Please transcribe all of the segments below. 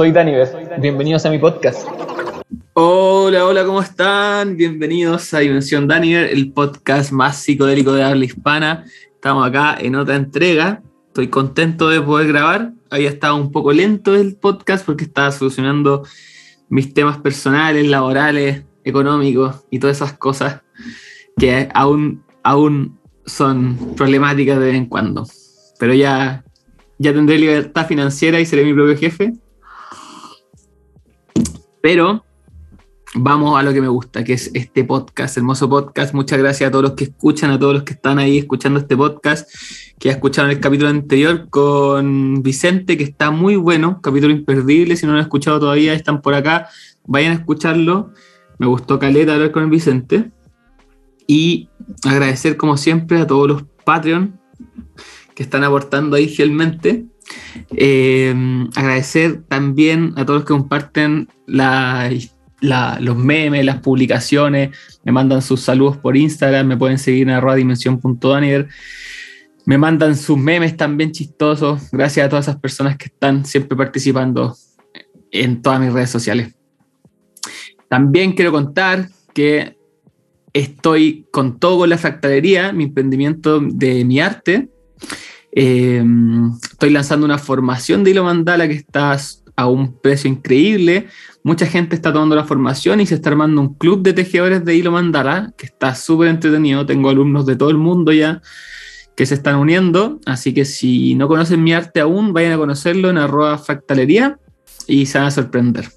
Soy Daniver. Bienvenidos a mi podcast. Hola, hola, ¿cómo están? Bienvenidos a Dimensión Daniver, el podcast más psicodélico de habla hispana. Estamos acá en otra entrega. Estoy contento de poder grabar. Había estado un poco lento el podcast porque estaba solucionando mis temas personales, laborales, económicos y todas esas cosas que aún, aún son problemáticas de vez en cuando. Pero ya, ya tendré libertad financiera y seré mi propio jefe. Pero vamos a lo que me gusta, que es este podcast, hermoso podcast. Muchas gracias a todos los que escuchan, a todos los que están ahí escuchando este podcast, que ya escucharon el capítulo anterior con Vicente, que está muy bueno, capítulo imperdible. Si no lo han escuchado todavía, están por acá, vayan a escucharlo. Me gustó Caleta hablar con el Vicente. Y agradecer, como siempre, a todos los Patreon que están aportando ahí fielmente. Eh, agradecer también a todos los que comparten los memes, las publicaciones, me mandan sus saludos por Instagram, me pueden seguir en arroba. Me mandan sus memes también chistosos. Gracias a todas esas personas que están siempre participando en todas mis redes sociales. También quiero contar que estoy con todo con la fractalería, mi emprendimiento de mi arte. Eh, estoy lanzando una formación de hilo mandala que está a un precio increíble. Mucha gente está tomando la formación y se está armando un club de tejedores de hilo mandala que está súper entretenido. Tengo alumnos de todo el mundo ya que se están uniendo. Así que si no conocen mi arte aún, vayan a conocerlo en arroba fractalería y se van a sorprender.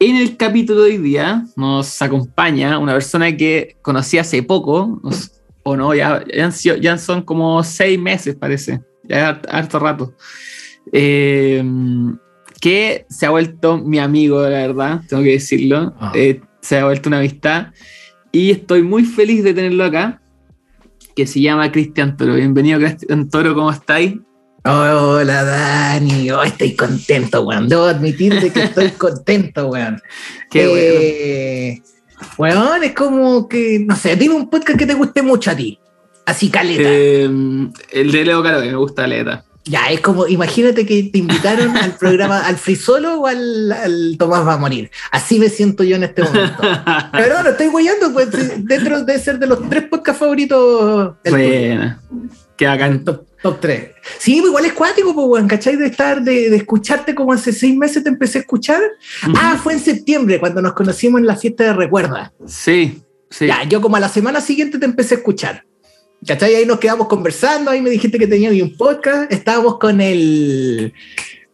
En el capítulo de hoy día nos acompaña una persona que conocí hace poco, o no, ya, ya, son como seis meses, parece, ya harto rato, eh, que se ha vuelto mi amigo, la verdad, tengo que decirlo, ah. eh, se ha vuelto una amistad y estoy muy feliz de tenerlo acá, que se llama Cristian Toro. Bienvenido, Cristian Toro, ¿cómo estáis? Hola Dani, oh, estoy contento, weón. Debo admitirte que estoy contento, weón. Qué eh, weón, es como que, no sé, dime un podcast que te guste mucho a ti. Así caleta. Em, el de Leo Caro, que me gusta caleta. Ya, es como, imagínate que te invitaron al programa, al Frisolo o al, Tomás va a morir. Así me siento yo en este momento. Pero no, estoy guayando, pues dentro de ser de los tres podcasts favoritos. Bueno, que hagan top, top 3. Sí, pues igual es cuático, pues, ¿cachai? De estar, de, escucharte como hace seis meses te empecé a escuchar. Ah, fue en septiembre, cuando nos conocimos en la fiesta de Recuerda. Sí, sí. Ya, yo como a la semana siguiente te empecé a escuchar. ¿Cachai? Ahí nos quedamos conversando, ahí me dijiste que tenía un podcast, estábamos con el...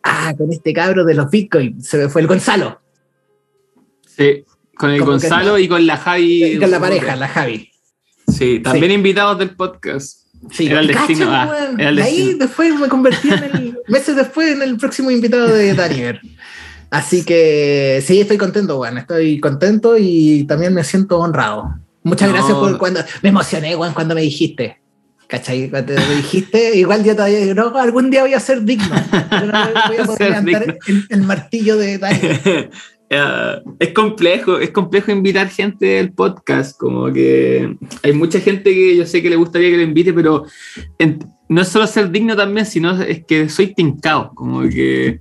Ah, con este cabro de los Bitcoin, se me fue el Gonzalo. Sí, con el Gonzalo y con la Javi. con la pareja, la Javi. Sí, también invitados del podcast. Sí, era el destino. Ah, Ahí después me convertí en el, meses después en el próximo invitado de Daniel. Así que sí, estoy contento, bueno, estoy contento y también me siento honrado. Muchas gracias por cuando me emocioné, Juan, cuando me dijiste. ¿Cachai? Cuando me dijiste, igual yo todavía no, algún día voy a ser digno. voy a poder levantar el, martillo de Daniel. es complejo, es complejo invitar gente del podcast, como que hay mucha gente que yo sé que le gustaría que le invite, pero no es solo ser digno también, sino es que soy tincado, como que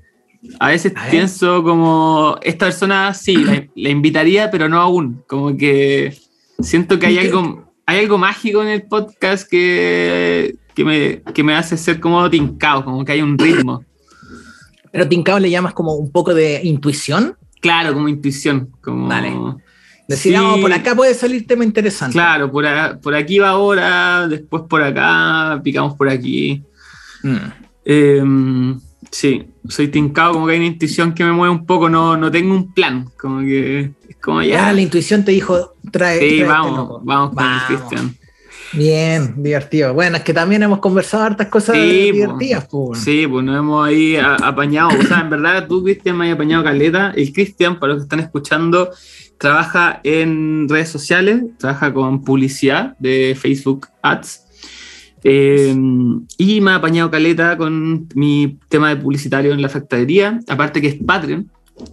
a veces pienso como, esta persona sí, la, invitaría, pero no aún, como que siento que hay algo, hay algo mágico en el podcast que, que, me, que me hace ser como tincado, como que hay un ritmo. Pero tincado le llamas como un poco de intuición. Claro, como intuición. Como... Vale. Decir, por acá puede salir tema interesante. Claro, por, por aquí va ahora, después por acá, picamos por aquí. Mm. Em, sí, soy tincado, como que hay una intuición que me mueve un poco, no, no tengo un plan, como que es como ya. Ah, la intuición te dijo, trae. Sí, vamos, vamos con Cristian. Bien, divertido. Bueno, es que también hemos conversado hartas cosas divertidas. Pues. Sí, pues nos hemos ahí apañado. O sea, en verdad tú, Cristian, me has apañado caleta. El Cristian, para los que están escuchando, trabaja en redes sociales, trabaja con publicidad de Facebook Ads. Eh, y me ha apañado caleta con mi tema de publicitario en la factoría, aparte que es Patreon.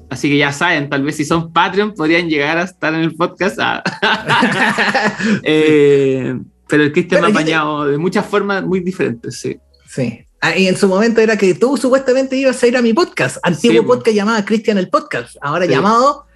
Así que ya saben, tal vez si son Patreon podrían llegar a estar en el podcast. Ah. eh, pero el Cristian me ha apañado de muchas formas muy diferentes, sí. Sí. Ah, y en su momento era que tú supuestamente ibas a ir a mi podcast, antiguo podcast llamado Cristian el Podcast, ahora llamado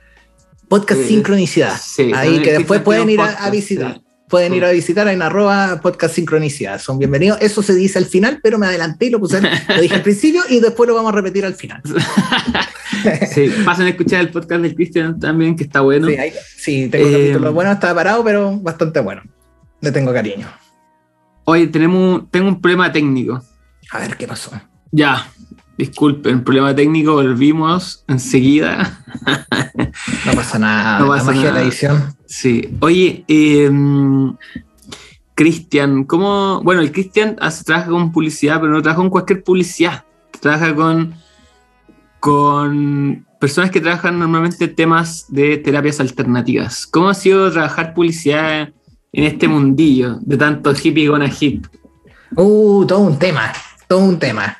Podcast Sincronicidad. Ahí que después pueden ir a, visitar. Pueden ir a visitar en arroba podcast sincronicidad. Son bienvenidos. Eso se dice al final, pero me adelanté y lo puse, lo dije al principio y después lo vamos a repetir al final. sí, pasen a escuchar el podcast del Cristian también, que está bueno. Sí, tengo eh, bueno, está parado, pero bastante bueno. Le tengo cariño. Oye, tenemos, tengo un problema técnico. A ver, ¿qué pasó? Ya, disculpen, problema técnico, volvimos enseguida. No pasa nada, no pasa la la edición. Sí, oye, em, Cristian, ¿cómo? Bueno, el Cristian trabaja con publicidad, pero no trabaja con cualquier publicidad. Trabaja con, con personas que trabajan normalmente temas de terapias alternativas. ¿Cómo ha sido trabajar publicidad en este mundillo de tanto hippie con a hip? Uh, todo un tema, todo un tema.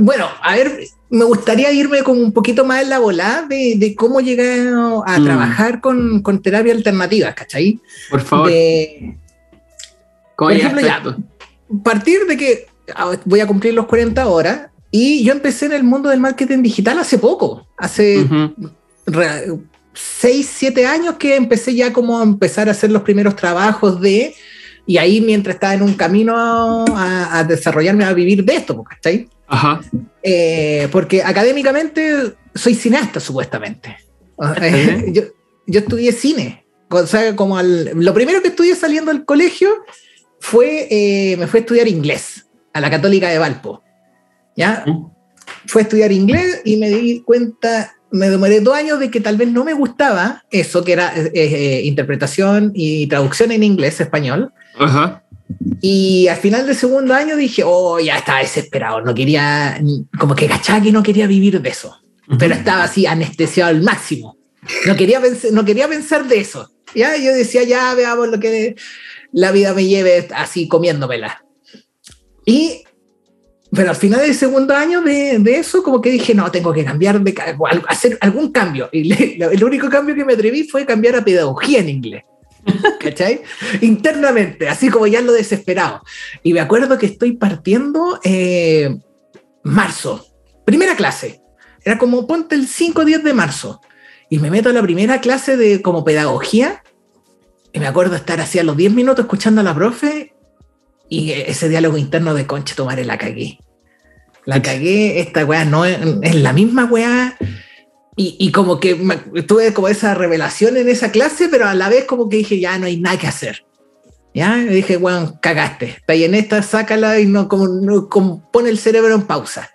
Bueno, a ver, me gustaría irme como un poquito más en la volada de, cómo llegué a mm. trabajar con, con terapia alternativa, ¿cachai? Por favor. por ejemplo, ya, partir de que ah, voy a cumplir los 40 horas y yo empecé en el mundo del marketing digital hace poco, hace 6, 7 años que empecé ya como a empezar a hacer los primeros trabajos de y ahí mientras estaba en un camino a, desarrollarme, a vivir de esto, ¿cachai? Ajá. Eh, porque académicamente soy cineasta, supuestamente. yo, yo, estudié cine. O sea, como lo primero que estudié saliendo del colegio fue, eh, me fue a estudiar inglés a la Católica de Valpo. ¿Ya? Fue a estudiar inglés y me di cuenta, me demoré dos años de que tal vez no me gustaba eso, que era eh, interpretación y traducción en inglés, español. Ajá. Y al final del segundo año dije, oh, ya estaba desesperado, no quería, como que cachaba que no quería vivir de eso, pero estaba así anestesiado al máximo. No quería, pensar, no quería pensar de eso. Ya, yo decía, ya veamos lo que la vida me lleve así comiéndomela. Y, pero al final del segundo año de, de eso, como que dije, no, tengo que cambiar, de, hacer algún cambio. Y el único cambio que me atreví fue cambiar a pedagogía en inglés. ¿Cachai? Internamente, así como ya lo desesperado. Y me acuerdo que estoy partiendo eh, marzo, primera clase. Era como ponte el 5 o 10 de marzo. Y me meto a la primera clase de como pedagogía. Y me acuerdo estar así a los 10 minutos escuchando a la profe. Y ese diálogo interno de concha, tomaré la cagué. La cagué, esta weá no es, es la misma weá y, como que tuve como esa revelación en esa clase, pero a la vez como que dije, ya no hay nada que hacer. Ya, y dije, bueno, cagaste, está ahí en esta, sácala y no, como, no pone el cerebro en pausa.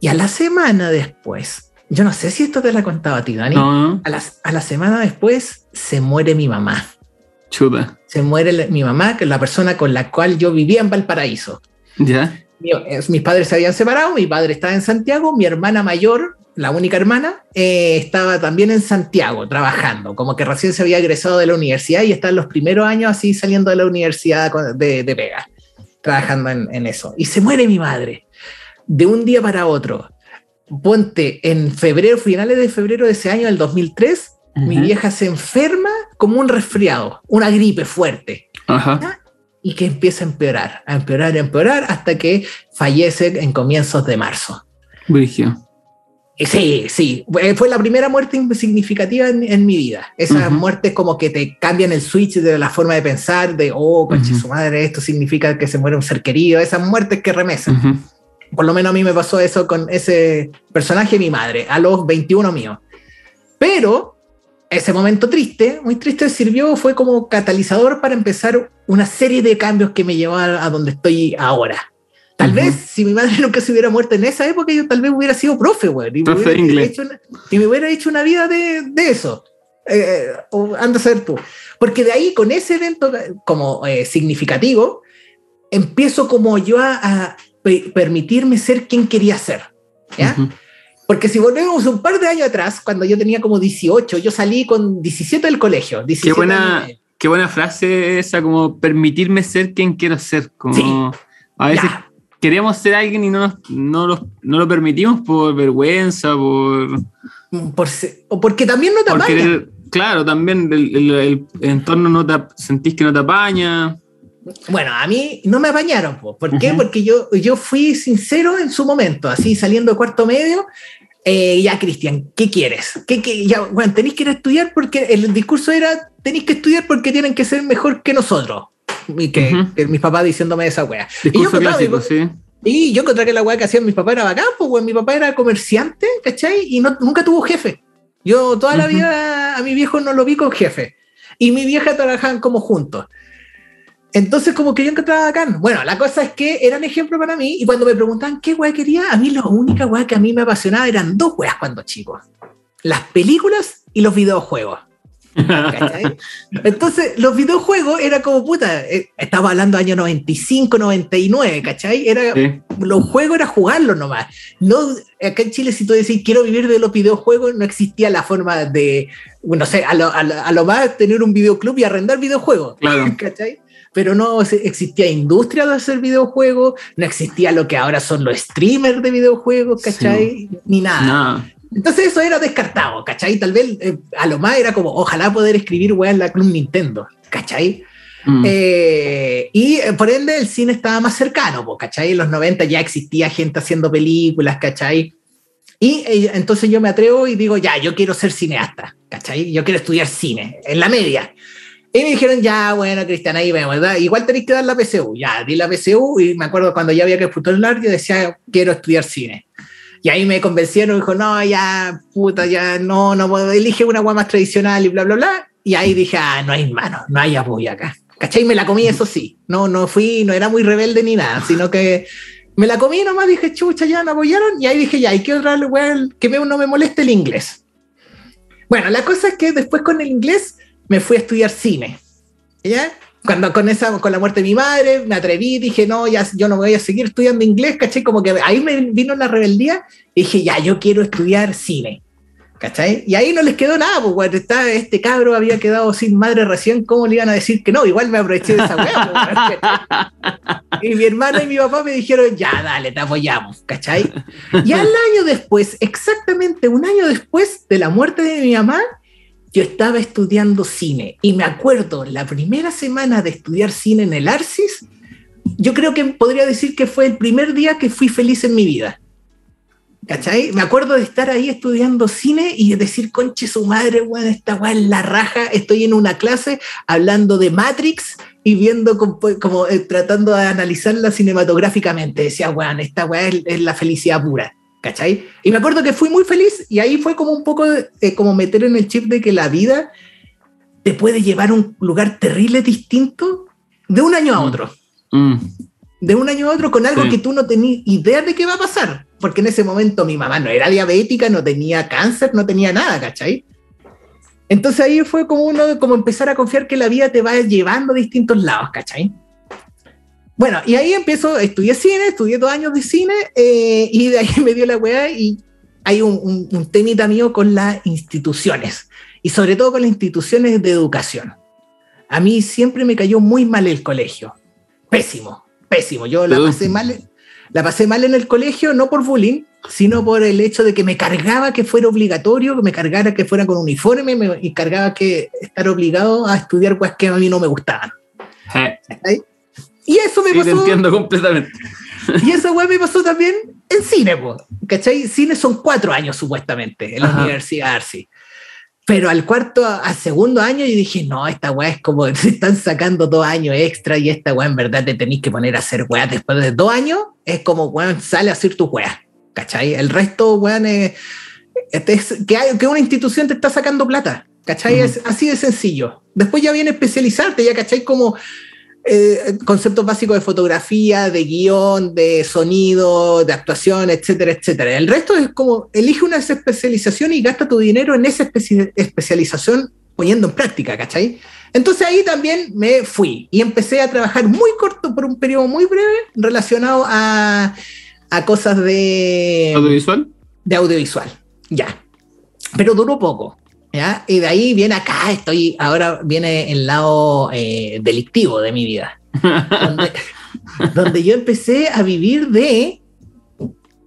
Y a la semana después, yo no sé si esto te la contaba a ti, Dani, a, la, a, la, semana después se muere mi mamá. Chuda. Se muere mi mamá, que es la persona con la cual yo vivía en Valparaíso. Ya. Mis padres se habían separado, mi padre estaba en Santiago, mi hermana mayor la única hermana, eh, estaba también en Santiago trabajando, como que recién se había egresado de la universidad y está en los primeros años así saliendo de la universidad de, de Pega, trabajando en, eso. Y se muere mi madre de un día para otro. Ponte, en febrero, finales de febrero de ese año, del 2003, mi vieja se enferma como un resfriado, una gripe fuerte. Y que empieza a empeorar, a empeorar, a empeorar, hasta que fallece en comienzos de marzo. Brigio. Sí, sí, eh, fue la primera muerte significativa en, mi vida. Esas muertes como que te cambian el switch de la forma de pensar, de, oh, coche, su madre, esto significa que se muere un ser querido, esas muertes que remesan. Por lo menos a mí me pasó eso con ese personaje, mi madre, a los 21 míos. Pero ese momento triste, muy triste, sirvió, fue como catalizador para empezar una serie de cambios que me llevaron a donde estoy ahora. Tal vez si mi madre nunca se hubiera muerto en esa época, yo tal vez hubiera sido profe, güey. Y, profe inglés. y me hubiera hecho una vida de, de eso. Eh, anda a ser tú. Porque de ahí, con ese evento como eh, significativo, empiezo como yo a, permitirme ser quien quería ser. ¿ya? Porque si volvemos un par de años atrás, cuando yo tenía como 18, yo salí con 17 del colegio. 17 qué, buena, qué buena frase esa, como permitirme ser quien quiero ser. Como a veces queríamos ser alguien y no, no, lo, no lo permitimos por vergüenza, por... por o porque también no te apaña. claro, también el, el, entorno no te, sentís que no te apaña. Bueno, a mí no me apañaron, ¿por qué? Porque yo, yo fui sincero en su momento, así saliendo de cuarto medio, eh, ya, Cristian, ¿qué quieres? ¿Qué, qué? Ya, bueno, tenéis que ir a estudiar porque el discurso era, tenéis que estudiar porque tienen que ser mejor que nosotros. Y que, mis papás diciéndome esa wea. Discurso y yo, clásico, sí. Y yo encontré que la weá que hacían mis papás era bacán, pues mi papá era comerciante, ¿cachai? Y no, nunca tuvo jefe. Yo toda la vida a mi viejo no lo vi con jefe. Y mi vieja trabajaban como juntos. Entonces, como que yo encontraba bacán. Bueno, la cosa es que eran ejemplo para mí y cuando me preguntaban qué weá quería, a mí la única weá que a mí me apasionaba eran dos weas cuando chico. Las películas y los videojuegos. Entonces, los videojuegos era como puta, eh, estaba hablando año 95, 99, ¿cachai? Era, Los juegos era jugarlos nomás. No, acá en Chile, si tú decís quiero vivir de los videojuegos, no existía la forma de, no sé, a lo, a lo más tener un videoclub y arrendar videojuegos. Claro. ¿cachai? Pero no existía industria de hacer videojuegos, no existía lo que ahora son los streamers de videojuegos, ¿cachai? Ni nada. Entonces eso era descartado, ¿cachai? Tal vez eh, a lo más era como, ojalá poder escribir weá en la Club Nintendo, ¿cachai? Mm. Eh, y eh, por ende el cine estaba más cercano, ¿cachai? En los 90 ya existía gente haciendo películas, ¿cachai? Y entonces yo me atrevo y digo, ya, yo quiero ser cineasta, ¿cachai? Yo quiero estudiar cine, en la media. Y me dijeron, ya, bueno, Cristian, ahí vemos, ¿verdad? Igual tenéis que dar la PSU. Ya, di la PSU y me acuerdo cuando ya había que disputar yo decía, quiero estudiar cine. Y ahí me convencieron, dijo, no, ya, puta, ya, no, no, elige una agua más tradicional y bla, bla, bla. Y ahí dije, ah, no hay mano, no hay apoyo acá. ¿Cachai? Me la comí, eso sí. No, no fui, no era muy rebelde ni nada, sino que me la comí nomás, dije, chucha, ya me apoyaron. Y ahí dije, ya, hay que otra que no me moleste el inglés. Bueno, la cosa es que después con el inglés me fui a estudiar cine. ¿Ya? Cuando con esa, con la muerte de mi madre, me atreví, dije, no, ya, yo no voy a seguir estudiando inglés, ¿cachai? Como que ahí me vino la rebeldía y dije, ya, yo quiero estudiar cine. ¿Cachai? Y ahí no les quedó nada, pues está, este cabro había quedado sin madre recién, ¿cómo le iban a decir que no? Igual me aproveché de esa weá. Pues, y mi hermana y mi papá me dijeron, ya, dale, te apoyamos, ¿cachai? Y al año después, exactamente un año después de la muerte de mi mamá, yo estaba estudiando cine y me acuerdo la primera semana de estudiar cine en el Arcis, yo creo que podría decir que fue el primer día que fui feliz en mi vida. ¿Cachai? Me acuerdo de estar ahí estudiando cine y decir, conche su madre, weón, esta weá es la raja, estoy en una clase hablando de Matrix y viendo como, eh, tratando de analizarla cinematográficamente. Decía, weón, esta weá es la felicidad pura. ¿Cachai? Y me acuerdo que fui muy feliz y ahí fue como un poco eh, como meter en el chip de que la vida te puede llevar a un lugar terrible distinto de un año a mm. otro. Mm. De un año a otro con algo que tú no tenías idea de qué va a pasar. Porque en ese momento mi mamá no era diabética, no tenía cáncer, no tenía nada, ¿cachai? Entonces ahí fue como uno, como empezar a confiar que la vida te va llevando a distintos lados, ¿cachai? Bueno, y ahí empiezo, estudié cine, estudié dos años de cine eh, y de ahí me dio la weá y hay un, un, temita mío con las instituciones y sobre todo con las instituciones de educación. A mí siempre me cayó muy mal el colegio. Pésimo, pésimo. Yo la pasé mal, la pasé mal en el colegio, no por bullying, sino por el hecho de que me cargaba que fuera obligatorio, que me cargara que fuera con uniforme, me cargaba que estar obligado a estudiar cosas que a mí no me gustaban. ¿Ahí? Y eso me pasó. entiendo completamente. Y eso, weón, me pasó también en cine, ¿cachai? Cine son cuatro años, supuestamente, en la Universidad Arsi. Pero al cuarto, al segundo año, yo dije, no, esta weá es como, se están sacando dos años extra y esta weá en verdad te tenéis que poner a hacer weá después de dos años, es como, weón, sale a hacer tu weá, ¿cachai? El resto, weón, es, que, hay, que una institución te está sacando plata, ¿cachai? Es así de sencillo. Después ya viene especializarte, ya, ¿cachai? Como eh, conceptos básicos de fotografía, de guion, de sonido, de actuación, etcétera, etcétera. El resto es como, elige una especialización y gasta tu dinero en esa especialización poniendo en práctica, ¿cachai? Entonces ahí también me fui y empecé a trabajar muy corto por un periodo muy breve relacionado a, a cosas de... ¿Audiovisual? De audiovisual, ya. Pero duró poco. Y de ahí viene acá, estoy, ahora viene el lado eh, delictivo de mi vida, donde, yo empecé a vivir de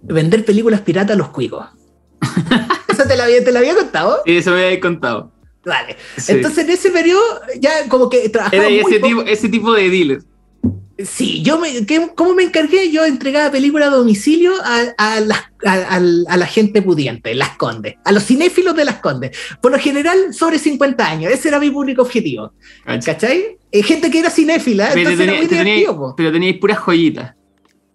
vender películas piratas a los cuicos. ¿Eso te la, había, te la había contado? Sí, eso me había contado. Vale. Entonces en ese periodo ya como que trabajaba Era ese, tipo, ese tipo de dealers. Sí, yo me, ¿cómo me encargué? Yo entregaba películas a domicilio a, la gente pudiente, las condes, a los cinéfilos de las condes. Por lo general, sobre 50 años. Ese era mi público objetivo. ¿Cachai? Eh, gente que era cinéfila, pero entonces era muy divertido. pero teníais puras joyitas.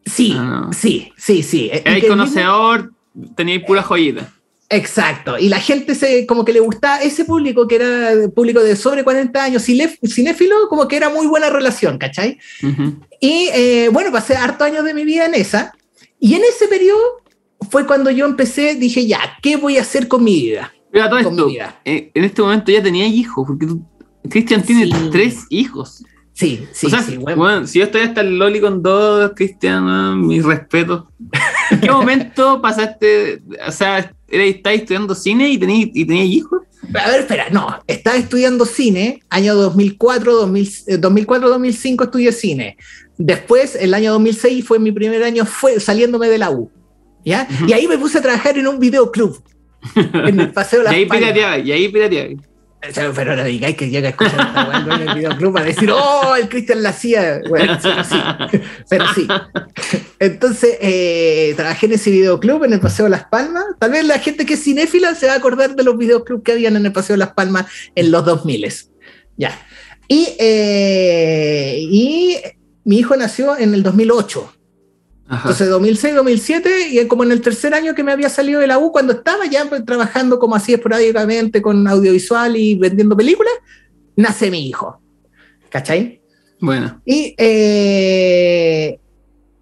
Sí, ah, sí, sí, sí. El conocedor, teníais puras joyitas. Exacto, y la gente se, como que le gustaba, ese público que era público de sobre 40 años, cinéfilo, como que era muy buena relación, ¿cachai? Y eh, bueno, pasé harto años de mi vida en esa, y en ese periodo fue cuando yo empecé, dije, ya, ¿qué voy a hacer con mi vida? Pero todo esto, eh, en este momento ya tenía hijos, porque Cristian tiene tres hijos. Sí, sí, sí. Bueno. si yo estoy hasta el Loli con dos, Cristian, mi respeto. ¿En qué momento pasaste, o sea, ¿Estabas estudiando cine y tenías y hijos? A ver, espera, no, estaba estudiando cine, año 2004, 2004, 2005 estudié cine. Después, el año 2006 fue mi primer año fue saliéndome de la U. ¿ya? Y ahí me puse a trabajar en un videoclub. en el Paseo de la Y ahí pirateaba, y ahí pirateaba. Pero no digáis que llega a escuchar en el videoclub a decir, oh, el Cristian la hacía. Bueno, sí, pero sí. Entonces, eh, trabajé en ese videoclub en el Paseo de Las Palmas. Tal vez la gente que es cinéfila se va a acordar de los videoclubs que habían en el Paseo de Las Palmas en los 2000. Ya. Y, eh, y mi hijo nació en el 2008. Entonces, 2006, 2007, y como en el tercer año que me había salido de la U, cuando estaba ya pues, trabajando como así esporádicamente con audiovisual y vendiendo películas, nace mi hijo. ¿Cachai? Bueno. Y eh,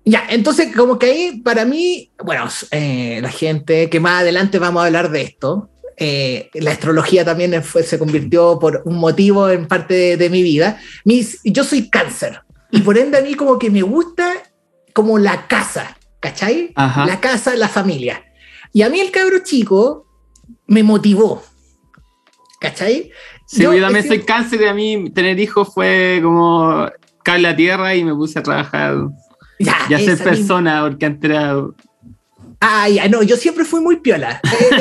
ya, entonces como que ahí para mí, bueno, eh, la gente que más adelante vamos a hablar de esto, eh, la astrología también fue, se convirtió por un motivo en parte de, mi vida. Mis, yo soy cáncer y por ende a mí como que me gusta como la casa, ¿cachai? La casa, la familia. Y a mí el cabro chico me motivó, ¿cachai? Sí, yo, también soy cáncer y a mí tener hijos fue como caer la tierra y me puse a trabajar ya, y a ser persona, porque antes era Ay, no, yo siempre fui muy piola. Eh,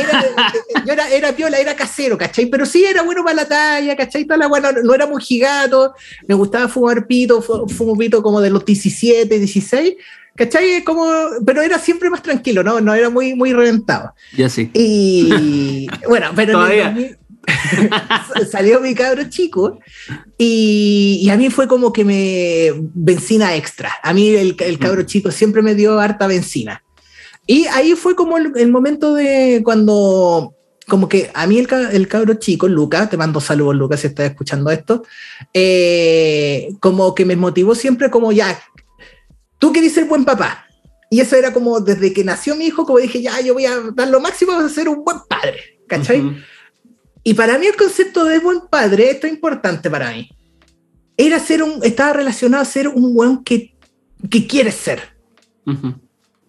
yo era, era, piola, era casero, ¿cachai? Pero sí era bueno para la talla, ¿cachai? Toda la buena, no era muy gigato, me gustaba fumar pito, fumo pito como de los 17, 16, ¿cachai? Como, pero era siempre más tranquilo, ¿no? No era muy, muy reventado. Ya sí. Y bueno, pero salió mi cabro chico y, y, a mí fue como que me benzina extra. A mí el, el cabro mm. chico siempre me dio harta benzina. Y ahí fue como el, momento de cuando, como que a mí el, el cabro chico, Lucas, te mando saludos Lucas si estás escuchando esto, eh, como que me motivó siempre como ya, tú querés ser buen papá. Y eso era como desde que nació mi hijo, como dije, ya, yo voy a dar lo máximo a ser un buen padre, ¿cachai? Y para mí el concepto de buen padre, esto es importante para mí, era ser un, estaba relacionado a ser un buen que, que quieres ser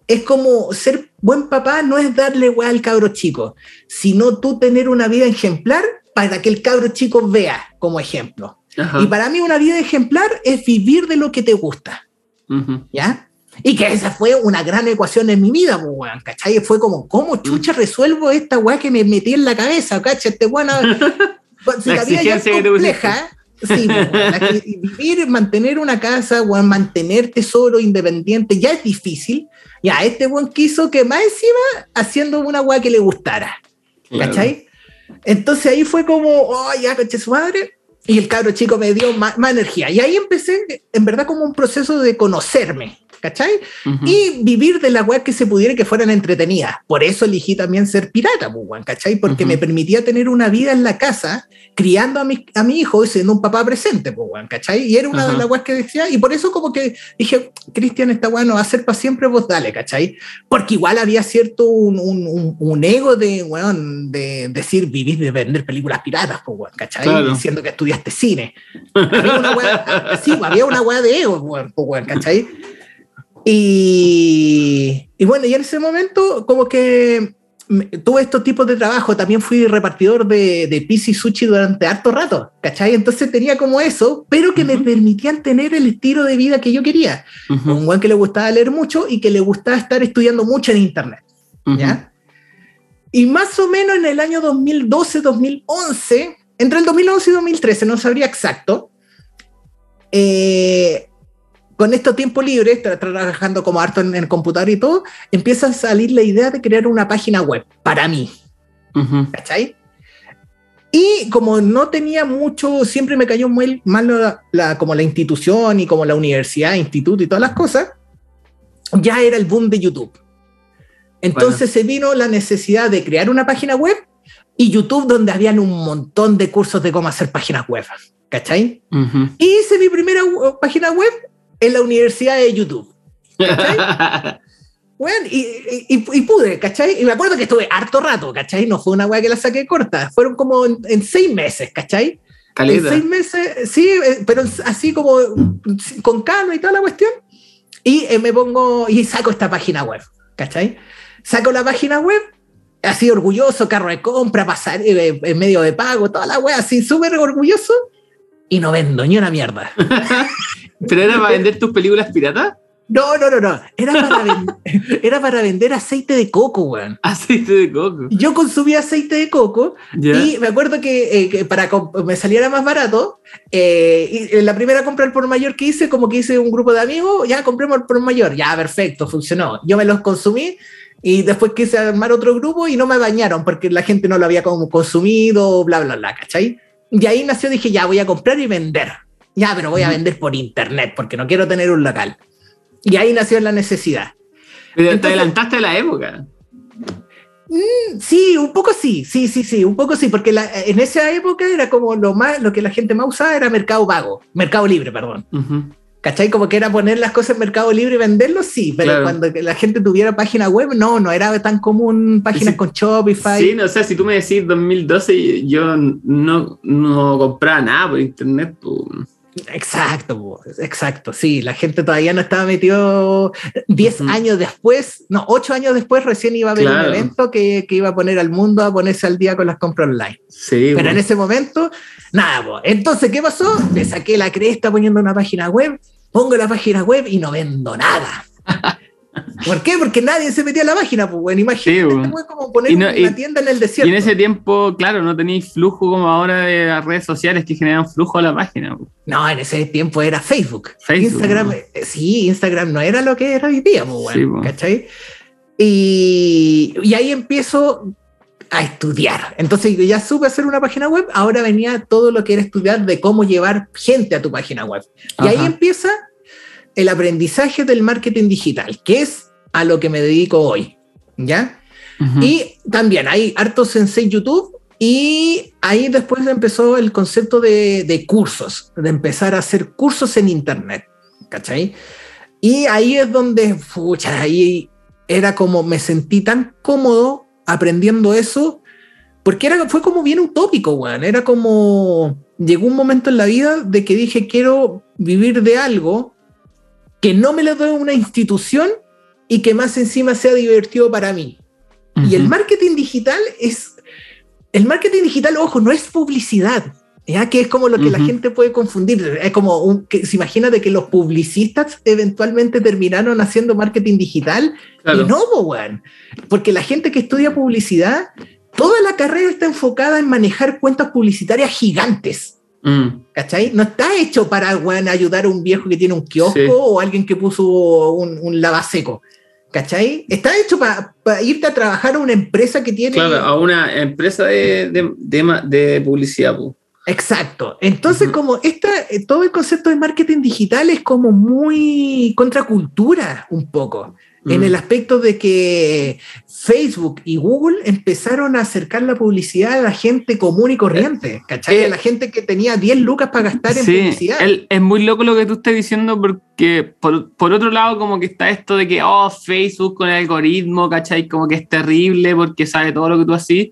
es como ser buen papá no es darle weá al cabro chico, sino tú tener una vida ejemplar para que el cabro chico vea como ejemplo. Y para mí una vida ejemplar es vivir de lo que te gusta. ¿Ya? Y que esa fue una gran ecuación en mi vida, pues, weón, ¿cachai? Fue como, ¿cómo chucha resuelvo esta weá que me metí en la cabeza, ¿cachai? Este weón, si la, vida ya es compleja, sí, pues, vivir, mantener una casa, weón, mantener tesoro independiente ya es difícil. Ya, este buen quiso que más encima haciendo una weá que le gustara. ¿Cachai? Entonces ahí fue como, oh, ya, coche su madre. Y el cabro chico me dio más, más, energía. Y ahí empecé, en verdad, como un proceso de conocerme. ¿Cachai? Y vivir de la web que se pudiera que fueran entretenidas. Por eso elegí también ser pirata, pues, ¿cachai? Porque me permitía tener una vida en la casa, criando a mi, a mi hijo y siendo un papá presente, pues, ¿cachai? Y era una de las webs que decía, y por eso como que dije, Cristian, está bueno, va a ser para siempre, vos dale, ¿cachai? Porque igual había cierto un, un, un ego de, weón, de decir, vivir de vender películas piratas, pues, ¿cachai? Diciendo que estudiaste cine. Había una wea, sí, había una wea de ego, ¿cachai? Y, bueno, y en ese momento como que tuve estos tipos de trabajo, también fui repartidor de, de pizza y sushi durante harto rato, ¿cachai? Entonces tenía como eso, pero que me permitían tener el estilo de vida que yo quería. Un buen que le gustaba leer mucho y que le gustaba estar estudiando mucho en internet, ¿ya? Y más o menos en el año 2012, 2011, entre el 2011 y 2013, no sabría exacto, eh, con estos tiempos libres, trabajando como harto en el computador y todo, empieza a salir la idea de crear una página web para mí. ¿Cachai? Y como no tenía mucho, siempre me cayó muy mal la, como la institución y como la universidad, instituto y todas las cosas, ya era el boom de YouTube. Entonces se vino la necesidad de crear una página web y YouTube donde habían un montón de cursos de cómo hacer páginas web. ¿Cachai? Y hice mi primera página web en la universidad de YouTube. Bueno, y, y, pude, ¿cachai? Y me acuerdo que estuve harto rato, ¿cachai? No fue una weá que la saqué corta, fueron como en, seis meses, ¿cachai? En seis meses, sí, eh, pero así como con calma y toda la cuestión. Y eh, me pongo y saco esta página web, ¿cachai? Saco la página web, así orgulloso, carro de compra, pasar eh, en medio de pago, toda la web, así súper orgulloso, y no vendo ni una mierda. ¿Pero era para vender tus películas piratas? No, no, no, no. Era para, era para vender aceite de coco, weón. Aceite de coco. Yo consumía aceite de coco y me acuerdo que, eh, para que me saliera más barato, eh, y en la primera compra al por mayor que hice, como que hice un grupo de amigos, ya compremos el por mayor, ya perfecto, funcionó. Yo me los consumí y después quise armar otro grupo y no me bañaron porque la gente no lo había como consumido, bla, bla, bla, ¿cachai? Y ahí nació, dije, ya voy a comprar y vender. Ya, pero voy a vender por internet porque no quiero tener un local. Y ahí nació la necesidad. Pero te adelantaste a la época. Mm, sí, un poco sí, sí, sí, sí, un poco sí, porque en esa época era como lo más, lo que la gente más usaba era Mercado Vago, Mercado Libre, perdón. ¿Cachai? Como que era poner las cosas en Mercado Libre y venderlos, sí, pero cuando la gente tuviera página web, no, no era tan común páginas con Shopify. Sí, no, o sea, si tú me decís 2012, yo no, no compraba nada por internet. Pues. Exacto, exacto, sí, la gente todavía no estaba metido 10 años después, no, 8 años después recién iba a haber un evento que, que, iba a poner al mundo a ponerse al día con las compras online. Sí, Pero en ese momento, nada, entonces, ¿qué pasó? Le saqué la cresta poniendo una página web, pongo la página web y no vendo nada. ¿Por qué? Porque nadie se metía a la página, pues, bueno, imagínate, sí, como poner una tienda en el desierto. Y en ese tiempo, claro, no tenéis flujo como ahora de las redes sociales que generan flujo a la página. No, en ese tiempo era Facebook. Instagram, eh, sí, Instagram no era lo que era hoy día, pues, bueno, ¿cachai? Y, y ahí empiezo a estudiar. Entonces ya supe hacer una página web, ahora venía todo lo que era estudiar de cómo llevar gente a tu página web. Y ahí empieza el aprendizaje del marketing digital, que es a lo que me dedico hoy, ¿ya? Y también hay hartos en YouTube y ahí después empezó el concepto de, cursos, de empezar a hacer cursos en Internet, ¿cachai? Y ahí es donde, pucha, ahí era como me sentí tan cómodo aprendiendo eso, porque era, fue como bien utópico, weón. Era como, llegó un momento en la vida de que dije, quiero vivir de algo que no me lo dé una institución y que más encima sea divertido para mí. Y el marketing digital es, el marketing digital, ojo, no es publicidad, ya que es como lo que la gente puede confundir. Es como un, que se imagina de que los publicistas eventualmente terminaron haciendo marketing digital y no, weón. Porque la gente que estudia publicidad, toda la carrera está enfocada en manejar cuentas publicitarias gigantes. Mm. ¿Cachai? No está hecho para bueno, ayudar a un viejo que tiene un kiosco o alguien que puso un, un lavaseco. ¿Cachai? Está hecho para irte a trabajar a una empresa que tiene. Claro, a una empresa de, de, de, publicidad. Exacto. Entonces, como esta, eh, todo el concepto de marketing digital es como muy contracultura, un poco en el mm. aspecto de que Facebook y Google empezaron a acercar la publicidad a la gente común y corriente, ¿cachai? a la gente que tenía 10 lucas para gastar en publicidad. es muy loco lo que tú estás diciendo porque por, otro lado como que está esto de que, oh, Facebook con el algoritmo, ¿cachai? Como que es terrible porque sabe todo lo que tú haces.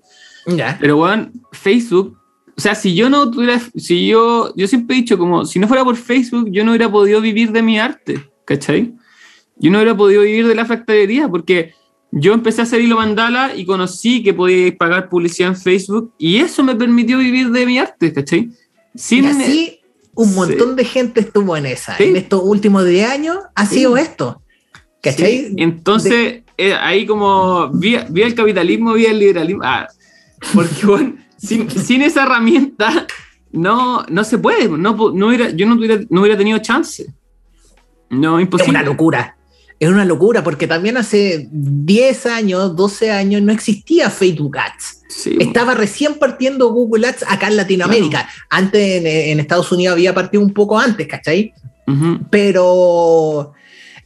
Pero bueno, Facebook o sea, si yo no tuviera, si yo, yo siempre he dicho como, si no fuera por Facebook, yo no hubiera podido vivir de mi arte, ¿cachai? yo no hubiera podido vivir de la factoría porque yo empecé a hacer hilo mandala y conocí que podía pagar publicidad en Facebook y eso me permitió vivir de mi arte, ¿cachai? Sin, y así un montón de gente estuvo en esa. En estos últimos 10 años ha sido esto. ¿Cachai? Entonces, eh, ahí como vía, el capitalismo, vía el liberalismo. Ah, porque bueno, sin, esa herramienta no, no se puede. No, no hubiera, yo no hubiera, no hubiera tenido chance. No, imposible. Es una locura. Es una locura porque también hace 10 años, 12 años no existía Facebook Ads. Estaba recién partiendo Google Ads acá en Latinoamérica. Antes en, Estados Unidos había partido un poco antes, ¿cachai? Pero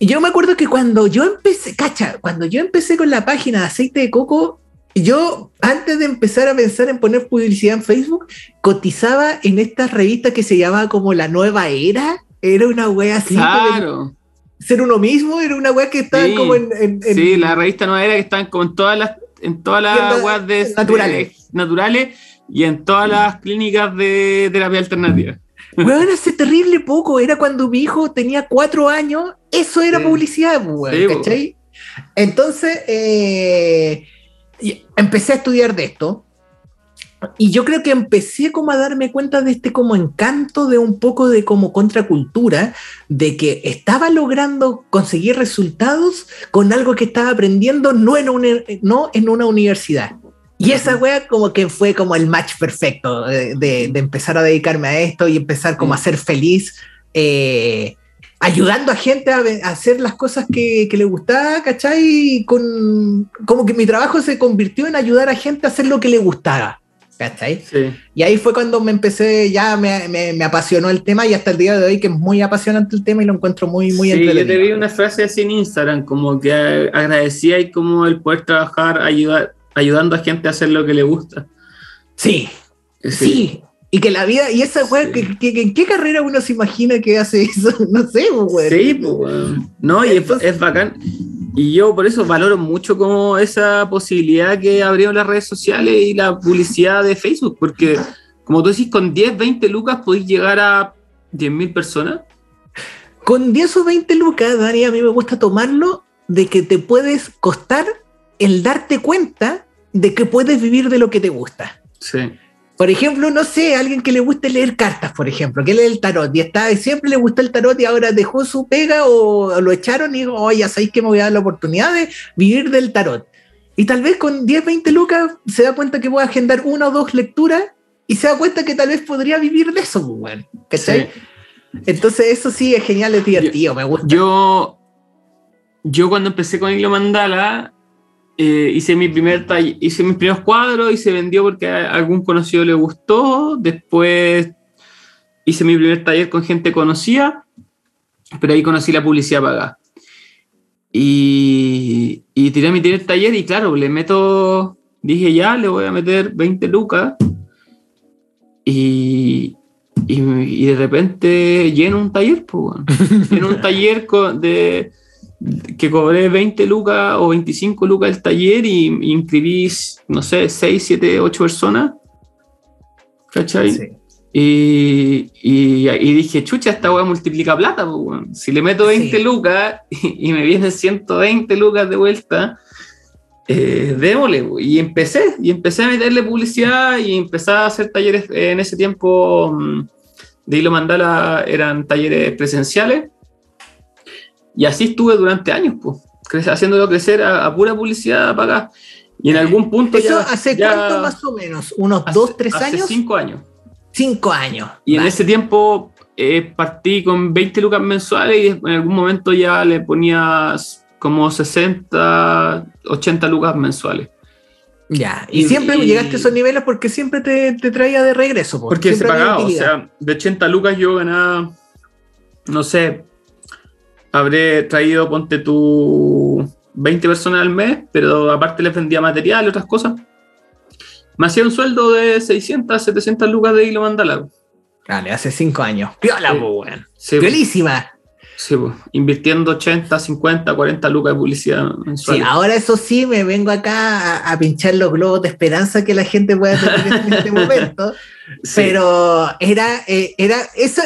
yo me acuerdo que cuando yo empecé, cacha, cuando yo empecé con la página de aceite de coco, yo antes de empezar a pensar en poner publicidad en Facebook, cotizaba en estas revistas que se llamaba como La Nueva Era. Era una wea así. Claro ser uno mismo, era una weá que estaba como en, Sí, la revista Nueva Era que estaban como en todas las, en todas las weas de, naturales. naturales y en todas las clínicas de terapia alternativa. Weón, hace terrible poco, era cuando mi hijo tenía cuatro años, eso era publicidad, weón, ¿cachai? Entonces, eh, empecé a estudiar de esto, y yo creo que empecé como a darme cuenta de este como encanto de un poco de como contracultura, de que estaba logrando conseguir resultados con algo que estaba aprendiendo no en una, no en una universidad. Y esa wea como que fue como el match perfecto de, empezar a dedicarme a esto y empezar como a ser feliz, eh, ayudando a gente a, hacer las cosas que, que, le gustaba, ¿cachai? Con, como que mi trabajo se convirtió en ayudar a gente a hacer lo que le gustaba. ¿Cachai? Y ahí fue cuando me empecé, ya me, me, apasionó el tema y hasta el día de hoy que es muy apasionante el tema y lo encuentro muy, muy sí, Yo te vi una frase así en Instagram, como que agradecía y como el poder trabajar ayudar, ayudando a gente a hacer lo que le gusta. Sí, sí. Y que la vida, y esa weá, que, ¿en qué carrera uno se imagina que hace eso? No sé, pues, Sí, pues, No, y es, es bacán. Y yo por eso valoro mucho como esa posibilidad que abrieron las redes sociales y la publicidad de Facebook, porque como tú decís, con 10, 20 lucas podéis llegar a 10.000 personas. Con 10 o 20 lucas, Dani, a mí me gusta tomarlo de que te puedes costar el darte cuenta de que puedes vivir de lo que te gusta. Sí. Por ejemplo, no sé, alguien que le guste leer cartas, por ejemplo, que lee el tarot y está, siempre le gusta el tarot y ahora dejó su pega o lo echaron y dijo, oye, ya sabéis que me voy a dar la oportunidad de vivir del tarot. Y tal vez con 10, 20 lucas se da cuenta que voy a agendar una o dos lecturas y se da cuenta que tal vez podría vivir de eso, bueno, pues, Entonces eso sí es genial, es divertido, me gusta. Yo, yo cuando empecé con Hilo Mandala, eh, hice, mi primer hice mis primeros cuadros y se vendió porque a algún conocido le gustó. Después hice mi primer taller con gente conocida, pero ahí conocí la publicidad pagada. Y, y tiré mi primer taller y claro, le meto, dije ya, le voy a meter 20 lucas. Y, y, de repente lleno un taller, pues, lleno un taller de que cobré 20 lucas o 25 lucas el taller y, inscribí, no sé, 6, 7, 8 personas. ¿Cachai? Y, y, dije, chucha, esta weá multiplica plata. Si le meto 20 lucas y, me vienen 120 lucas de vuelta, eh, démosle. Y empecé, y empecé a meterle publicidad y empecé a hacer talleres en ese tiempo mm, de Hilo Mandala, eran talleres presenciales y así estuve durante años, pues, haciéndolo crecer a, pura publicidad para Y en algún punto ¿Eso hace cuánto más o menos? ¿Unos dos, tres años? Hace cinco años. Cinco años. Y en ese tiempo eh, partí con 20 lucas mensuales y en algún momento ya le ponías como 60, 80 lucas mensuales. Ya, y, siempre llegaste a esos niveles porque siempre te, traía de regreso. Porque se pagaba, o sea, de 80 lucas yo ganaba, no sé, habré traído, ponte tu 20 personas al mes, pero aparte les vendía material y otras cosas. Me hacía un sueldo de 600, 700 lucas de hilo mandala. Vale, hace 5 años. Piola, sí. weón. Sí, Sí, pues, invirtiendo 80, 50, 40 lucas de publicidad mensual. Sí, ahora eso sí, me vengo acá a, pinchar los globos de esperanza que la gente pueda tener en este momento. Pero era, eh, era eso,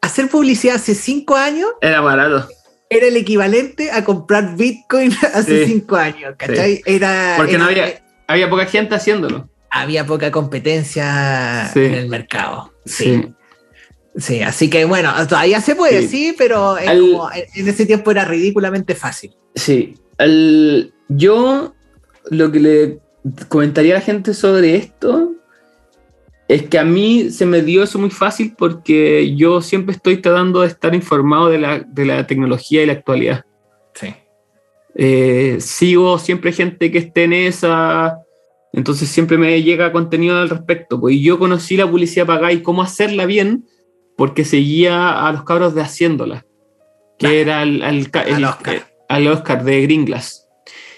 hacer publicidad hace 5 años. Era barato era el equivalente a comprar Bitcoin hace cinco años, ¿cachai? Era, Porque no había, había poca gente haciéndolo. Había poca competencia en el mercado. Sí. sí. así que bueno, todavía se puede, sí, pero en ese tiempo era ridículamente fácil. Sí, yo lo que le comentaría a la gente sobre esto Es que a mí se me dio eso muy fácil porque yo siempre estoy tratando de estar informado de la, de la tecnología y la actualidad. Sí. Eh, sigo siempre gente que esté en esa, entonces siempre me llega contenido al respecto. Pues yo conocí la publicidad pagada y cómo hacerla bien porque seguía a los cabros de Haciéndola, que era el, el, el, Oscar. al Oscar de Gringlas.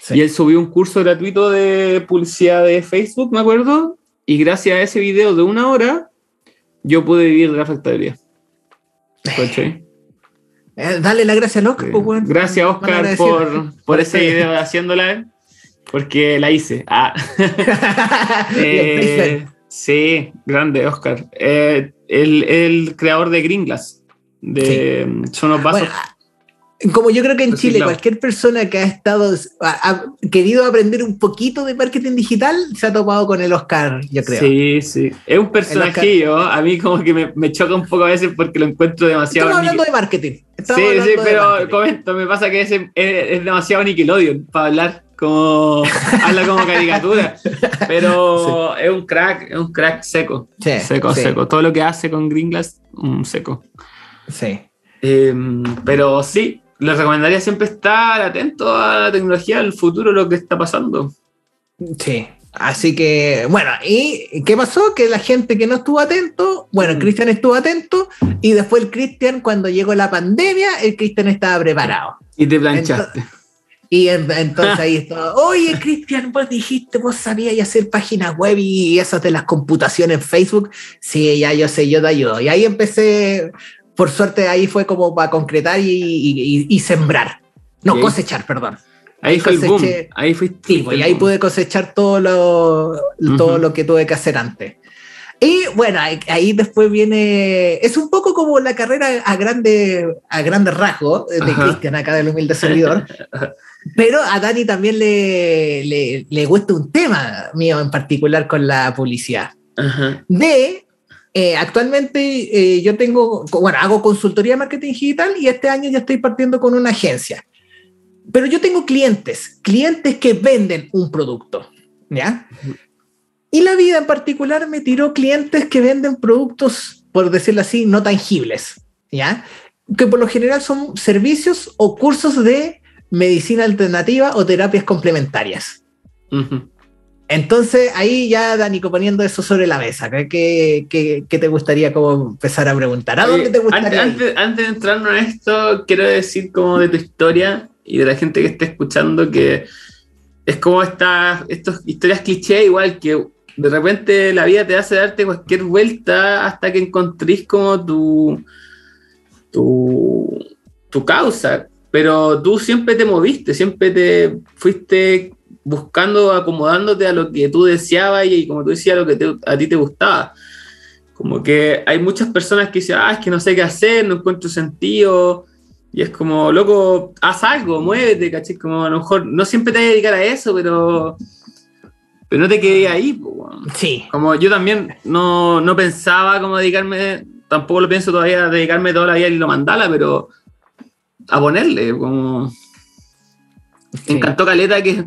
Sí. Y él subió un curso gratuito de publicidad de Facebook, me acuerdo, y gracias a ese video de una hora, yo pude vivir de la factoría. Eh, dale la gracia al Oscar. Sí. Pues, gracias, Oscar, por, por ese video de Haciéndola, porque la hice. Ah. eh, sí, grande, Oscar. Eh, el, el, creador de Gringlas, de sí. Son los vasos. Bueno, como yo creo que en Chile, cualquier persona que ha estado, ha, ha, querido aprender un poquito de marketing digital, se ha topado con el Oscar, yo creo. Sí, sí. Es un personajillo, a mí como que me, me, choca un poco a veces porque lo encuentro demasiado... Estamos hablando de marketing. Estamos sí, sí, pero comento, me pasa que es, es, es demasiado Nickelodeon para hablar como habla como caricatura, pero sí. es un crack, es un crack seco, sí, seco, sí. seco. Todo lo que hace con Gringlas, un seco. Sí. Eh, pero sí, les recomendaría siempre estar atento a la tecnología, al futuro, lo que está pasando. Sí. Así que, bueno, ¿y qué pasó? Que la gente que no estuvo atento, bueno, mm. Cristian estuvo atento y después el Cristian, cuando llegó la pandemia, el Cristian estaba preparado. Y te planchaste. Entonces, y entonces ahí estaba, oye, Cristian, vos dijiste, vos sabías hacer páginas web y esas de las computaciones en Facebook. Sí, ya yo sé, yo te ayudo. Y ahí empecé, por suerte ahí fue como para concretar y, y, y sembrar. No, cosechar, perdón. Ahí, ahí fue coseché, el boom. Ahí fuiste. Sí, pues, y ahí pude cosechar todo lo, uh -huh. todo lo que tuve que hacer antes. Y bueno, ahí después viene. Es un poco como la carrera a grande, a grande rasgo de Cristian, acá del humilde servidor. Pero a Dani también le, le, le, gusta un tema mío en particular con la publicidad. Ajá. De. Eh, actualmente eh, yo tengo, bueno, hago consultoría de marketing digital y este año ya estoy partiendo con una agencia. Pero yo tengo clientes, clientes que venden un producto, ¿ya? Y la vida en particular me tiró clientes que venden productos, por decirlo así, no tangibles, ¿ya? Que por lo general son servicios o cursos de medicina alternativa o terapias complementarias. Uh -huh. Entonces, ahí ya, Danico, poniendo eso sobre la mesa, ¿qué, qué, qué te gustaría como empezar a preguntar? ¿A dónde te gustaría? Antes, antes, de entrarnos en esto, quiero decir como de tu historia y de la gente que esté escuchando que es como estas historias cliché, igual que de repente la vida te hace darte cualquier vuelta hasta que encontrís como tu, tu, tu causa. Pero tú siempre te moviste, siempre te fuiste buscando, acomodándote a lo que tú deseabas y, y como tú decías, lo que te, a ti te gustaba. Como que hay muchas personas que dicen, ah, es que no sé qué hacer, no encuentro sentido. Y es como, loco, haz algo, muévete, ¿cachai? Como a lo mejor no siempre te vas a dedicar a eso, pero pero no te quedé ahí. Po, sí. Como yo también no, no, pensaba como dedicarme, tampoco lo pienso todavía, dedicarme toda la vida y lo mandala, pero a ponerle, como... Sí. Me encantó Caleta que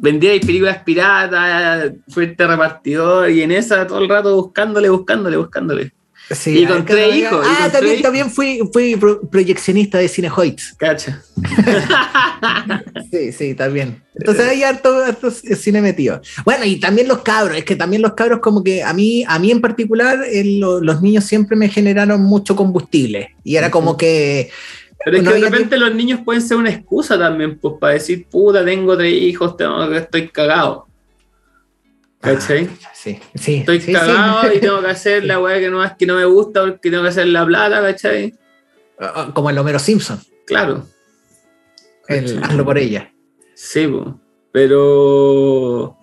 vendía películas piratas, fuerte repartidor y en esa todo el rato buscándole, buscándole, buscándole. Sí, y con tres hijos. Ah, también, tres... también fui, fui proyeccionista de Cinehoids. Cacha. sí, sí, también. Entonces hay harto, harto, cine metido. Bueno, y también los cabros, es que también los cabros como que a mí, a mí en particular, el, los niños siempre me generaron mucho combustible. Y era como que... Pero es que de repente los niños pueden ser una excusa también, pues para decir, puta, tengo tres hijos, tengo, estoy cagado. ¿Cachai? Ah, sí, sí. Estoy sí, cagado sí. y tengo que hacer la weá que no, que no me gusta porque tengo que hacer la plata, ¿cachai? Como el Homero Simpson. Claro. El, hazlo por ella. Sí, pues. pero.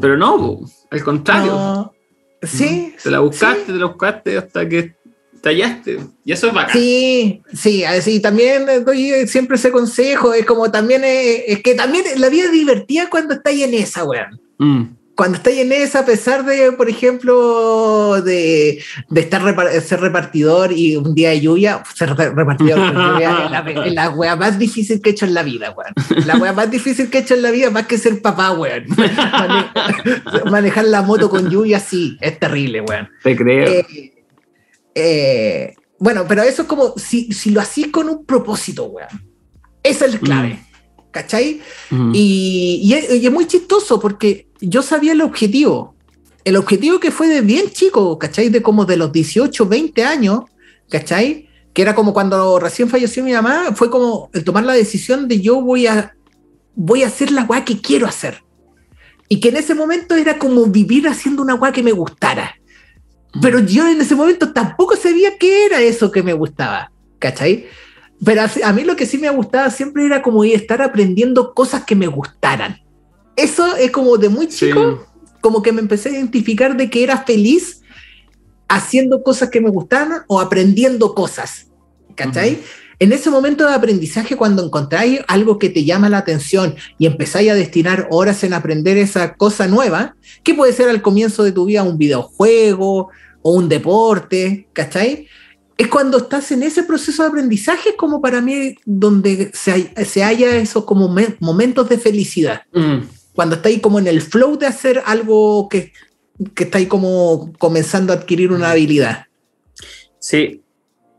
Pero no, po. al contrario. No. Sí. Te la buscaste, sí. te la buscaste hasta que tallaste. Y eso es bacán. Sí, sí, así también doy siempre ese consejo. Es como también, es, es que también la vida es divertida cuando estáis en esa, weón. Mm. cuando estáis en esa, a pesar de, por ejemplo, de, de estar ser repartidor y un día de lluvia, ser repartidor es la, wea más difícil que he hecho en la vida, weón. La wea más difícil que he hecho en la vida, más que ser papá, weón. manejar la moto con lluvia, sí, es terrible, weón. Te creo. Eh, eh, bueno, pero eso es como si, si lo hacís con un propósito, weón. Esa es la clave. Mm. ¿Cachai? Mm. y, y, es, muy chistoso porque yo sabía el objetivo. El objetivo que fue de bien chico, ¿cachai? De como de los 18, 20 años, ¿cachai? Que era como cuando recién falleció mi mamá, fue como el tomar la decisión de yo voy a, voy a hacer la weá que quiero hacer. Y que en ese momento era como vivir haciendo una weá que me gustara. Pero yo en ese momento tampoco sabía qué era eso que me gustaba, ¿cachai? Pero a, mí lo que sí me gustaba siempre era como estar aprendiendo cosas que me gustaran eso es como de muy chico, como que me empecé a identificar de que era feliz haciendo cosas que me gustaban o aprendiendo cosas. ¿Cachai? En ese momento de aprendizaje, cuando encontráis algo que te llama la atención y empezáis a destinar horas en aprender esa cosa nueva, que puede ser al comienzo de tu vida un videojuego o un deporte, ¿cachai? Es cuando estás en ese proceso de aprendizaje como para mí donde se, se halla esos como momentos de felicidad. Mm cuando estáis como en el flow de hacer algo que, que estáis como comenzando a adquirir una habilidad. Sí,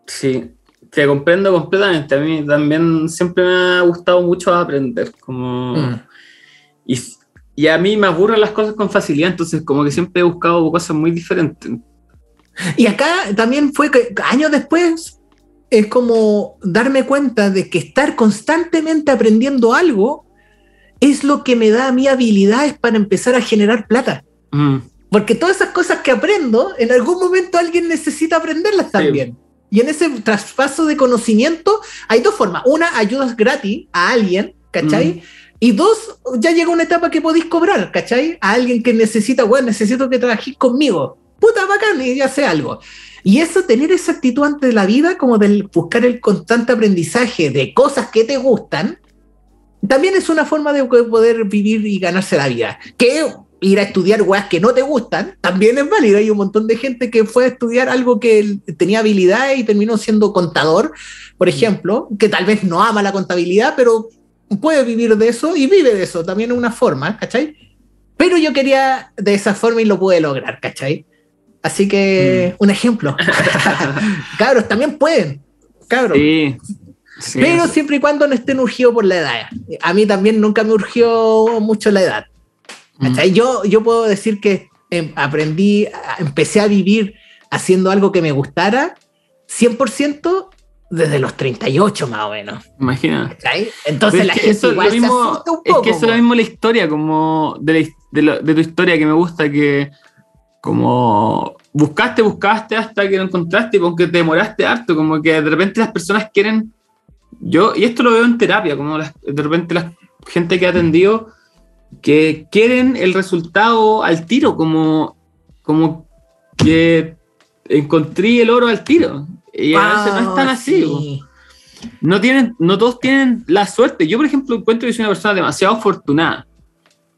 sí, te comprendo completamente. A mí también siempre me ha gustado mucho aprender, como... Mm. Y, y, a mí me aburren las cosas con facilidad, entonces como que siempre he buscado cosas muy diferentes. Y acá también fue que años después es como darme cuenta de que estar constantemente aprendiendo algo es lo que me da a mí habilidades para empezar a generar plata. Mm. Porque todas esas cosas que aprendo, en algún momento alguien necesita aprenderlas también. Y en ese traspaso de conocimiento hay dos formas. Una, ayudas gratis a alguien, ¿cachai? Mm. Y dos, ya llega una etapa que podéis cobrar, ¿cachai? A alguien que necesita, bueno, necesito que trabajéis conmigo. Puta bacán, y ya sé algo. Y eso, tener esa actitud ante la vida, como del buscar el constante aprendizaje de cosas que te gustan, también es una forma de poder vivir y ganarse la vida. Que ir a estudiar weas que no te gustan también es válido. Hay un montón de gente que fue a estudiar algo que tenía habilidades y terminó siendo contador, por ejemplo, que tal vez no ama la contabilidad, pero puede vivir de eso y vive de eso. También es una forma, ¿cachai? Pero yo quería de esa forma y lo pude lograr, ¿cachai? Así que, mm. un ejemplo. cabros, también pueden. Cabros. Sí pero siempre y cuando no estén urgidos por la edad. A mí también nunca me urgió mucho la edad. Mm. Yo, yo puedo decir que em, aprendí, empecé a vivir haciendo algo que me gustara 100% desde los 38 más o menos. Imagina. Entonces la gente igual se asusta un poco. Es que eso es lo mismo la historia, como de, de, tu historia que me gusta, que como buscaste, buscaste hasta que lo encontraste y aunque te demoraste harto, como que de repente las personas quieren yo, y esto lo veo en terapia, como de repente la gente que ha atendido, que quieren el resultado al tiro, como, como que encontré el oro al tiro. Y a veces no es tan así. No, tienen, no todos tienen la suerte. Yo, por ejemplo, encuentro que soy una persona demasiado afortunada.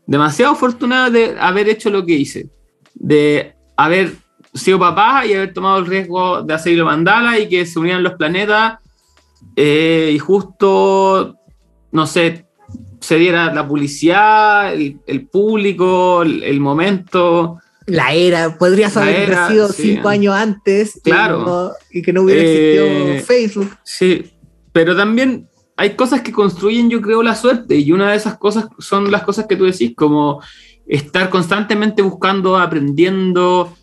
Demasiado afortunada de haber hecho lo que hice. De haber sido papá y haber tomado el riesgo de hacer mandala y que se unieran los planetas eh, y justo, no sé, se diera la publicidad, el, público, el, momento. La era, podrías haber nacido cinco años antes claro. y que no hubiera existido eh, Facebook. Sí, pero también hay cosas que construyen, yo creo, la suerte, y una de esas cosas son las cosas que tú decís, como estar constantemente buscando, aprendiendo,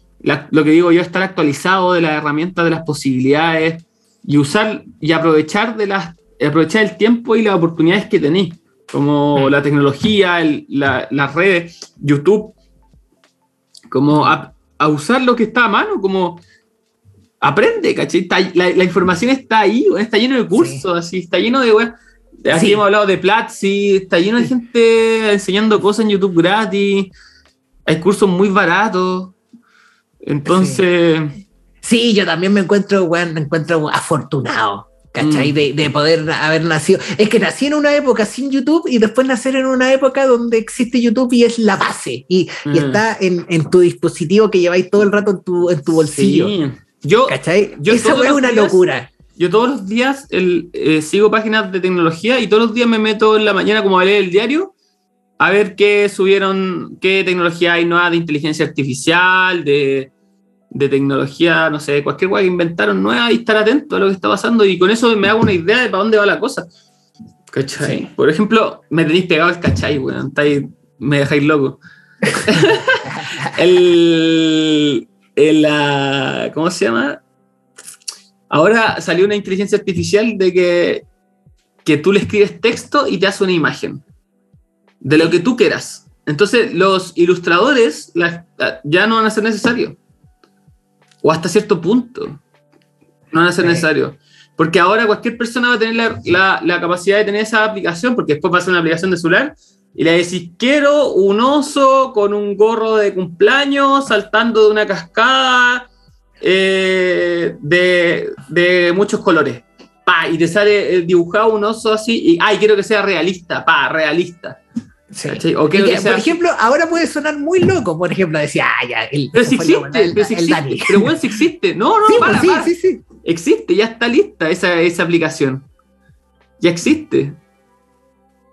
lo que digo yo, estar actualizado de las herramientas, de las posibilidades, y usar y aprovechar de las aprovechar el tiempo y las oportunidades que tenéis, como mm. la tecnología, las redes, YouTube, como a, usar lo que está a mano, como aprende, ¿cachai? la, información está ahí, está lleno de cursos, así, está lleno de, aquí hemos hablado de Platzi, está lleno de gente enseñando cosas en YouTube gratis, hay cursos muy baratos, entonces... Sí, yo también me encuentro, weón, me encuentro afortunado. ¿Cachai? Mm. De, poder haber nacido. Es que nací en una época sin YouTube y después nacer en una época donde existe YouTube y es la base. Y, mm. está en, tu dispositivo que lleváis todo el rato en tu, en tu bolsillo. Sí. Yo, ¿Cachai? Yo Eso es una locura. Yo todos los días el, eh, sigo páginas de tecnología y todos los días me meto en la mañana como a leer el diario a ver qué subieron, qué tecnología hay nueva de inteligencia artificial, de, de tecnología, no sé, cualquier cosa que inventaron nueva y estar atento a lo que está pasando y con eso me hago una idea de para dónde va la cosa. ¿Cachai? Por ejemplo, me tenéis pegado el cachai, weón, me dejáis loco. el, el, ¿Cómo se llama? Ahora salió una inteligencia artificial de que, que tú le escribes texto y te hace una imagen de lo que tú quieras. Entonces, los ilustradores ya no van a ser necesarios o hasta cierto punto. No van a ser necesarios. Porque ahora cualquier persona va a tener la, capacidad de tener esa aplicación, porque después va a ser una aplicación de celular, y le decís, quiero un oso con un gorro de cumpleaños saltando de una cascada eh, de, muchos colores. Pa, y te sale eh, dibujado un oso así, y, ay, quiero que sea realista, pa, realista. O que, por ejemplo, ahora puede sonar muy loco, por ejemplo, decía, ah, ya, el, pero si existe, pero si existe, pero bueno, si existe, no, no, para, pues, sí, sí, sí, existe, ya está lista esa, esa aplicación, ya existe.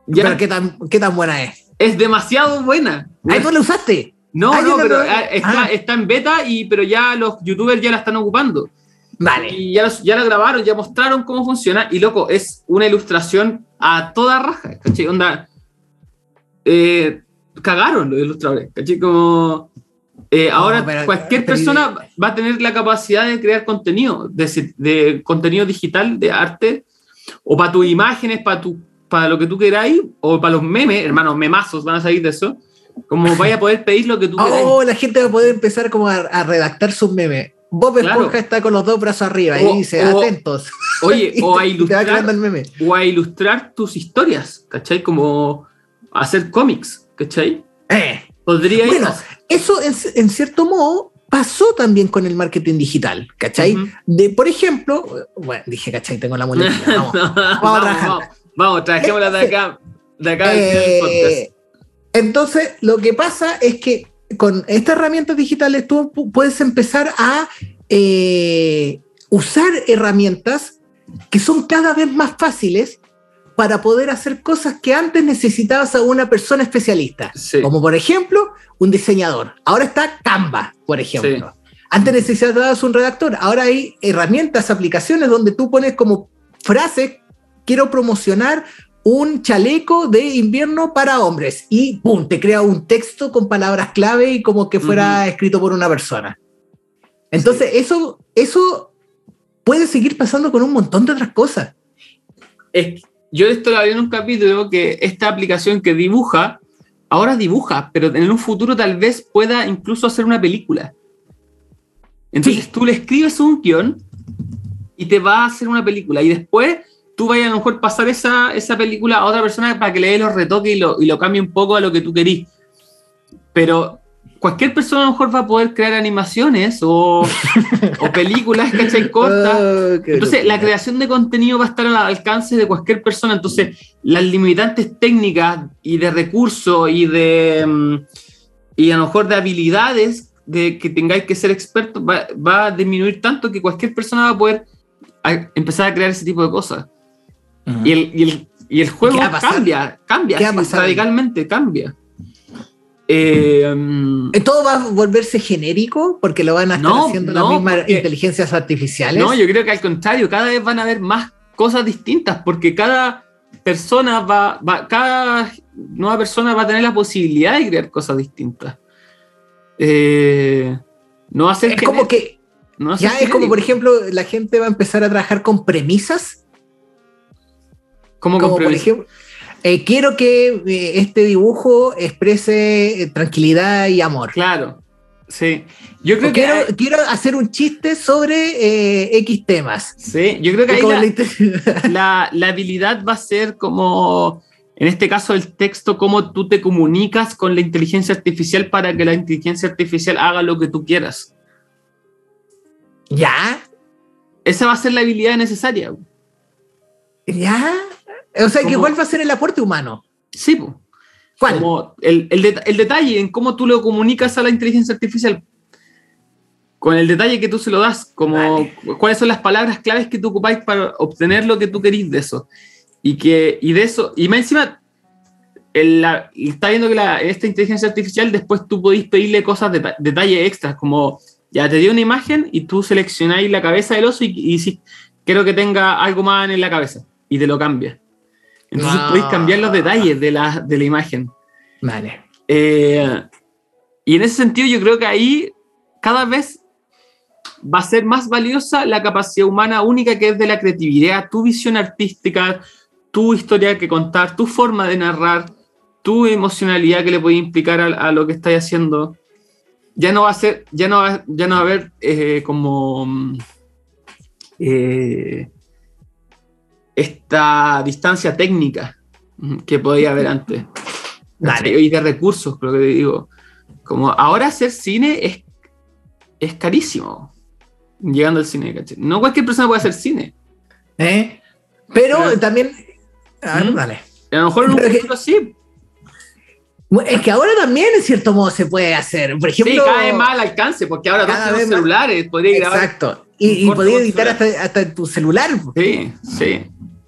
Ya, pero ¿qué tan, qué tan buena es? Es demasiado buena. ¿Ahí no la usaste? No, no, pero ah, está, ah. está, en beta, y, pero ya los youtubers ya la están ocupando. Vale. Y ya, ya la grabaron, ya mostraron cómo funciona, y loco, es una ilustración a toda raja, ¿cachai? Onda, eh, cagaron los ilustradores, ¿cachai? Como eh, ahora cualquier persona va a tener la capacidad de crear contenido, de, contenido digital, de arte, o para tus imágenes, para, tu, para lo que tú queráis, o para los memes, hermanos, memazos van a salir de eso. Como vaya a poder pedir lo que tú quieras. Oh, la gente va a poder empezar como a, redactar sus memes. Bob Esponja está con los dos brazos arriba y dice, atentos. Oye, o a ilustrar, o a ilustrar tus historias, ¿cachai? Como hacer cómics, ¿cachai? Eh. Podría bueno, eso en, cierto modo pasó también con el marketing digital, ¿cachai? De, por ejemplo, bueno, dije, ¿cachai? Tengo la muletilla. Vamos, vamos, a trabajar. Vamos, trajémosla de acá, de acá eh, Entonces, lo que pasa es que con estas herramientas digitales tú puedes empezar a eh, usar herramientas que son cada vez más fáciles para poder hacer cosas que antes necesitabas a una persona especialista, como por ejemplo un diseñador. Ahora está Canva, por ejemplo. Antes necesitabas un redactor, ahora hay herramientas, aplicaciones donde tú pones como frase, quiero promocionar un chaleco de invierno para hombres y ¡pum! te crea un texto con palabras clave y como que fuera escrito por una persona. Entonces, eso, eso puede seguir pasando con un montón de otras cosas. Es, yo esto lo hablé en un capítulo que esta aplicación que dibuja, ahora dibuja, pero en un futuro tal vez pueda incluso hacer una película. Entonces tú le escribes un guion y te va a hacer una película y después tú vayas a lo mejor pasar esa, esa película a otra persona para que le dé los retoques y lo, y lo cambie un poco a lo que tú querís. Pero cualquier persona a lo mejor va a poder crear animaciones o, o películas, ¿cachai? Cortas. Oh, Entonces, la creación de contenido va a estar al alcance de cualquier persona. Entonces, las limitantes técnicas y de recursos y de. Mm, y a lo mejor de habilidades de que tengáis que ser expertos va, a disminuir tanto que cualquier persona va a poder empezar a crear ese tipo de cosas. Y, el, y, el, y, el, juego cambia, cambia, radicalmente cambia. Eh, ¿Todo va a volverse genérico porque lo van a estar haciendo las mismas inteligencias artificiales? No, yo creo que al contrario, cada vez van a haber más cosas distintas porque cada persona va, cada nueva persona va a tener la posibilidad de crear cosas distintas. Eh, no va a ser es como que ya es como por ejemplo la gente va a empezar a trabajar con premisas. Como por ejemplo eh, quiero que eh, este dibujo exprese eh, tranquilidad y amor. Claro, sí. Yo creo que quiero, hacer un chiste sobre X temas. Sí, yo creo que ahí la, la, habilidad va a ser como, en este caso, el texto, cómo tú te comunicas con la inteligencia artificial para que la inteligencia artificial haga lo que tú quieras. ¿Ya? Esa va a ser la habilidad necesaria. ¿Ya? O sea, que ¿cuál va a ser el aporte humano? Sí, pues. ¿Cuál? Como el, el, detalle en cómo tú lo comunicas a la inteligencia artificial. Con el detalle que tú se lo das, como cuáles son las palabras claves que tú ocupáis para obtener lo que tú querís de eso. Y que, y de eso, y más encima, está viendo que la, esta inteligencia artificial después tú podéis pedirle cosas, de, detalles extras, como ya te dio una imagen y tú seleccionáis la cabeza del oso y, y quiero que tenga algo más en la cabeza y te lo cambia. Entonces podéis cambiar los detalles de la, de la imagen. Vale. Eh, y en ese sentido yo creo que ahí cada vez va a ser más valiosa la capacidad humana única que es de la creatividad, tu visión artística, tu historia que contar, tu forma de narrar, tu emocionalidad que le puede implicar a, lo que estás haciendo. Ya no va a ser, ya no va, ya no va a haber eh, como eh, esta distancia técnica que podía haber antes. Y de recursos, creo que digo. Como ahora hacer cine es, es carísimo. Llegando al cine, ¿cachai? No cualquier persona puede hacer cine. ¿Eh? Pero, también. A, ver, dale. a lo mejor en un futuro sí. Es que ahora también, en cierto modo, se puede hacer. Por ejemplo, sí, cada vez más al alcance, porque ahora todos tenemos celulares, podría grabar. Exacto. Y, y podría editar hasta, hasta, tu celular. Sí, sí.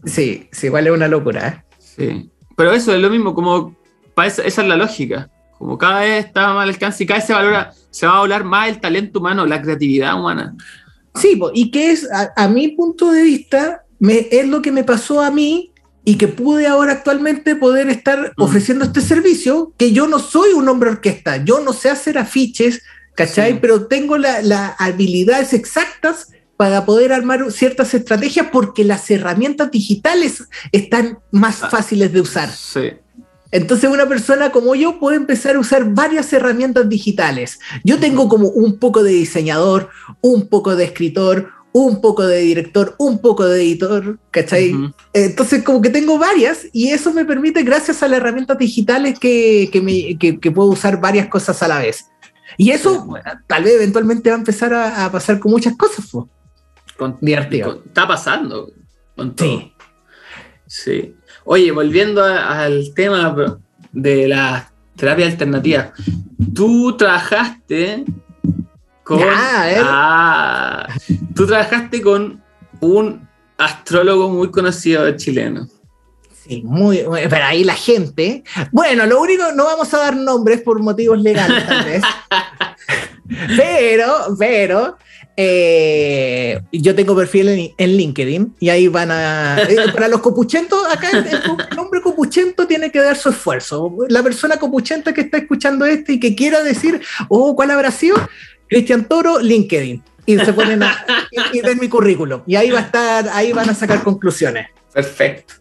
Sí, sí, igual es una locura. ¿eh? Sí. Pero eso es lo mismo, como esa, es la lógica. Como cada vez está más al alcance y cada vez se valora, se va a valorar más el talento humano, la creatividad humana. Sí, y que es, a, mi punto de vista, me, es lo que me pasó a mí y que pude ahora actualmente poder estar mm. ofreciendo este servicio, que yo no soy un hombre orquesta, yo no sé hacer afiches, ¿cachai? Pero tengo las habilidades exactas para poder armar ciertas estrategias porque las herramientas digitales están más ah, fáciles de usar. Sí. Entonces una persona como yo puede empezar a usar varias herramientas digitales. Yo tengo como un poco de diseñador, un poco de escritor, un poco de director, un poco de editor, ¿cachai? Entonces como que tengo varias y eso me permite, gracias a las herramientas digitales, que, me, puedo usar varias cosas a la vez. Y eso tal vez eventualmente va a empezar a, pasar con muchas cosas. Con, Divertido. está pasando. Con todo. Sí. Sí. Oye, volviendo al tema de la terapia alternativa, tú trabajaste con. Ah, tú trabajaste con un astrólogo muy conocido chileno. Sí, muy, pero ahí la gente. Bueno, lo único, no vamos a dar nombres por motivos legales, tal vez. pero, pero, eh, yo tengo perfil en, LinkedIn y ahí van a. Eh, para los copuchentos, acá el, nombre copuchento tiene que dar su esfuerzo. La persona copuchenta que está escuchando este y que quiera decir, oh, ¿cuál habrá sido? Cristian Toro, LinkedIn. Y se ponen a. y, ven mi currículum. Y ahí va a estar, ahí van a sacar conclusiones. Perfecto.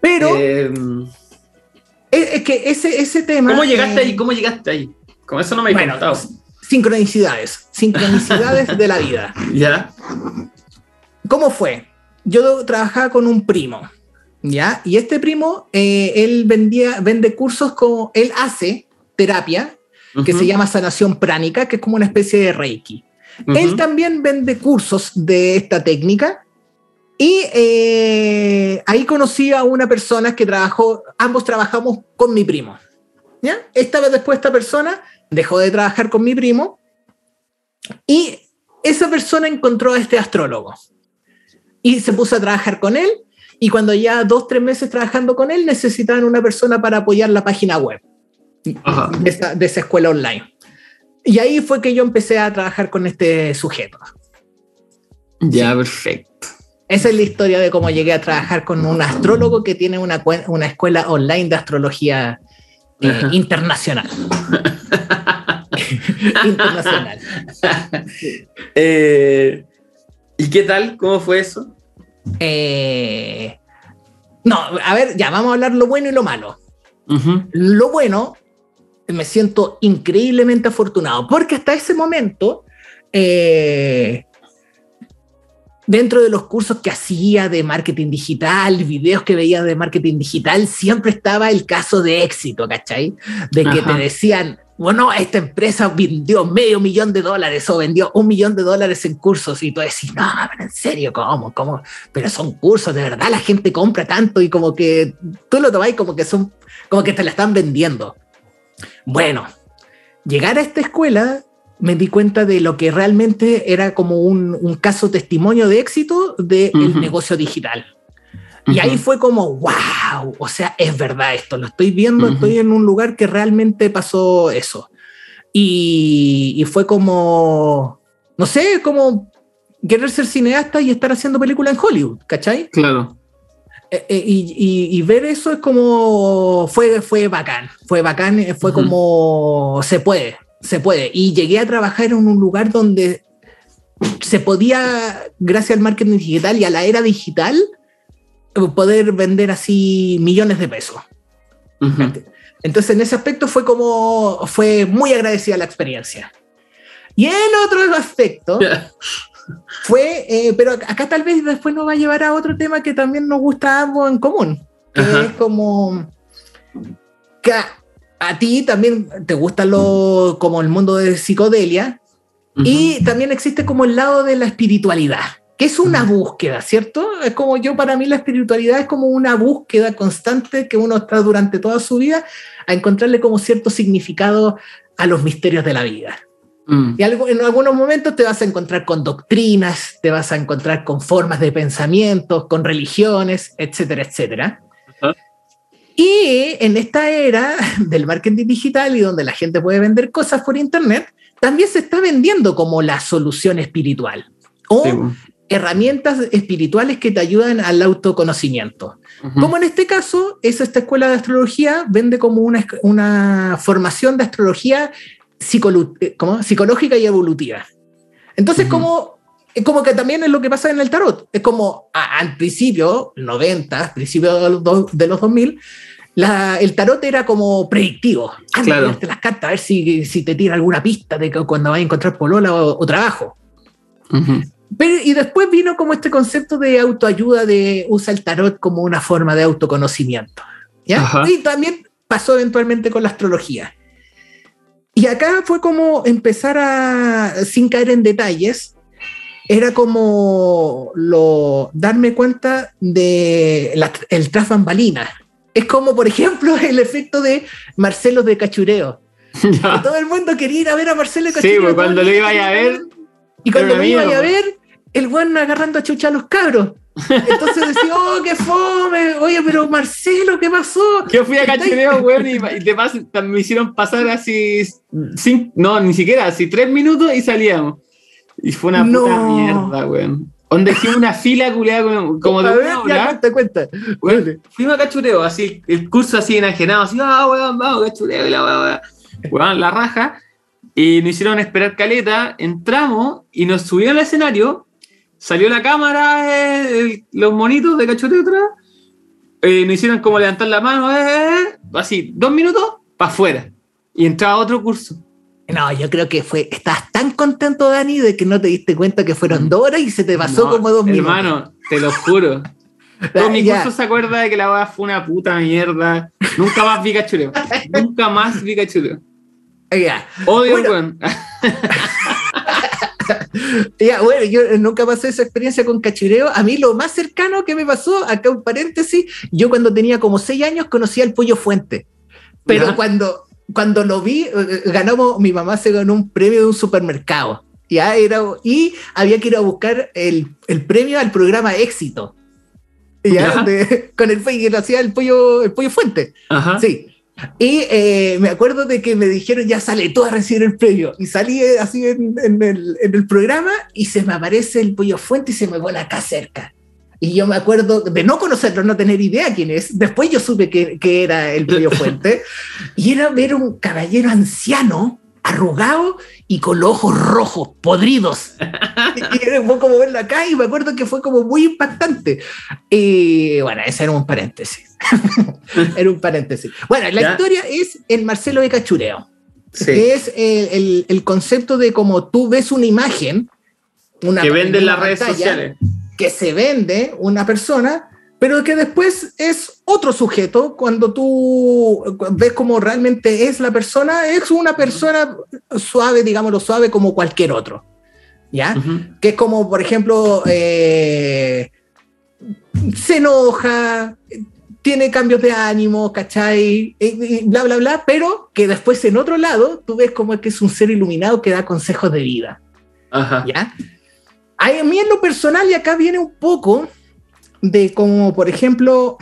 Pero. Em, es, que ese, ese tema. ¿Cómo llegaste ahí? ¿Cómo llegaste ahí? Como eso no me he bueno, contado sincronicidades, sincronicidades de la vida. ¿Ya? ¿Cómo fue? Yo trabajaba con un primo, ¿ya? Y este primo, eh, él vendía, vende cursos como, él hace terapia, que se llama sanación pránica, que es como una especie de reiki. Él también vende cursos de esta técnica y eh, ahí conocí a una persona que trabajó, ambos trabajamos con mi primo. ¿ya? Esta vez después esta persona dejó de trabajar con mi primo y esa persona encontró a este astrólogo y se puso a trabajar con él y cuando ya dos, tres meses trabajando con él necesitaban una persona para apoyar la página web de esa, escuela online. Y ahí fue que yo empecé a trabajar con este sujeto. Ya, perfecto. Esa es la historia de cómo llegué a trabajar con un astrólogo que tiene una, una escuela online de astrología eh, internacional. internacional. Eh, ¿Y qué tal? ¿Cómo fue eso? Eh, no, a ver, ya vamos a hablar lo bueno y lo malo. Lo bueno, me siento increíblemente afortunado, porque hasta ese momento dentro de los cursos que hacía de marketing digital, videos que veía de marketing digital, siempre estaba el caso de éxito, ¿cachai? De que te decían, bueno, esta empresa vendió medio millón de dólares o vendió un millón de dólares en cursos y tú decís, no, pero en serio, ¿cómo? ¿Cómo? Pero son cursos, de verdad, la gente compra tanto y como que tú lo tomáis como que son, como que te la están vendiendo. Bueno, llegar a esta escuela me di cuenta de lo que realmente era como un, caso testimonio de éxito del negocio digital. Y ahí fue como, wow, o sea, es verdad esto, lo estoy viendo, estoy en un lugar que realmente pasó eso. Y, fue como, no sé, como querer ser cineasta y estar haciendo película en Hollywood, ¿cachai? Claro. Eh, eh, y, ver eso es como, fue, fue bacán, fue bacán, eh, fue como, se puede, se puede. Y llegué a trabajar en un lugar donde se podía, gracias al marketing digital y a la era digital, poder vender así millones de pesos. Entonces, en ese aspecto fue como, fue muy agradecida la experiencia. Y en otro aspecto, fue, eh, pero acá tal vez después nos va a llevar a otro tema que también nos gusta ambos en común, que es como que a, ti también te gusta lo, como el mundo de psicodelia, y también existe como el lado de la espiritualidad que es una búsqueda, ¿cierto? Es como yo, para mí la espiritualidad es como una búsqueda constante que uno está durante toda su vida a encontrarle como cierto significado a los misterios de la vida. Mm. Y algo, en algunos momentos te vas a encontrar con doctrinas, te vas a encontrar con formas de pensamientos, con religiones, etcétera, etcétera. Y en esta era del marketing digital y donde la gente puede vender cosas por internet, también se está vendiendo como la solución espiritual o herramientas espirituales que te ayudan al autoconocimiento. Como en este caso, es esta escuela de astrología vende como una, una formación de astrología eh, psicológica y evolutiva. Entonces, como, como que también es lo que pasa en el tarot. Es como al principio, 90, principio de los, de los 2000, la, el tarot era como predictivo. Ah, claro. las cartas, a ver si, si, te tira alguna pista de cuando vas a encontrar polola o, trabajo. Pero, y después vino como este concepto de autoayuda, de usa el tarot como una forma de autoconocimiento. ¿ya? Y también pasó eventualmente con la astrología. Y acá fue como empezar a, sin caer en detalles, era como lo, darme cuenta de el tras Es como, por ejemplo, el efecto de Marcelo de Cachureo. todo el mundo quería ir a ver a Marcelo de Cachureo. Sí, pues cuando lo iba a ver. Y cuando lo iba a ver, el weón agarrando a chucha a los cabros. Entonces decía, oh, qué fome, oye, pero Marcelo, ¿qué pasó? Yo fui a cachureo, weón, y, me hicieron pasar así, no, ni siquiera, así tres minutos y salíamos. Y fue una puta mierda, weón. Donde hicimos una fila culiada como, de una hora. cuenta, cuenta. fuimos a cachureo, así, el curso así enajenado, así, ah, weón, vamos, cachureo, y la weón, weón, la raja. Y nos hicieron esperar caleta, entramos y nos subieron al escenario salió la cámara, eh, los monitos de cachoteo atrás, eh, nos hicieron como levantar la mano, eh, así, dos minutos, para afuera. Y entraba otro curso. No, yo creo que fue. Estás tan contento, Dani, de que no te diste cuenta que fueron dos horas y se te pasó como dos minutos. Hermano, te lo juro. Todo mi curso se acuerda de que la boda fue una puta mierda. Nunca más vi cachureo. Nunca más vi cachureo. Odio, bueno. ya, bueno, yo nunca pasé esa experiencia con cachureo. A mí lo más cercano que me pasó, acá un paréntesis, yo cuando tenía como seis años conocía al Pollo Fuente. Pero cuando, cuando lo vi, eh, eh, ganamos, mi mamá se ganó un premio de un supermercado. Ya era, y había que ir a buscar el, el premio al programa Éxito. ¿ya? con el que hacía el pollo, el pollo fuente. Ajá. Sí. Y eh, me acuerdo de que me dijeron, ya sale tú a recibir el premio. Y salí eh, así en, el, en, el, programa y se me aparece el pollo fuente y se me vuelve acá cerca. Y yo me acuerdo de no conocerlo, no tener idea quién es. Después yo supe que, que era el pollo fuente. y era ver un caballero anciano arrugado y con los ojos rojos, podridos. y, fue como verlo acá y me acuerdo que fue como muy impactante. Y bueno, ese era un paréntesis. era un paréntesis. Bueno, la historia es el Marcelo de Cachureo. Es el, el, concepto de como tú ves una imagen. Una, que vende en las redes sociales. Que se vende una persona pero que después es otro sujeto cuando tú ves cómo realmente es la persona, es una persona suave, digámoslo suave, como cualquier otro. ¿Ya? Que es como, por ejemplo, eh, se enoja, tiene cambios de ánimo, ¿cachai? Y bla, bla, bla, pero que después en otro lado tú ves como que es un ser iluminado que da consejos de vida. Ajá. ¿Ya? A mí en lo personal, y acá viene un poco de como, por ejemplo,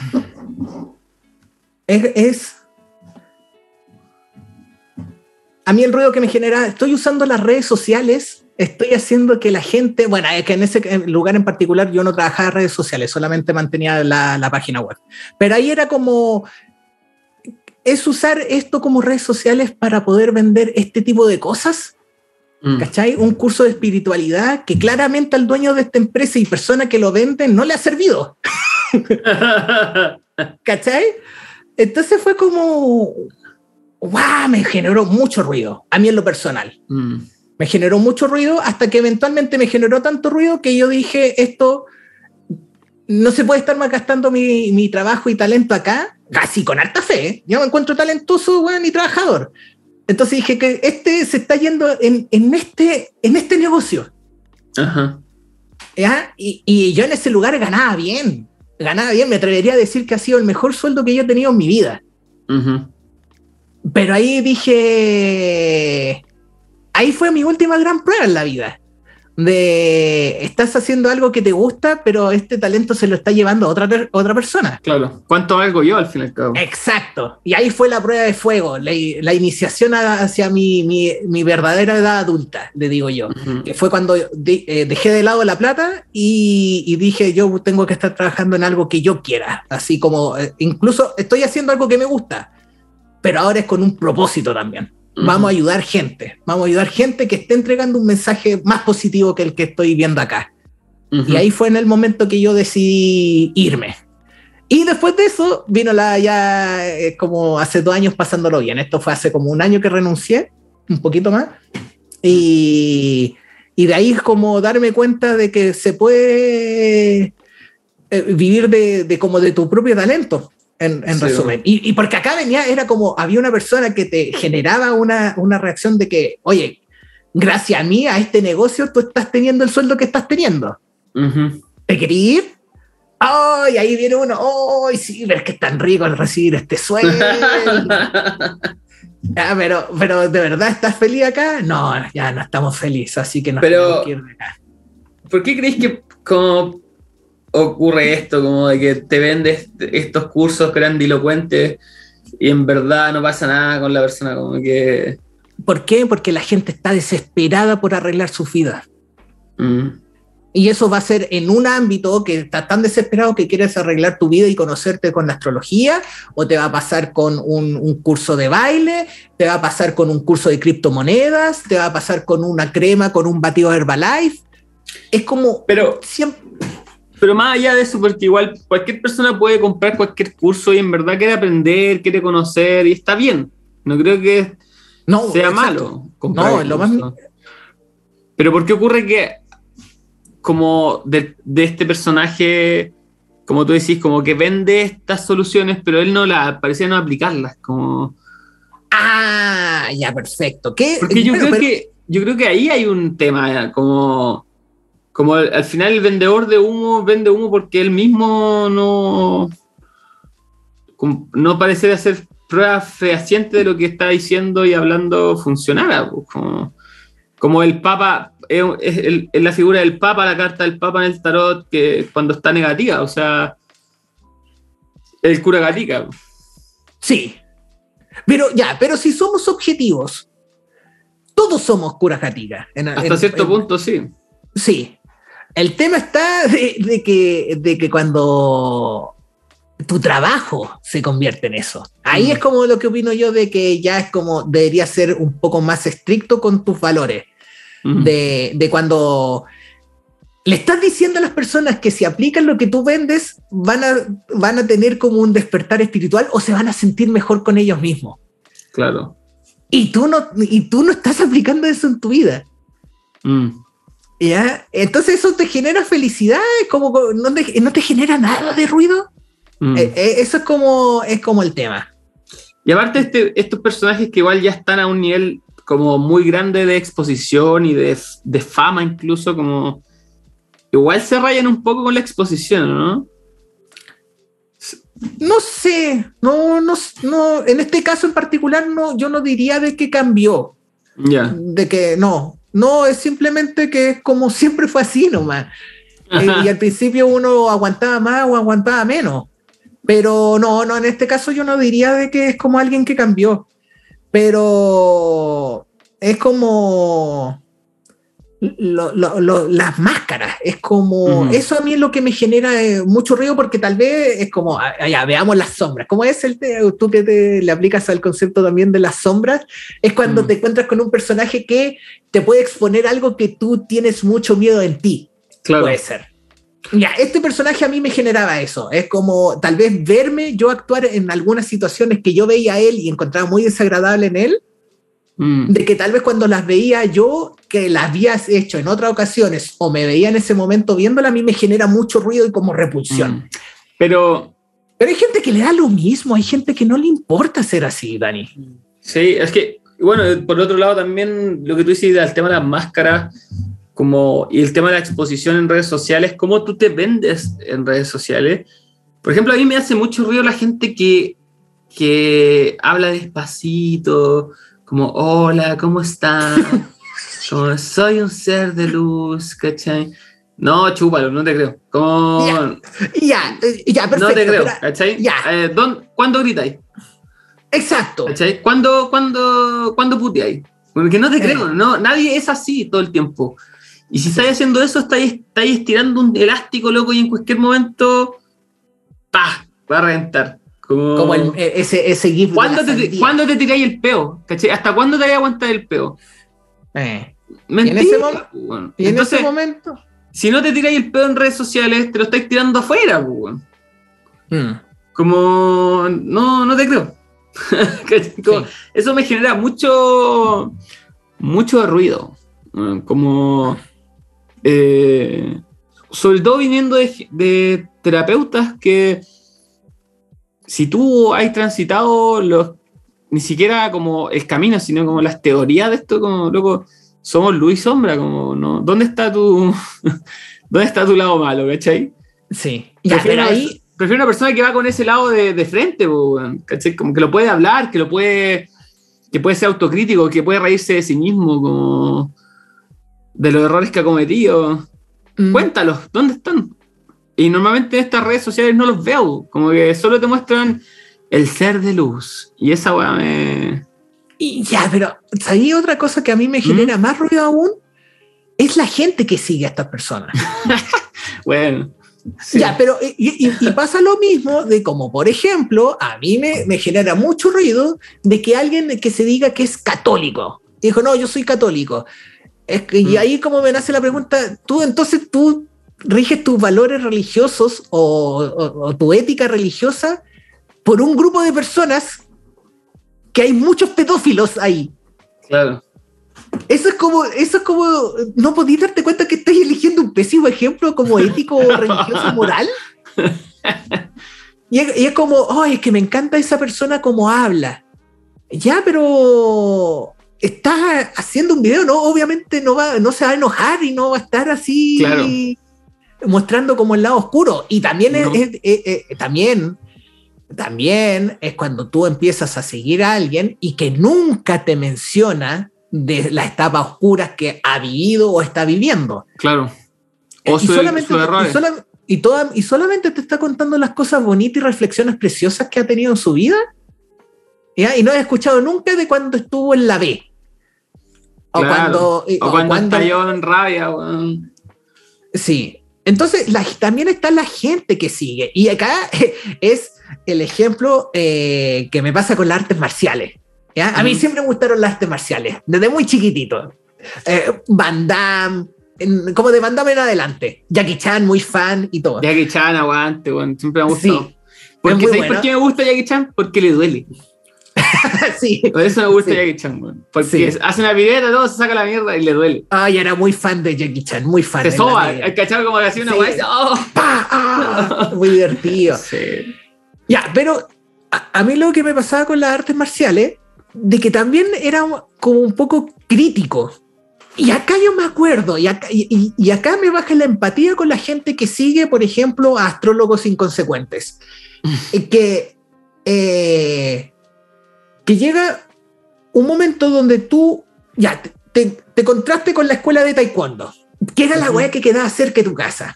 es, a mí el ruido que me genera, estoy usando las redes sociales, estoy haciendo que la gente, bueno, es que en ese lugar en particular yo no trabajaba en redes sociales, solamente mantenía la, la página web, pero ahí era como, es usar esto como redes sociales para poder vender este tipo de cosas Mm. ¿Cachai? Un curso de espiritualidad que claramente al dueño de esta empresa y persona que lo venden no le ha servido. ¿Cachai? Entonces fue como, ¡guau! Me generó mucho ruido, a mí en lo personal. Mm. Me generó mucho ruido hasta que eventualmente me generó tanto ruido que yo dije, esto no se puede estar más gastando mi, mi trabajo y talento acá, casi con alta fe. ¿eh? Yo me encuentro talentoso, bueno, y trabajador. Entonces dije que este se está yendo en, este, en este negocio. Ajá. Y, y, yo en ese lugar ganaba bien. Ganaba bien. Me atrevería a decir que ha sido el mejor sueldo que yo he tenido en mi vida. Pero ahí dije. Ahí fue mi última gran prueba en la vida de estás haciendo algo que te gusta, pero este talento se lo está llevando a otra, otra persona. Claro, ¿cuánto algo yo al fin y al cabo? Exacto, y ahí fue la prueba de fuego, la, iniciación hacia mi, mi, verdadera edad adulta, le digo yo, que fue cuando eh, dejé de lado la plata y, dije, yo tengo que estar trabajando en algo que yo quiera, así como, eh, incluso estoy haciendo algo que me gusta, pero ahora es con un propósito también. Vamos a ayudar gente, vamos a ayudar gente que esté entregando un mensaje más positivo que el que estoy viendo acá. Y ahí fue en el momento que yo decidí irme. Y después de eso vino la ya eh, como hace dos años pasándolo bien. Esto fue hace como un año que renuncié, un poquito más. Y, y de ahí es como darme cuenta de que se puede eh, vivir de, de, como de tu propio talento en, resumen. Y, porque acá venía, era como, había una persona que te generaba una, una reacción de que, oye, gracias a mí, a este negocio, tú estás teniendo el sueldo que estás teniendo. ¿Te querías ir? ¡Ay! ahí viene uno, ¡ay! sí, ver que es tan rico el recibir este sueldo. pero, pero, ¿de verdad estás feliz acá? No, ya no estamos felices, así que no pero, que ir de acá. ¿Por qué creéis que como ocurre esto, como de que te vendes estos cursos grandilocuentes y en verdad no pasa nada con la persona, como que... ¿Por qué? Porque la gente está desesperada por arreglar su vida. Mm. Y eso va a ser en un ámbito que está tan desesperado que quieres arreglar tu vida y conocerte con la astrología, o te va a pasar con un, curso de baile, te va a pasar con un curso de criptomonedas, te va a pasar con una crema, con un batido Herbalife. Es como... Pero siempre pero más allá de eso, porque igual cualquier persona puede comprar cualquier curso y en verdad quiere aprender, quiere conocer y está bien. No creo que no, sea malo comprar. No, lo más. Pero ¿por qué ocurre que como de, este personaje, como tú decís, como que vende estas soluciones, pero él no la parecía no aplicarlas, como... Ah, ya, perfecto. ¿Qué? Porque yo creo que yo creo que ahí hay un tema como como al, final el vendedor de humo vende humo porque él mismo no, no parece hacer pruebas fehacientes de lo que está diciendo y hablando funcionara. Pues, como, el Papa, es, la figura del Papa, la carta del Papa en el tarot, que cuando está negativa, o sea, el cura gatica. Sí, pero ya, pero si somos objetivos, todos somos curas gaticas. Hasta cierto punto, sí. Sí, el tema está de, que, de que cuando tu trabajo se convierte en eso. Ahí es como lo que opino yo de que ya es como debería ser un poco más estricto con tus valores. de, cuando le estás diciendo a las personas que si aplican lo que tú vendes, van a, van a tener como un despertar espiritual o se van a sentir mejor con ellos mismos. Claro. Y tú no, y tú no estás aplicando eso en tu vida. Mm. ¿Ya? Entonces eso te genera felicidad, como no te, no te genera nada de ruido. Mm. Eh, eh, eso es como, es como el tema. Y aparte este, estos personajes que igual ya están a un nivel como muy grande de exposición y de, de fama incluso, como igual se rayan un poco con la exposición, ¿no? No sé, no, no, no, en este caso en particular no, yo no diría de que cambió. Ya. De que no, no, es simplemente que es como siempre fue así nomás. Eh, y al principio uno aguantaba más o aguantaba menos. Pero no, no, en este caso yo no diría de que es como alguien que cambió. Pero es como las máscaras. Es como, eso a mí es lo que me genera eh, mucho ruido porque tal vez es como, allá, ah, veamos las sombras. ¿Cómo es el tú que te, le aplicas al concepto también de las sombras? Es cuando te encuentras con un personaje que te puede exponer algo que tú tienes mucho miedo en ti. Claro. Puede ser. Ya, este personaje a mí me generaba eso. Es como tal vez verme yo actuar en algunas situaciones que yo veía a él y encontraba muy desagradable en él Mm. de que tal vez cuando las veía yo, que las habías hecho en otras ocasiones o me veía en ese momento viéndola, a mí me genera mucho ruido y como repulsión. Mm. Pero... Pero hay gente que le da lo mismo, hay gente que no le importa ser así, Dani. Sí, es que, bueno, por otro lado también lo que tú dices del tema de las máscaras, como, y el tema de la exposición en redes sociales, cómo tú te vendes en redes sociales. Por ejemplo, a mí me hace mucho ruido la gente que, que habla despacito, como, hola, ¿cómo estás? como, soy un ser de luz, ¿cachai? No, chúpalo, no te creo. Como... Ya, ya, perfecto. No te creo, ¿cachai? Ya. Eh, ¿Cuándo gritáis? Exacto. ¿Cachai? ¿Cuándo, cuándo, cuándo puteáis? Porque no te creo, no, nadie es así todo el tiempo. Y si estáis haciendo eso, estáis, estáis estirando un elástico, loco, y en cualquier momento, ¡pah! Va a reventar. Como, e, ese, ese GIF. ¿Cuándo, te, ¿Cuándo te tiráis el peo? ¿Hasta cuándo te voy a aguantar el peo? Eh. ¿Y en, ese, ¿Y en ese momento? Si no te tiráis el peo en redes sociales, te lo estáis tirando afuera, hmm. Como, no, no te creo. Eso me genera mucho, mucho ruido. Como, eh, sobre todo viniendo de terapeutas que si tú has transitado los, ni siquiera como el camino, sino como las teorías de esto, como loco, somos luz y sombra, como, ¿no? ¿Dónde está tu, dónde está tu lado malo, cachai? Sí. prefiero, ahí... prefiero una persona que va con ese lado de, de frente, ¿cachai? Como que lo puede hablar, que lo puede, que puede ser autocrítico, que puede reírse de sí mismo, como de los errores que ha cometido. Mm. Cuéntalos, ¿dónde están? Y normalmente en estas redes sociales no los veo, como que solo te muestran el ser de luz. Y esa weá me. Y ya, pero ahí otra cosa que a mí me genera ¿Mm? más ruido aún? Es la gente que sigue a estas personas. bueno. Ya, pero y, pasa lo mismo de como, por ejemplo, a mí me, me, genera mucho ruido de que alguien que se diga que es católico. Dijo, no, yo soy católico. Es que, Y mm. ahí como me nace la pregunta, tú entonces tú riges tus valores religiosos o, tu ética religiosa por un grupo de personas que hay muchos pedófilos ahí. Claro. Eso es como, eso es como, no podías darte cuenta que estás eligiendo un pésimo ejemplo como ético, religioso, moral. Y es, como, ay, es que me encanta esa persona como habla. Ya, pero estás haciendo un video, ¿no? Obviamente no, va, no se va a enojar y no va a estar así. Claro mostrando como el lado oscuro. Y también es, también, también es cuando tú empiezas a seguir a alguien y que nunca te menciona de las etapas oscuras que ha vivido o está viviendo. Claro. O y, solamente, y, y, solamente te está contando las cosas bonitas y reflexiones preciosas que ha tenido en su vida. Y no he escuchado nunca de cuando estuvo en la B. O cuando, o, cuando, estalló en rabia. Sí, entonces, también está la gente que sigue. Y acá es el ejemplo eh, que me pasa con las artes marciales. A mí siempre me gustaron las artes marciales, desde muy chiquitito. Eh, Van Damme, como de Van Damme en adelante. Jackie Chan, muy fan y todo. Jackie Chan, aguante, bueno, siempre me ha gustado. Porque, ¿Sabes por qué me gusta Jackie Chan? Porque le duele. sí. Por eso me gusta Jackie Chan, weón. Porque hace una pirueta, todo se saca la mierda y le duele. Ay, era muy fan de Jackie Chan, muy fan. Se soba, el cachado como que hacía una weá. ¡Oh! ¡Ah! Muy divertido. Sí. Ya, pero a, mí lo que me pasaba con las artes marciales, de que también era como un poco crítico. Y acá yo me acuerdo, y acá, y, acá me baja la empatía con la gente que sigue, por ejemplo, a astrólogos inconsecuentes. que, eh, que llega un momento donde tú ya te, te, contraste con la escuela de taekwondo, que era la weá que quedaba cerca de tu casa.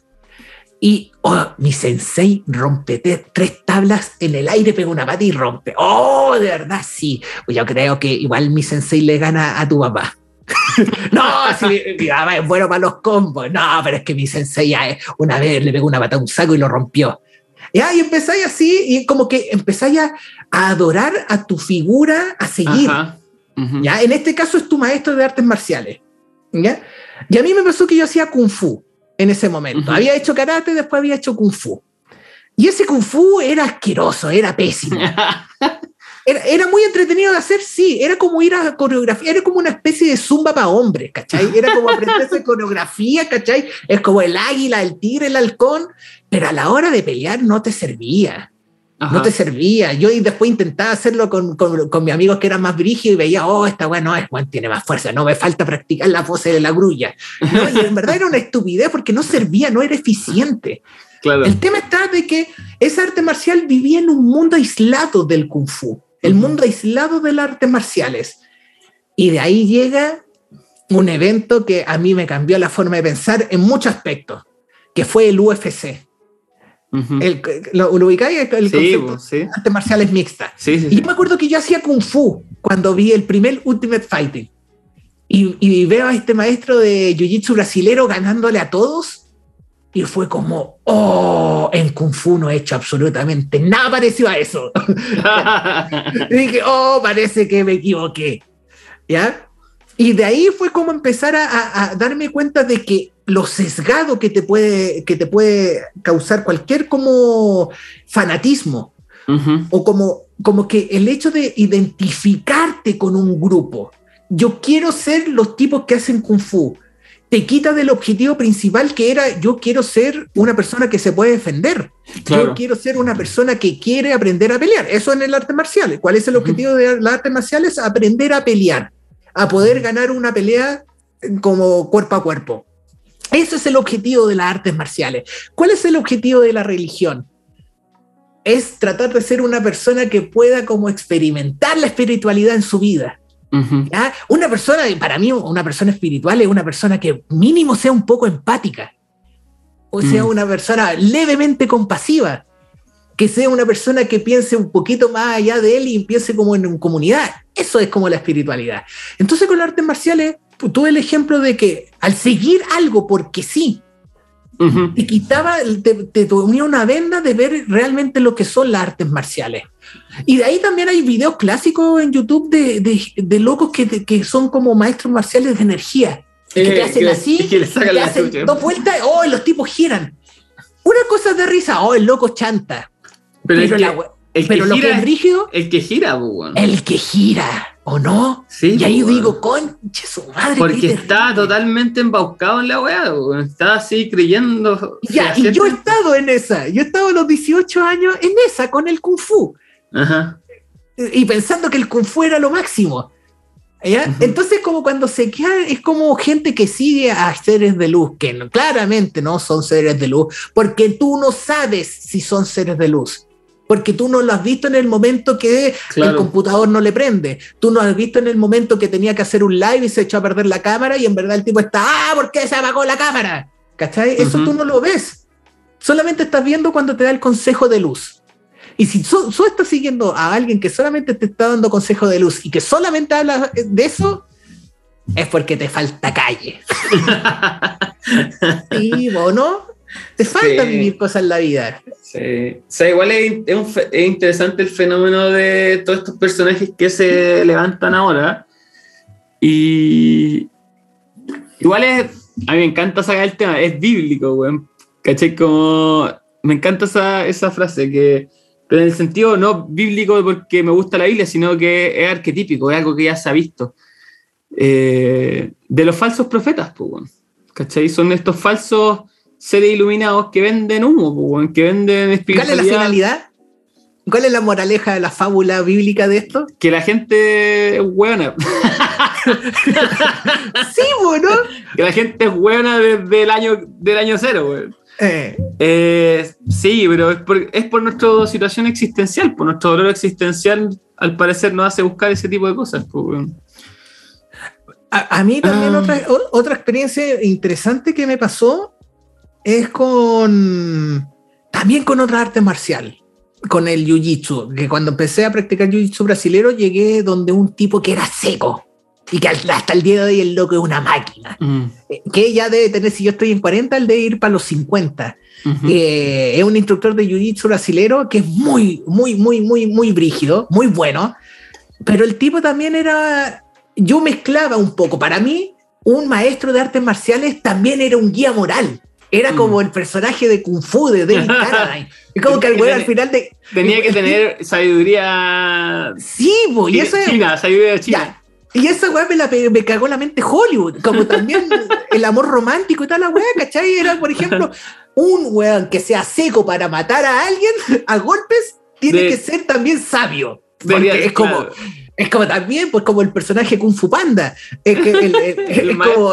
Y oh, mi sensei rompe tres tablas en el aire, pega una pata y rompe. Oh, de verdad, sí. Pues yo creo que igual mi sensei le gana a tu papá. no, si mi, papá es bueno para los combos. No, pero es que mi sensei ya una vez le pegó una pata a un saco y lo rompió. Ya, y empezáis así, y como que empezáis a, adorar a tu figura a seguir. ¿ya? En este caso es tu maestro de artes marciales. ¿ya? Y a mí me pasó que yo hacía kung fu en ese momento. Había hecho karate, después había hecho kung fu. Y ese kung fu era asqueroso, era pésimo. Era, muy entretenido de hacer, sí. Era como ir a coreografía, era como una especie de zumba para hombres, ¿cachai? Era como aprenderse coreografía, ¿cachai? Es como el águila, el tigre, el halcón, pero a la hora de pelear no te servía. No te servía. Yo después intentaba hacerlo con, con, con mis amigos que eran más brígidos y veía, oh, esta weá no es, bueno, tiene más fuerza, no me falta practicar la pose de la grulla. y en verdad era una estupidez porque no servía, no era eficiente. Claro. El tema está de que esa arte marcial vivía en un mundo aislado del kung fu, el mundo aislado de las artes marciales. Y de ahí llega un evento que a mí me cambió la forma de pensar en muchos aspectos, que fue el UFC el, lo, ubicáis el concepto sí, artes marciales mixtas. y yo me acuerdo que yo hacía kung fu cuando vi el primer Ultimate Fighting. Y, y veo a este maestro de jiu-jitsu brasilero ganándole a todos. Y fue como, oh, en Kung Fu no he hecho absolutamente nada parecido a eso. y dije, oh, parece que me equivoqué. ¿Ya? Y de ahí fue como empezar a, darme cuenta de que lo sesgado que te puede, que te puede causar cualquier como fanatismo o como, como que el hecho de identificarte con un grupo. Yo quiero ser los tipos que hacen kung fu. Te quita del objetivo principal que era yo quiero ser una persona que se puede defender. Yo quiero ser una persona que quiere aprender a pelear. Eso en el arte marcial. ¿Cuál es el objetivo de las artes marciales? Aprender a pelear a poder ganar una pelea como cuerpo a cuerpo. Ese es el objetivo de las artes marciales. ¿Cuál es el objetivo de la religión? Es tratar de ser una persona que pueda como experimentar la espiritualidad en su vida. Una persona, para mí, una persona espiritual es una persona que mínimo sea un poco empática, o sea, mm. una persona levemente compasiva, que sea una persona que piense un poquito más allá de él y piense como en comunidad. Eso es como la espiritualidad. Entonces con las artes marciales tuve el ejemplo de que al seguir algo porque sí, te quitaba, te, te, ponía una venda de ver realmente lo que son las artes marciales. Y de ahí también hay videos clásicos en YouTube de, de, locos que, que, son como maestros marciales de energía. que te eh, hacen así, que le sacan te hacen dos vueltas, oh, los tipos giran. Una cosa de risa, oh, el loco chanta. Pero, lo que es rígido. El que gira, El que gira, ¿o no? Sí. Y ahí digo, conche su madre. Porque está totalmente embaucado en la weá, Está así creyendo. Ya, y yo he estado en esa. Yo he estado a los 18 años en esa, con el Kung Fu. Ajá. Y pensando que el Kung Fu era lo máximo. Entonces, como cuando se queda, es como gente que sigue a seres de luz, que claramente no son seres de luz, porque tú no sabes si son seres de luz porque tú no lo has visto en el momento que el computador no le prende. Tú no has visto en el momento que tenía que hacer un live y se echó a perder la cámara y en verdad el tipo está, ah, ¿por qué se apagó la cámara? ¿Cachai? Eso tú no lo ves. Solamente estás viendo cuando te da el consejo de luz. Y si tú, estás siguiendo a alguien que solamente te está dando consejo de luz y que solamente habla de eso, es porque te falta calle. sí, no? Te falta vivir cosas en la vida. Sí. O sea, igual es, interesante el fenómeno de todos estos personajes que se levantan ahora. Y igual es, a mí me encanta sacar el tema, es bíblico, güey. ¿Cachai? Como, me encanta esa, esa frase que pero en el sentido no bíblico porque me gusta la Biblia, sino que es arquetípico, es algo que ya se ha visto. Eh, de los falsos profetas, pues, ¿cachai? Son estos falsos seres iluminados que venden humo, que venden espiritualidad. ¿Cuál es la finalidad? ¿Cuál es la moraleja de la fábula bíblica de esto? Que la gente es buena. sí, bueno. Que la gente es buena desde el año, del año cero, güey. Eh. Eh, sí, pero es por, es por nuestra situación existencial, por nuestro dolor existencial, al parecer nos hace buscar ese tipo de cosas. Pues, a, mí también ah. otra, otra experiencia interesante que me pasó es con también con otra arte marcial, con el jiu-jitsu, que cuando empecé a practicar jiu-jitsu brasilero llegué donde un tipo que era seco y que hasta el día de hoy el loco es una máquina, mm. eh, que ya debe tener, si yo estoy en 40, él debe ir para los 50. Eh, es un instructor de jiu-jitsu brasilero que es muy, muy, muy, muy, muy brígido, muy bueno, pero el tipo también era yo mezclaba un poco. Para mí, un maestro de artes marciales también era un guía moral. Era mm. como el personaje de Kung Fu de David Carradine. Es como que al al final de. Tenía que tener sabiduría. Sí, y eso es. China, sabiduría china. Y esa weá me, me, cagó la mente Hollywood. Como también el amor romántico y tal, la weá, ¿cachai? Era, por ejemplo, un weón que sea seco para matar a alguien a golpes, tiene que ser también sabio. Porque es como. Es como también, pues como el personaje Kung Fu Panda. Es, como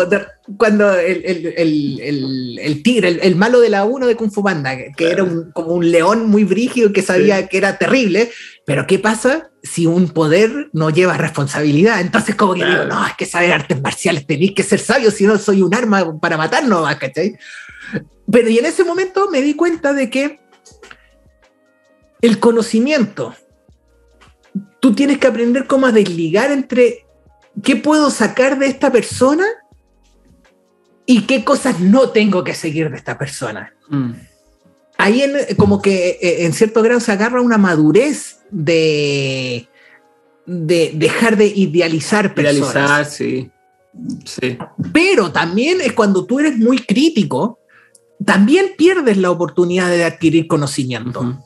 cuando el, tigre, el, malo de la 1 de Kung Fu Panda, que era como un león muy brígido que sabía que era terrible, pero ¿qué pasa si un poder no lleva responsabilidad? Entonces como que digo, no, es que saber artes marciales, tenéis que ser sabio, si no soy un arma para matarnos, ¿cachai? Pero y en ese momento me di cuenta de que el conocimiento tú tienes que aprender cómo a desligar entre qué puedo sacar de esta persona y qué cosas no tengo que seguir de esta persona. Mm. Ahí en, como que eh, en cierto grado se agarra una madurez de, de dejar de idealizar personas. Idealizar, sí. sí. Pero también es cuando tú eres muy crítico, también pierdes la oportunidad de adquirir conocimiento.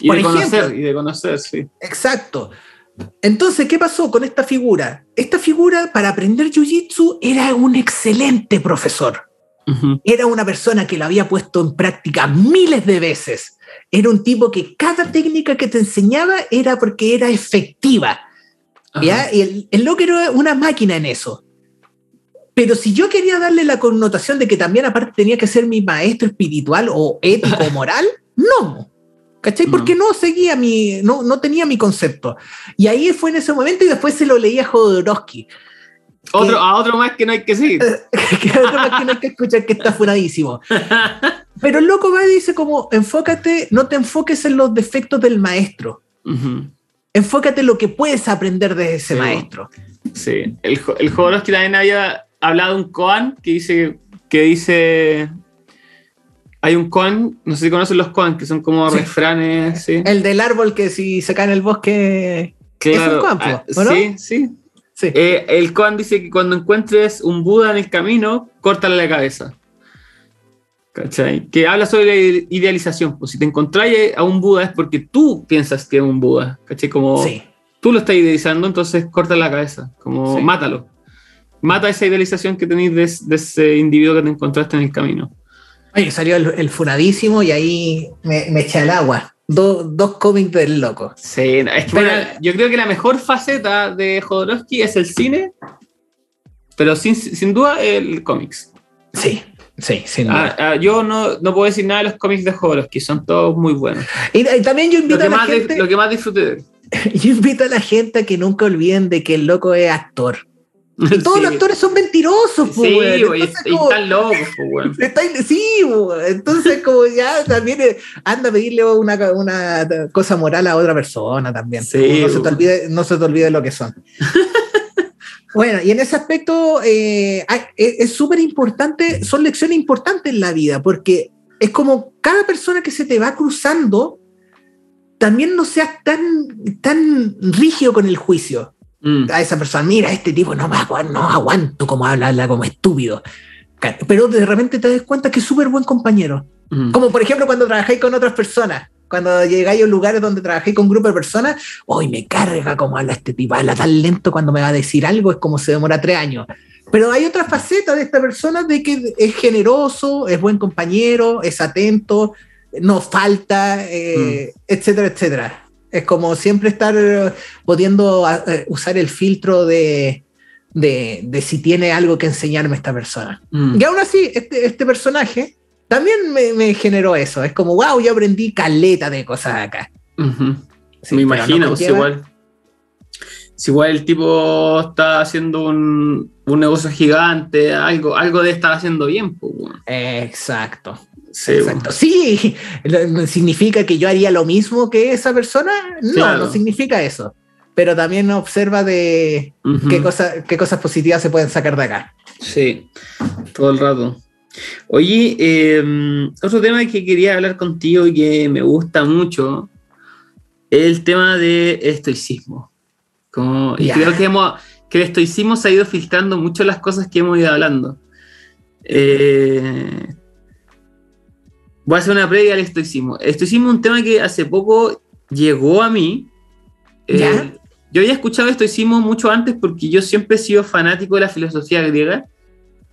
Y de conocer, y de conocer, sí. Exacto. Entonces, ¿qué pasó con esta figura? Esta figura para aprender Jiu-Jitsu era un excelente profesor. Era una persona que lo había puesto en práctica miles de veces. Era un tipo que cada técnica que te enseñaba era porque era efectiva. ¿ya? Y el, el loco era una máquina en eso. Pero si yo quería darle la connotación de que también aparte tenía que ser mi maestro espiritual o ético o moral, no. ¿Cachai? Porque no seguía mi, no, no tenía mi concepto. Y ahí fue en ese momento y después se lo leía a Jodorowsky. Otro, a otro más que no hay que seguir. que otro más que no hay que escuchar que está furadísimo. Pero el loco va y dice como, enfócate, no te enfoques en los defectos del maestro. Enfócate en lo que puedes aprender de ese maestro. Sí, el, el Jodorowsky también había hablado de un Koan que dice, que dice hay un koan, no sé si conocen los koan, que son como refranes. ¿sí? El del árbol que si se cae en el bosque. es un koan, ah, Sí, sí. sí. Eh, el koan dice que cuando encuentres un Buda en el camino, córtale la cabeza. ¿Cachai? Que habla sobre la idealización. Pues si te encontráis a un Buda es porque tú piensas que es un Buda. ¿Cachai? Como tú lo estás idealizando, entonces corta la cabeza. Como mátalo. Mata esa idealización que tenéis de ese individuo que te encontraste en el camino. Oye, salió el, funadísimo y ahí me, me echa el agua. dos cómics del loco. Sí, es que yo creo que la mejor faceta de Jodorowsky es el cine, pero sin, sin duda el cómics. Sí, sí, sin duda. Ah, ah, yo no, no, puedo decir nada de los cómics de Jodorowsky, son todos muy buenos. Y, también yo invito a la gente... lo que más disfruté de Yo invito a la gente a que nunca olviden de que el loco es actor. Todos los actores son mentirosos, pues, Sí, y, están locos, pues, Sí, entonces como ya también eh, anda a pedirle una, una, cosa moral a otra persona también. Sí, no, se te olvide, no se te olvide lo que son. bueno, y en ese aspecto eh, es súper importante, son lecciones importantes en la vida, porque es como cada persona que se te va cruzando, también no seas tan, tan rígido con el juicio Mm. a esa persona, mira, este tipo no, me no aguanto como habla, habla como estúpido. Pero de repente te das cuenta que es súper buen compañero. Mm. Como por ejemplo cuando trabajáis con otras personas. Cuando llegáis a lugares donde trabajé con un grupo de personas, hoy me carga como habla este tipo, habla tan lento cuando me va a decir algo, es como se demora tres años. Pero hay otra faceta de esta persona de que es generoso, es buen compañero, es atento, no falta, eh, mm. etcétera, etcétera. Es como siempre estar pudiendo eh, usar el filtro de, de, si tiene algo que enseñarme esta persona. Mm. Y aún así, este, este personaje también me, generó eso. Es como, wow, yo aprendí caleta de cosas acá. me imagino, si igual. Si igual el tipo está haciendo un, negocio gigante, algo, algo de estar haciendo bien. Pues, Exacto. Sí, Exacto. Sí, ¿significa que yo haría lo mismo que esa persona? No, no significa eso. Pero también observa de qué, qué cosas positivas se pueden sacar de acá. Sí, todo el rato. Oye, em, otro tema que quería hablar contigo y que me gusta mucho es el tema de estoicismo. Como, y creo que, hemos, que el estoicismo se ha ido filtrando mucho las cosas que hemos ido hablando. Eh, voy a hacer una previa al estoicismo. El estoicismo es un tema que hace poco llegó a mí. Eh, yo había escuchado estoicismo mucho antes porque yo siempre he sido fanático de la filosofía griega.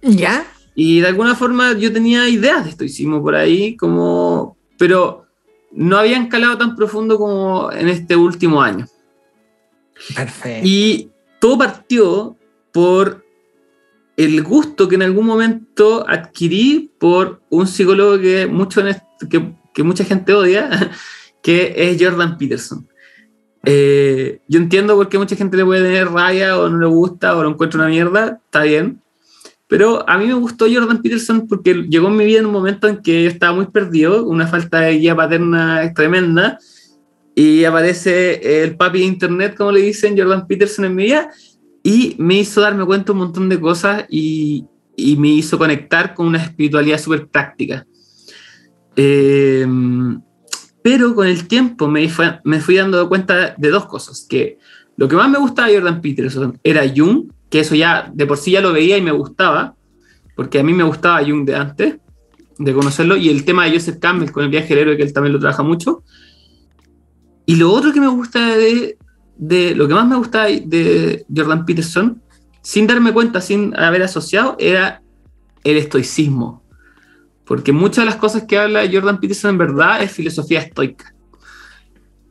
¿Ya? Y de alguna forma yo tenía ideas de estoicismo por ahí, como, pero no habían calado tan profundo como en este último año. Perfecto. Y todo partió por el gusto que en algún momento adquirí por un psicólogo que, mucho que, mucha gente odia, que es Jordan Peterson. Eh, yo entiendo por qué mucha gente le puede tener raya o no le gusta o lo encuentra una mierda, está bien, pero a mí me gustó Jordan Peterson porque llegó en mi vida en un momento en que estaba muy perdido, una falta de guía paterna tremenda, y aparece el papi de internet, como le dicen, Jordan Peterson en mi vida, y me hizo darme cuenta un montón de cosas y, y me hizo conectar con una espiritualidad súper práctica. Eh, pero con el tiempo me, me fui dando cuenta de dos cosas, que lo que más me gustaba de Jordan Peterson era Jung, que eso ya de por sí ya lo veía y me gustaba, porque a mí me gustaba Jung de antes, de conocerlo, y el tema de Joseph Campbell con el viaje del héroe, que él también lo trabaja mucho. Y lo otro que me gusta de, de lo que más me gusta de Jordan Peterson, sin darme cuenta, sin haber asociado, era el estoicismo. Porque muchas de las cosas que habla Jordan Peterson en verdad es filosofía estoica.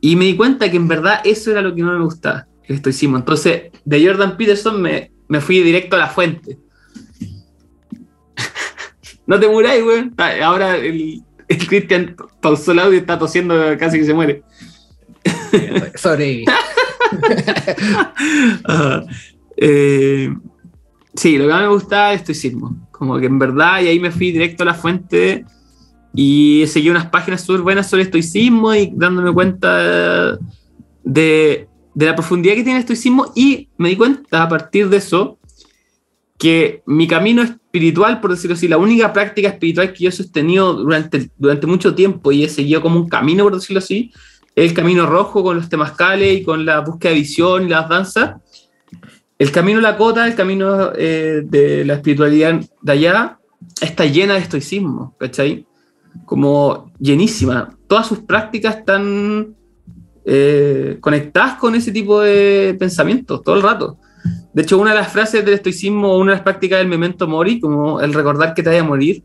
Y me di cuenta que en verdad eso era lo que no me gustaba, el estoicismo. Entonces, de Jordan Peterson me, me fui directo a la fuente. no te muráis, güey. Ahora el, el Cristian pausó el audio y está tosiendo casi que se muere. Eh, sí, lo que más me gusta es estoicismo. Como que en verdad, y ahí me fui directo a la fuente y seguí unas páginas súper buenas sobre estoicismo y dándome cuenta de, de la profundidad que tiene el estoicismo y me di cuenta a partir de eso que mi camino espiritual, por decirlo así, la única práctica espiritual que yo he sostenido durante, durante mucho tiempo y he seguido como un camino, por decirlo así, el camino rojo con los temazcales y con la búsqueda de visión las danzas. El camino Lakota, el camino eh, de la espiritualidad de allá, está llena de estoicismo, ¿cachai? Como llenísima. Todas sus prácticas están eh, conectadas con ese tipo de pensamientos todo el rato. De hecho, una de las frases del estoicismo, una de las prácticas del memento mori, como el recordar que te vaya a morir,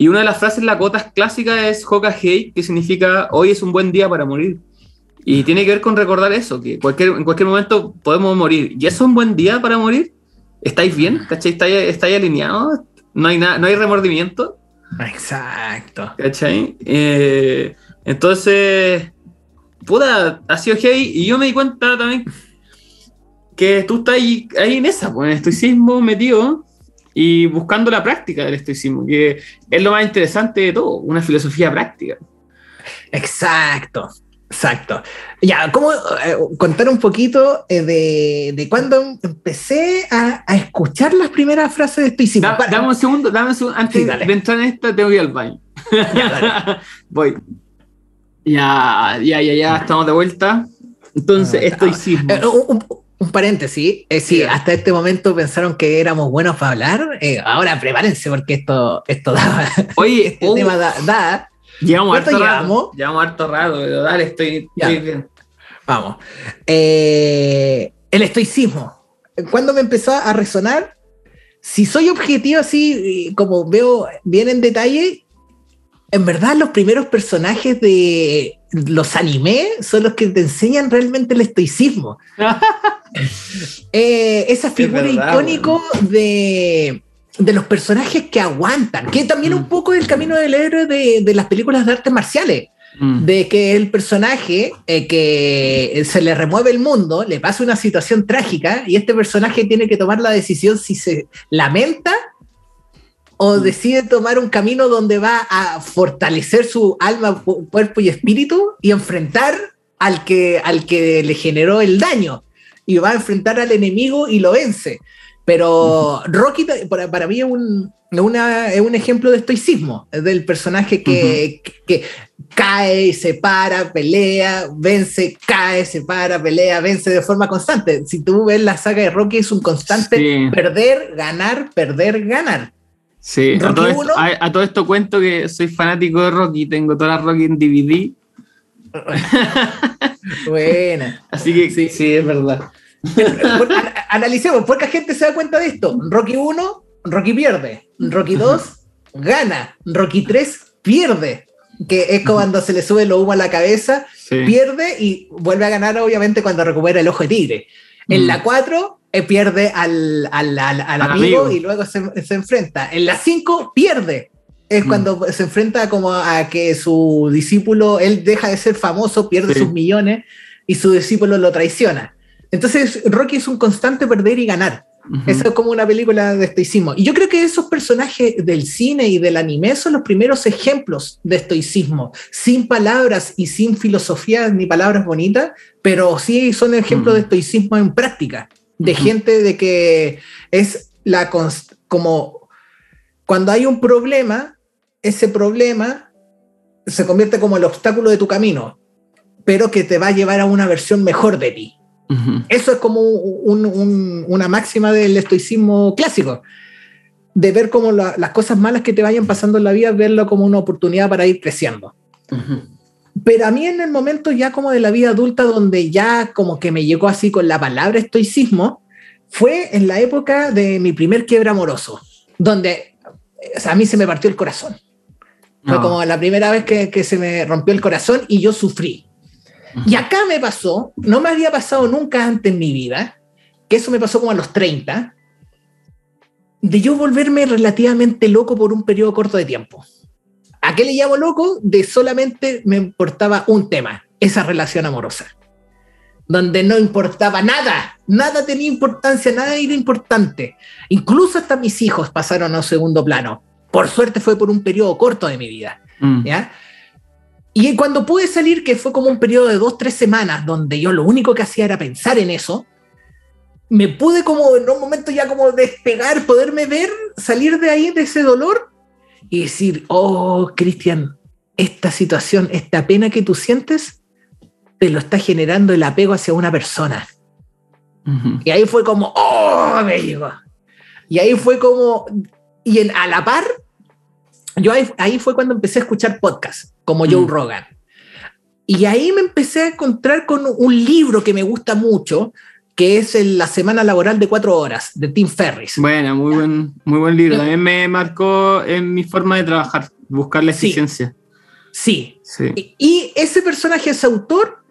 y una de las frases lacotas clásicas es Hoka Hei, que significa hoy es un buen día para morir. Y tiene que ver con recordar eso, que cualquier, en cualquier momento podemos morir. ¿Y es un buen día para morir? ¿Estáis bien? ¿Cachai? ¿Estáis, estáis alineados? ¿No hay, nada, ¿No hay remordimiento? Exacto. ¿Cachai? Eh, entonces, puta, ha sido heavy y yo me di cuenta también que tú estás ahí, en esa, pues en estoicismo metido y buscando la práctica del estoicismo, que es lo más interesante de todo, una filosofía práctica. Exacto, exacto. Ya, ¿cómo eh, contar un poquito eh, de, de cuando empecé a, a, escuchar las primeras frases de estoicismo? dame un segundo, dame un segundo, antes de entrar en esta tengo que ir al baño. Voy. Ya, ya, ya, ya, estamos de vuelta. Entonces, estoicismo. Eh, un, paréntesis, eh, sí, hasta este momento pensaron que éramos buenos para hablar. Eh, ahora prepárense porque esto, esto da. Oye, este tema da, Llevamos harto rato. Llevamos harto rato, pero dale, estoy, bien. Vamos. Eh, el estoicismo. Cuando me empezó a resonar, si soy objetivo así, como veo bien en detalle, en verdad los primeros personajes de los anime son los que te enseñan realmente el estoicismo. eh, esa figura icónico de, de, los personajes que aguantan, que también un mm. poco el camino del héroe de, de las películas de artes marciales. Mm. De que el personaje eh, que se le remueve el mundo, le pasa una situación trágica y este personaje tiene que tomar la decisión si se lamenta o mm. decide tomar un camino donde va a fortalecer su alma, cuerpo y espíritu y enfrentar al que, al que le generó el daño y va a enfrentar al enemigo y lo vence. Pero Rocky para, mí es un, es un ejemplo de estoicismo, del personaje que, que, cae, se para, pelea, vence, cae, se para, pelea, vence de forma constante. Si tú ves la saga de Rocky es un constante perder, ganar, perder, ganar. Sí, a todo, esto, cuento que soy fanático de Rocky, tengo toda la Rocky en DVD. Buena. Así que sí, sí es verdad. Analicemos, ¿por qué gente se da cuenta de esto? Rocky 1, Rocky pierde. Rocky 2, gana. Rocky 3, pierde. Que es cuando se le sube lo humo a la cabeza, pierde y vuelve a ganar, obviamente, cuando recupera el ojo de tigre. En la 4, eh, pierde al, al, al, amigo, y luego se, se, enfrenta. En la 5 pierde. Es mm. cuando se enfrenta como a que su discípulo, él deja de ser famoso, pierde sus millones y su discípulo lo traiciona. Entonces Rocky es un constante perder y ganar. Eso es como una película de estoicismo. Y yo creo que esos personajes del cine y del anime son los primeros ejemplos de estoicismo, sin palabras y sin filosofía ni palabras bonitas, pero sí son ejemplos de estoicismo en práctica de gente de que es la como cuando hay un problema, ese problema se convierte como el obstáculo de tu camino, pero que te va a llevar a una versión mejor de ti. Eso es como una máxima del estoicismo clásico, de ver como las cosas malas que te vayan pasando en la vida, verlo como una oportunidad para ir creciendo. Pero a mí en el momento ya como de la vida adulta, donde ya como que me llegó así con la palabra estoicismo, fue en la época de mi primer quiebra amoroso, donde a mí se me partió el corazón. Fue como la primera vez que, que, se me rompió el corazón y yo sufrí. Y acá me pasó, no me había pasado nunca antes en mi vida, que eso me pasó como a los 30, de yo volverme relativamente loco por un periodo corto de tiempo. ¿A qué le llamo loco? De solamente me importaba un tema, esa relación amorosa. Donde no importaba nada, nada tenía importancia, nada era importante. Incluso hasta mis hijos pasaron a un segundo plano. Por suerte fue por un periodo corto de mi vida. Mm. ¿ya? Y cuando pude salir, que fue como un periodo de dos, tres semanas, donde yo lo único que hacía era pensar en eso, me pude como en un momento ya como despegar, poderme ver, salir de ahí, de ese dolor, y decir, oh, Cristian, esta situación, esta pena que tú sientes, te lo está generando el apego hacia una persona. Y ahí fue como, oh, me llegó. Y ahí fue como, y en, a la par, yo ahí, fue cuando empecé a escuchar podcasts, como Joe mm. Rogan. Y ahí me empecé a encontrar con un libro que me gusta mucho, que es La Semana Laboral de Cuatro Horas, de Tim Ferris. Bueno, muy buen, muy buen libro. También me marcó en mi forma de trabajar, buscar la eficiencia. Sí. sí. Y, ese personaje, ese autor,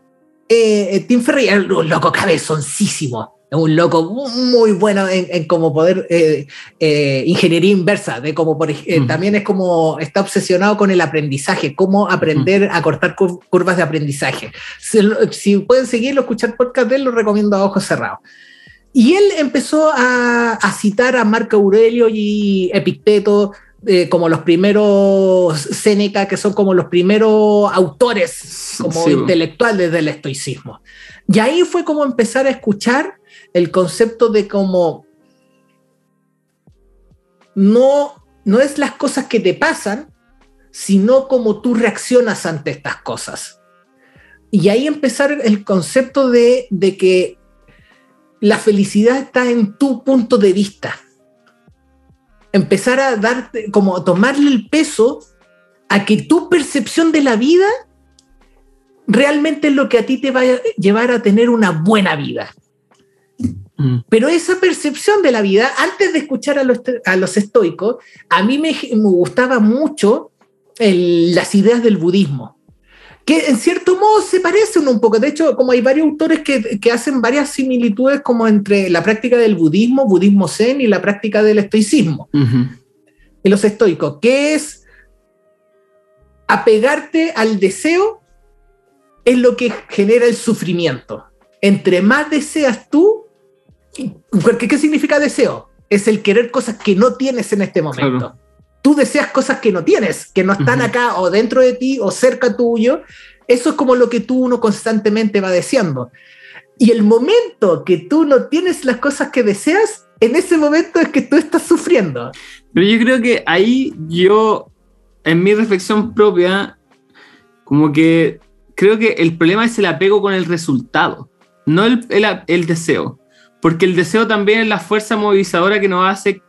eh, Tim Ferris, es un loco cabezoncísimo un loco muy bueno en, como poder eh, eh, ingeniería inversa, de como por, eh, también es como está obsesionado con el aprendizaje, cómo aprender a cortar curvas de aprendizaje. Si, pueden seguirlo, escuchar podcast de él, lo recomiendo a ojos cerrados. Y él empezó a, citar a Marco Aurelio y Epicteto como los primeros Séneca, que son como los primeros autores como intelectuales del estoicismo. Y ahí fue como empezar a escuchar el concepto de cómo no, no es las cosas que te pasan, sino cómo tú reaccionas ante estas cosas. Y ahí empezar el concepto de, de que la felicidad está en tu punto de vista. Empezar a darte, como tomarle el peso a que tu percepción de la vida realmente es lo que a ti te va a llevar a tener una buena vida. Mm. Pero esa percepción de la vida, antes de escuchar a los, a los estoicos, a mí me, me gustaba mucho las ideas del budismo que en cierto modo se parecen un poco. De hecho, como hay varios autores que, que, hacen varias similitudes como entre la práctica del budismo, budismo zen y la práctica del estoicismo. Y los estoicos, que es apegarte al deseo es lo que genera el sufrimiento. Entre más deseas tú, ¿qué, qué significa deseo? Es el querer cosas que no tienes en este momento tú deseas cosas que no tienes, que no están acá o dentro de ti o cerca tuyo. Eso es como lo que tú uno constantemente va deseando. Y el momento que tú no tienes las cosas que deseas, en ese momento es que tú estás sufriendo. Pero yo creo que ahí yo, en mi reflexión propia, como que creo que el problema es el apego con el resultado, no el, el deseo. Porque el deseo también es la fuerza movilizadora que nos hace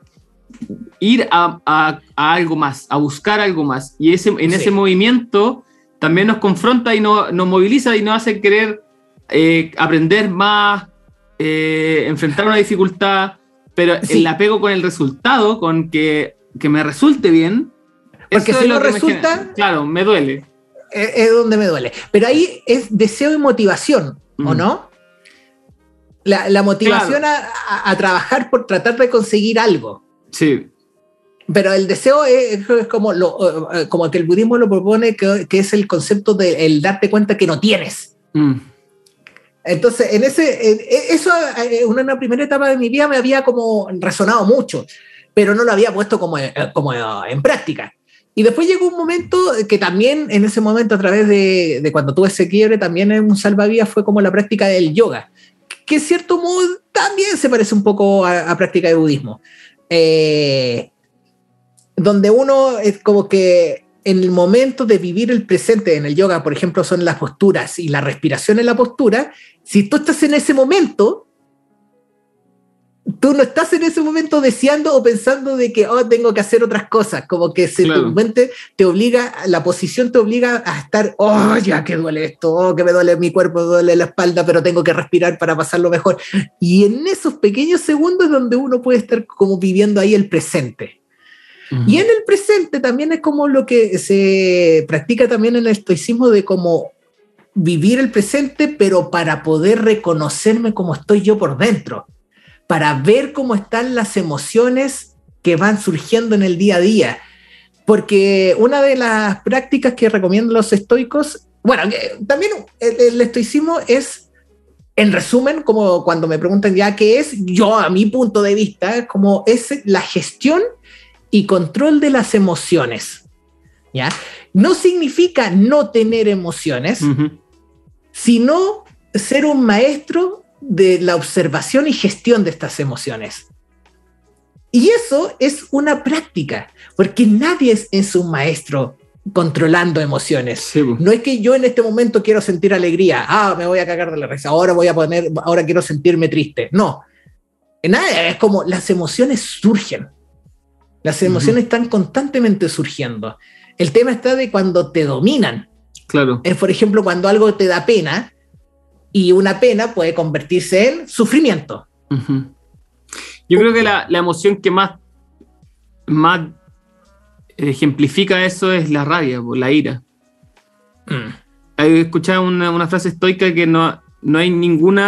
ir a, algo más, a buscar algo más. Y ese, en ese movimiento también nos confronta y nos, moviliza y nos hace querer eh, aprender más, eh, enfrentar una dificultad, pero el apego con el resultado, con que, me resulte bien. Porque si no resulta... claro, me duele. Es, donde me duele. Pero ahí es deseo y motivación, ¿o mm. no? La, motivación a, trabajar por tratar de conseguir algo. Sí. Pero el deseo es, como, lo, eh, como que el budismo lo propone, que, es el concepto de el darte cuenta que no tienes. Mm. Entonces, en ese, eso, en una primera etapa de mi vida me había como resonado mucho, pero no lo había puesto como, eh, como en práctica. Y después llegó un momento que también, en ese momento, a través de, de cuando tuve ese quiebre, también en un salvavidas fue como la práctica del yoga, que en cierto modo también se parece un poco a, a práctica de budismo. Eh, donde uno es como que en el momento de vivir el presente en el yoga, por ejemplo, son las posturas y la respiración en la postura, si tú estás en ese momento, tú no estás en ese momento deseando o pensando de que, oh, tengo que hacer otras cosas, como que se tu mente te obliga, la posición te obliga a estar, oh, ya que duele esto, oh, que me duele mi cuerpo, me duele la espalda, pero tengo que respirar para pasarlo mejor. Y en esos pequeños segundos es donde uno puede estar como viviendo ahí el presente. Y en el presente también es como lo que se practica también en el estoicismo de como vivir el presente, pero para poder reconocerme como estoy yo por dentro para ver cómo están las emociones que van surgiendo en el día a día. Porque una de las prácticas que recomiendan los estoicos, bueno, también el, estoicismo es, en resumen, como cuando me preguntan ya qué es, yo a mi punto de vista, como es la gestión y control de las emociones. ¿ya? No significa no tener emociones, sino ser un maestro de la observación y gestión de estas emociones. Y eso es una práctica, porque nadie es, un maestro controlando emociones. No es que yo en este momento quiero sentir alegría, ah, me voy a cagar de la risa, ahora voy a poner, ahora quiero sentirme triste. No, nada, es como las emociones surgen. Las emociones están constantemente surgiendo. El tema está de cuando te dominan. Claro. Es, por ejemplo, cuando algo te da pena, y una pena puede convertirse en sufrimiento. Yo creo que la, emoción que más, más ejemplifica eso es la rabia, la ira. Mm. He escuchado una, una, frase estoica que no, no hay ningún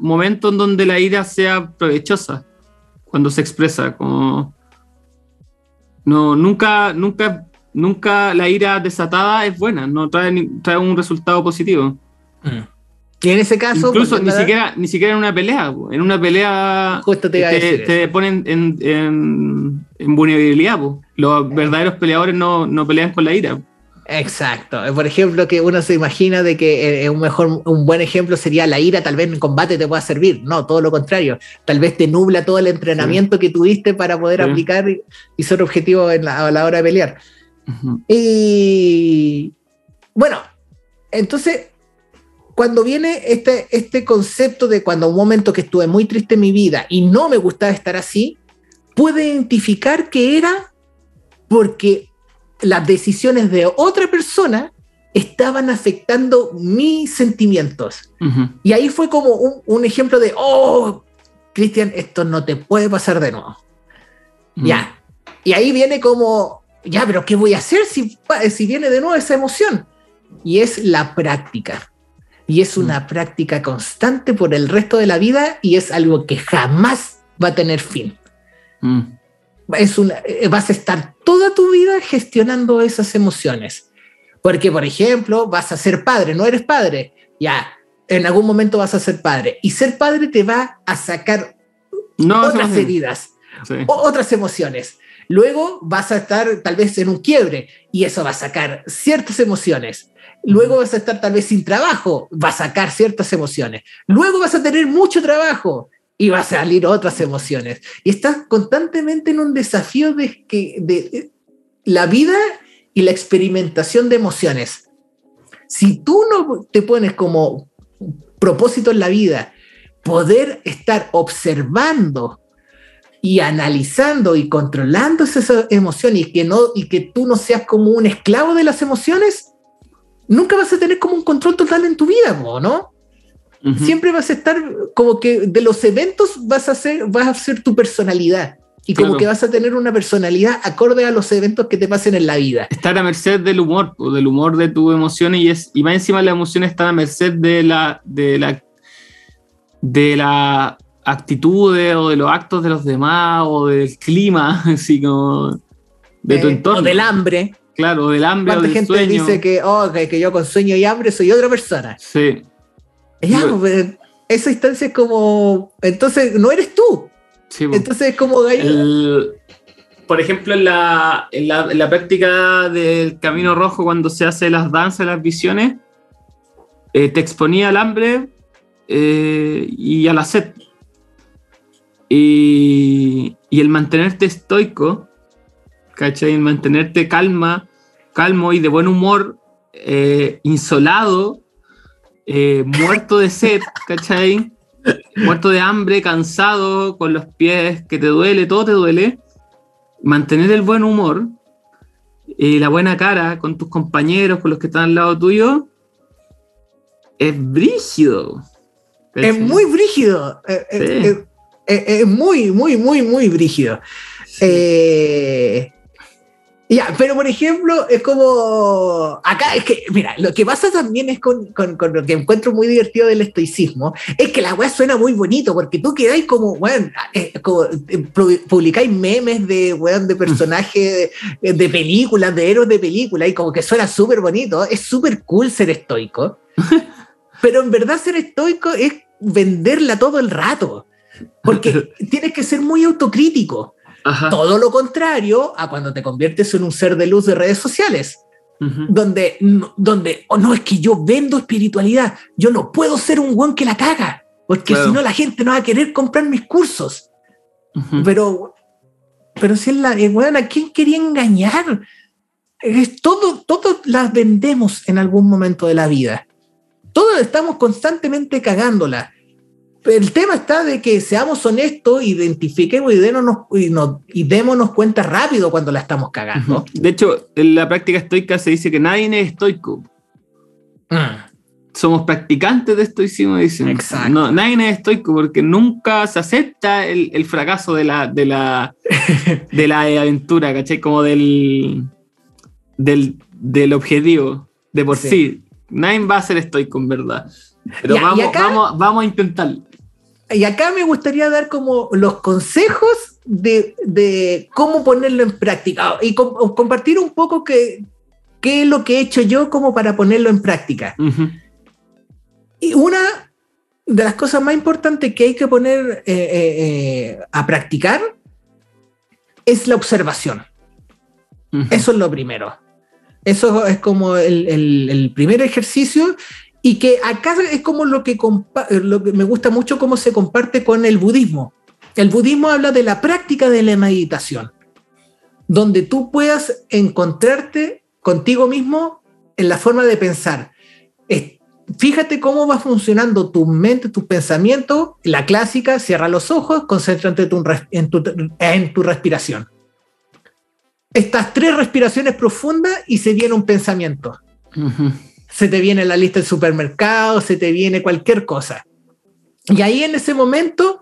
momento en donde la ira sea provechosa cuando se expresa. Como, no, nunca, nunca, nunca la ira desatada es buena, no trae, trae un resultado positivo. Mm. Y en ese caso. Incluso ni siquiera, ni siquiera en una pelea. En una pelea. Justo te, te, ponen en, en, vulnerabilidad. Los eh. verdaderos peleadores no, no, pelean con la ira. Exacto. Por ejemplo, que uno se imagina de que eh, un mejor, un buen ejemplo sería la ira, tal vez en combate te pueda servir. No, todo lo contrario. Tal vez te nubla todo el entrenamiento que tuviste para poder aplicar y, ser objetivo a la hora de pelear. Y bueno, entonces cuando viene este, este concepto de cuando un momento que estuve muy triste en mi vida y no me gustaba estar así, pude identificar que era porque las decisiones de otra persona estaban afectando mis sentimientos. Y ahí fue como un, ejemplo de, oh, Cristian, esto no te puede pasar de nuevo. Ya. Y ahí viene como, ya, pero ¿qué voy a hacer si, si viene de nuevo esa emoción? Y es la práctica. Y es una práctica constante por el resto de la vida y es algo que jamás va a tener fin. Es una, eh, vas a estar toda tu vida gestionando esas emociones. Porque, por ejemplo, vas a ser padre, no eres padre, ya, en algún momento vas a ser padre. Y ser padre te va a sacar otras heridas, otras emociones. Luego vas a estar tal vez en un quiebre y eso va a sacar ciertas emociones. Luego vas a estar tal vez sin trabajo, va a sacar ciertas emociones. Luego vas a tener mucho trabajo y va a salir otras emociones. Y estás constantemente en un desafío de que de la vida y la experimentación de emociones. Si tú no te pones como propósito en la vida poder estar observando y analizando y controlando esas emociones y que, no, y que tú no seas como un esclavo de las emociones, nunca vas a tener como un control total en tu vida, ¿no? Siempre vas a estar como que de los eventos vas a ser, vas a ser tu personalidad. Y como que vas a tener una personalidad acorde a los eventos que te pasen en la vida. Estar a merced del humor, o del humor de tu emoción y es y más encima la emoción está a merced de la de la de la actitudes o de los actos de los demás o del clima, así como de tu eh, entorno. O del hambre. Claro, del hambre. ¿Cuánta gente dice que, oh, que, yo con sueño y hambre soy otra persona? Sí. Ya, esa instancia es como. Entonces, no eres tú. Sí. Entonces es como. por ejemplo, en la, en, la, práctica del Camino Rojo, cuando se hace las danzas, las visiones, eh, te exponía al hambre eh, y a la sed. Y, y el mantenerte estoico, ¿cachai? Mantenerte calma calmo y de buen humor, eh, insolado, eh, muerto de sed, ¿cachai? Muerto de hambre, cansado, con los pies que te duele, todo te duele. Mantener el buen humor y la buena cara con tus compañeros, con los que están al lado tuyo, es brígido. Es muy brígido. Es, muy, muy, muy, muy brígido. Eh, ya, pero por ejemplo, es como. Acá es que, mira, lo que pasa también es con, con, con lo que encuentro muy divertido del estoicismo, es que la weá suena muy bonito, porque tú quedáis como, weón, como, eh, publicáis memes de, weón, de personajes de, de, películas, de héroes de películas, y como que suena súper bonito. Es súper cool ser estoico. pero en verdad ser estoico es venderla todo el rato, porque tienes que ser muy autocrítico. Todo lo contrario a cuando te conviertes en un ser de luz de redes sociales. Donde, donde oh, no es que yo vendo espiritualidad, yo no puedo ser un guan que la caga, porque si no la gente no va a querer comprar mis cursos. Pero, pero si es la, eh, ¿a quién quería engañar? Es todo, todos las vendemos en algún momento de la vida. Todos estamos constantemente cagándola el tema está de que seamos honestos, identifiquemos y, y, y, démonos cuenta rápido cuando la estamos cagando. De hecho, en la práctica estoica se dice que nadie es estoico. Mm. Somos practicantes de estoicismo, dicen. Exacto. No, nadie es estoico porque nunca se acepta el, fracaso de la, de la, de la aventura, ¿cachai? Como del, del, objetivo de por sí. Nadie va a ser estoico, en verdad. Pero vamos, vamos, vamos a intentarlo y acá me gustaría dar como los consejos de, cómo ponerlo en práctica y compartir un poco qué, qué es lo que he hecho yo como para ponerlo en práctica. Y una de las cosas más importantes que hay que poner eh, eh, eh, a practicar es la observación. Eso es lo primero. Eso es como el, el primer ejercicio y que acá es como lo que, lo que me gusta mucho cómo se comparte con el budismo. El budismo habla de la práctica de la meditación, donde tú puedas encontrarte contigo mismo en la forma de pensar. Fíjate cómo va funcionando tu mente, tus pensamientos. La clásica, cierra los ojos, concéntrate en tu, en tu respiración. estas tres respiraciones profundas y se viene un pensamiento. Se te viene la lista del supermercado, se te viene cualquier cosa. Y ahí en ese momento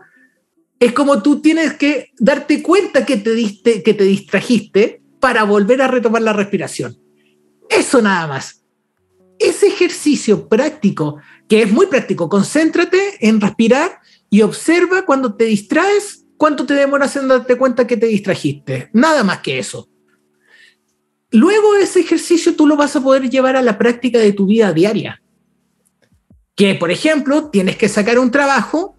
es como tú tienes que darte cuenta que te, diste, que te distrajiste para volver a retomar la respiración. Eso nada más. Ese ejercicio práctico, que es muy práctico, concéntrate en respirar y observa cuando te distraes, cuánto te demoras en darte cuenta que te distrajiste. Nada más que eso. Luego ese ejercicio tú lo vas a poder llevar a la práctica de tu vida diaria. Que, por ejemplo, tienes que sacar un trabajo,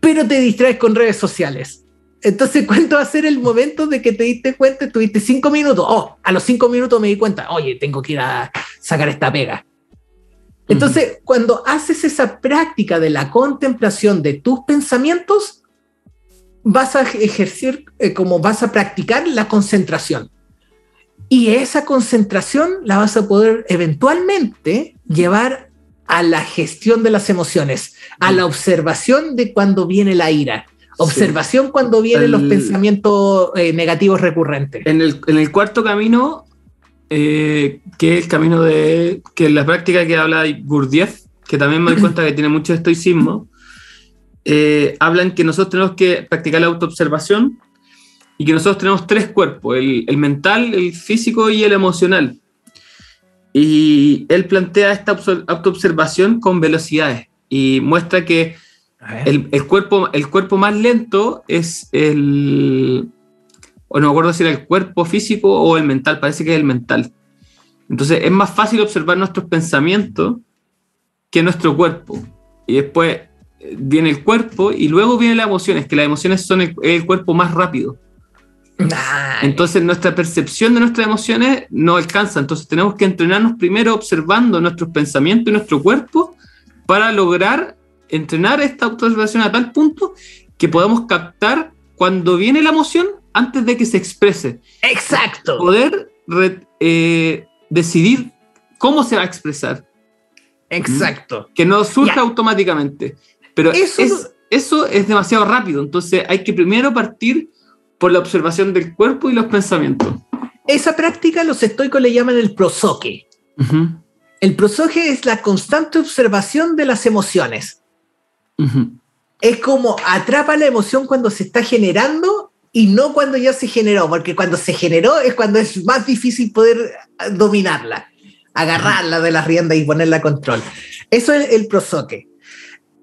pero te distraes con redes sociales. Entonces, ¿cuánto va a ser el momento de que te diste cuenta? Tuviste cinco minutos. Oh, a los cinco minutos me di cuenta, oye, tengo que ir a sacar esta pega. Entonces, cuando haces esa práctica de la contemplación de tus pensamientos, vas a ejercer, eh, como vas a practicar la concentración. Y esa concentración la vas a poder eventualmente llevar a la gestión de las emociones, a la observación de cuando viene la ira, observación cuando vienen los pensamientos eh, negativos recurrentes. En el, en el cuarto camino, eh, que es el camino de que la práctica que habla Gurdjieff, que también me doy cuenta que tiene mucho estoicismo, eh, hablan que nosotros tenemos que practicar la autoobservación y que nosotros tenemos tres cuerpos, el, el mental, el físico y el emocional. Y él plantea esta autoobservación con velocidades y muestra que el, el, cuerpo, el cuerpo más lento es el, o no me acuerdo si era el cuerpo físico o el mental, parece que es el mental. Entonces es más fácil observar nuestros pensamientos que nuestro cuerpo. Y después viene el cuerpo y luego vienen las emociones, que las emociones son el, cuerpo más rápido. Entonces nuestra percepción de nuestras emociones no alcanza, entonces tenemos que entrenarnos primero observando nuestros pensamientos y nuestro cuerpo para lograr entrenar esta autoobservación a tal punto que podamos captar cuando viene la emoción antes de que se exprese. Exacto. Poder eh, decidir cómo se va a expresar. Exacto. Que no surja automáticamente. Pero eso, es, eso es demasiado rápido, entonces hay que primero partir por la observación del cuerpo y los pensamientos. Esa práctica los estoicos le llaman el prosoque. El prosoque es la constante observación de las emociones. Es como atrapa la emoción cuando se está generando y no cuando ya se generó, porque cuando se generó es cuando es más difícil poder dominarla, agarrarla de la rienda y ponerla a control. Eso es el prosoque.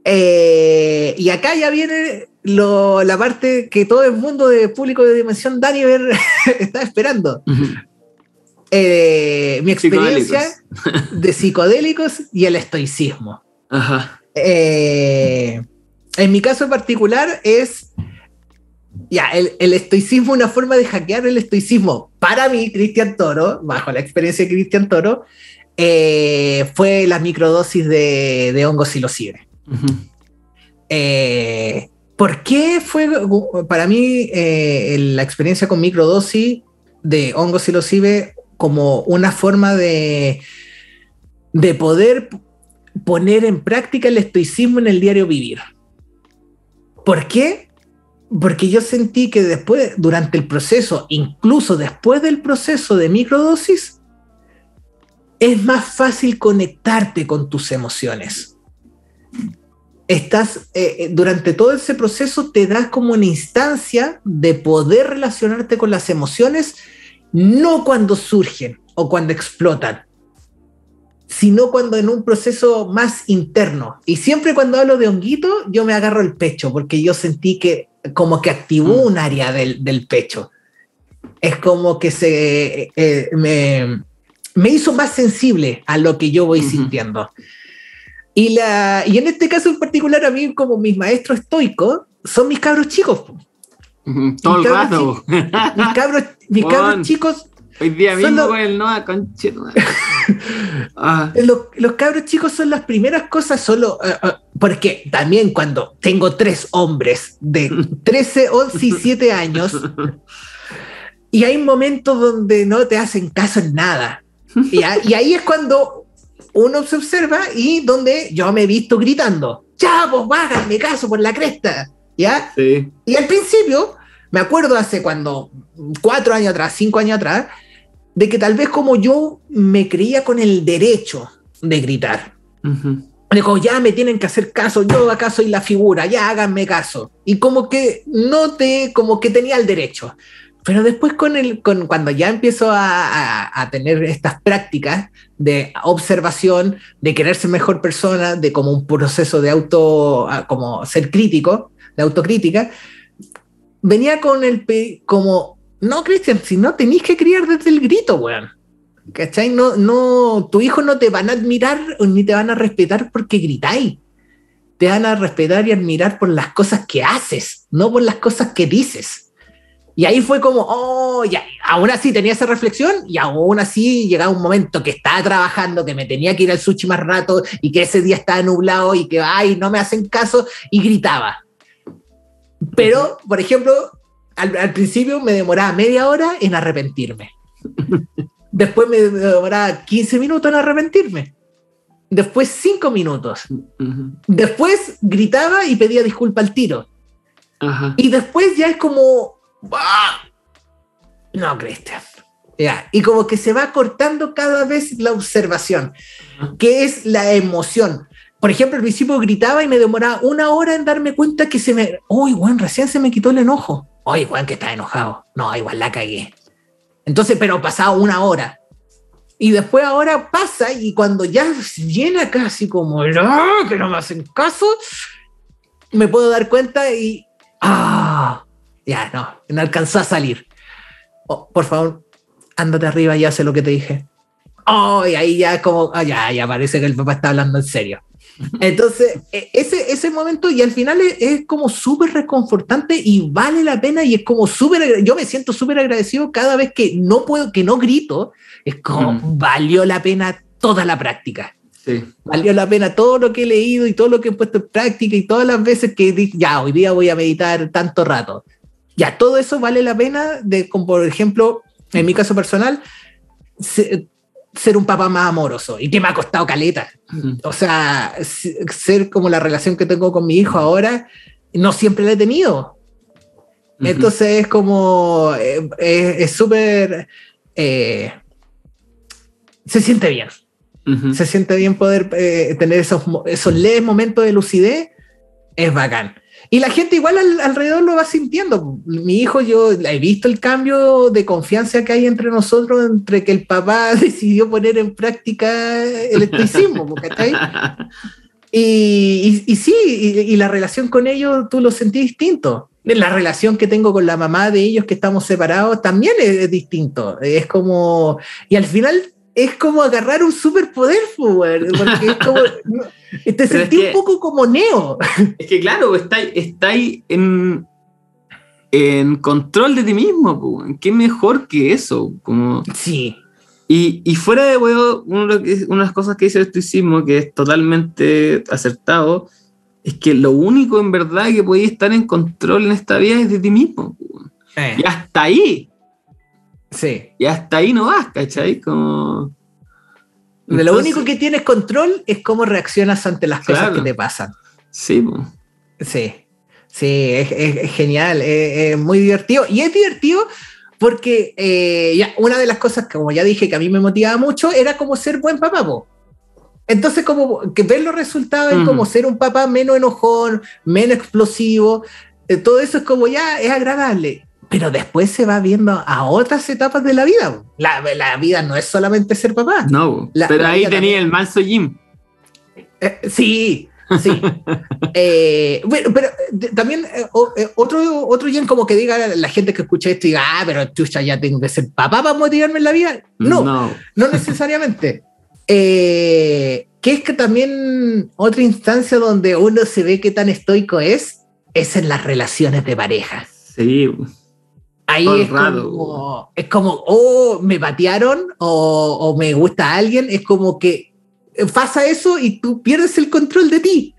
Eh, y acá ya viene la parte que todo el mundo de público de dimensión Daniver está esperando. Eh, mi experiencia de psicodélicos y el estoicismo. Eh, en mi caso en particular es ya, el, el, estoicismo, una forma de hackear el estoicismo. Para mí, Cristian Toro, bajo la experiencia de Cristian Toro, fue la microdosis de, de hongos psilocibe. Eh, ¿Por qué fue para mí eh, la experiencia con microdosis de hongos psilocibe como una forma de, de poder poner en práctica el estoicismo en el diario vivir? ¿Por qué? Porque yo sentí que después, durante el proceso, incluso después del proceso de microdosis, es más fácil conectarte con tus emociones estás, eh, eh, durante todo ese proceso te das como una instancia de poder relacionarte con las emociones, no cuando surgen o cuando explotan, sino cuando en un proceso más interno. Y siempre cuando hablo de honguito, yo me agarro el pecho, porque yo sentí que como que activó mm. un área del, del, pecho. Es como que se, eh, me, me, hizo más sensible a lo que yo voy sintiendo. Y, la, y en este caso en particular, a mí, como mis maestros estoicos, son mis cabros chicos. Todo el rato. mis cabros, mis cabros chicos. Hoy día mismo con el Noah, ah. los, los, cabros chicos son las primeras cosas, solo. Uh, uh, porque también cuando tengo tres hombres de 13, 11 y 7 años, y hay momentos donde no te hacen caso en nada. Y, y ahí es cuando uno se observa y donde yo me he visto gritando, ya, pues me caso por la cresta, ¿ya? Sí. Y al principio me acuerdo hace cuando, cuatro años atrás, cinco años atrás, de que tal vez como yo me creía con el derecho de gritar. Dijo, ya me tienen que hacer caso, yo acá soy la figura, ya háganme caso. Y como que no te, como que tenía el derecho. Pero después con el, con, cuando ya empiezo a, tener estas prácticas de observación, de querer ser mejor persona, de como un proceso de auto, como ser crítico, de autocrítica, venía con el, como, no, Cristian, si no tenéis que criar desde el grito, weón. ¿Cachai? No, no, tu hijo no te van a admirar ni te van a respetar porque gritáis. Te van a respetar y admirar por las cosas que haces, no por las cosas que dices. Y ahí fue como, oh, ya, aún así tenía esa reflexión y aún así llegaba un momento que estaba trabajando, que me tenía que ir al sushi más rato y que ese día estaba nublado y que, ay, no me hacen caso y gritaba. Pero, por ejemplo, al, principio me demoraba media hora en arrepentirme. Después me demoraba 15 minutos en arrepentirme. Después 5 minutos. Después gritaba y pedía disculpa al tiro. Y después ya es como no, Cristian. Ya. Y como que se va cortando cada vez la observación, que es la emoción. Por ejemplo, al principio gritaba y me demoraba una hora en darme cuenta que se me. Uy, oh, recién se me quitó el enojo. Uy, Juan, que está enojado. No, igual la cagué. Entonces, pero pasaba una hora. Y después ahora pasa y cuando ya llena casi como ¡Ah! que no me hacen caso, me puedo dar cuenta y ah, ya, no, no alcanzó a salir. Oh, por favor, ándate arriba y hace lo que te dije. Oh, y ahí ya como, ah, ya, ya parece que el papá está hablando en serio. Entonces, e, ese, ese momento y al final es, como súper reconfortante y vale la pena y es como súper, yo me siento súper agradecido cada vez que no puedo, que no grito, es como mm. valió la pena toda la práctica. Valió la pena todo lo que he leído y todo lo que he puesto en práctica y todas las veces que ya, hoy día voy a meditar tanto rato. Ya, todo eso vale la pena de, como por ejemplo, en mi caso personal, ser, un papá más amoroso y que me ha costado caleta. O sea, ser como la relación que tengo con mi hijo ahora, no siempre la he tenido. Entonces es como, eh, es súper, eh, se siente bien. Se siente bien poder eh, tener esos, esos leves momentos de lucidez, es bacán. Y la gente igual alrededor lo va sintiendo. Mi hijo, yo he visto el cambio de confianza que hay entre nosotros, entre que el papá decidió poner en práctica el estoicismo, y, y, sí, y, la relación con ellos tú lo sentís distinto. La relación que tengo con la mamá de ellos que estamos separados también es distinto. Es como, y al final es como agarrar un superpoder, porque es como, te sentí un poco como Neo. Es que claro, estáis está en, en control de ti mismo, ¿qué mejor que eso? Como... Sí. Y, y fuera de huevo, una de las cosas que dice el estoicismo, que es totalmente acertado, es que lo único en verdad que podéis estar en control en esta vida es de ti mismo. Eh. Y hasta ahí, Sí. Y hasta ahí no vas, ¿cachai? Como... De lo único que tienes control es cómo reaccionas ante las cosas que te pasan. Sí, sí, sí, es, genial, es, muy divertido. Y es divertido porque eh, ya, una de las cosas, como ya dije, que a mí me motivaba mucho, era como ser buen papá. Entonces, como que ver los resultados es como ser un papá menos enojón, menos explosivo. Eh, todo eso es como ya es agradable pero después se va viendo a otras etapas de la vida. La, la vida no es solamente ser papá. No, pero ahí tenía el manso Jim. Eh, sí, sí. Eh, bueno, pero eh, también otro, otro Jim como que diga la gente que escucha esto y diga, ah, pero chucha, ya tengo que ser papá para motivarme en la vida. No, no, no necesariamente. que es que también otra instancia donde uno se ve qué tan estoico es, es en las relaciones de pareja. Sí. Ahí es como, es como, oh, me patearon o, me gusta alguien. Es como que pasa eso y tú pierdes el control de ti.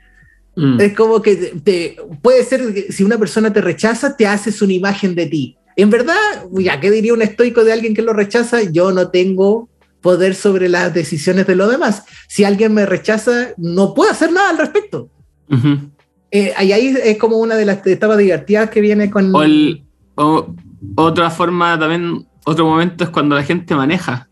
Mm. Es como que te, puede ser que si una persona te rechaza, te haces una imagen de ti. En verdad, ya, ¿qué diría un estoico de alguien que lo rechaza? Yo no tengo poder sobre las decisiones de los demás. Si alguien me rechaza, no puedo hacer nada al respecto. Eh, ahí, es como una de las etapas divertidas que viene con... el, otra forma también, otro momento es cuando la gente maneja.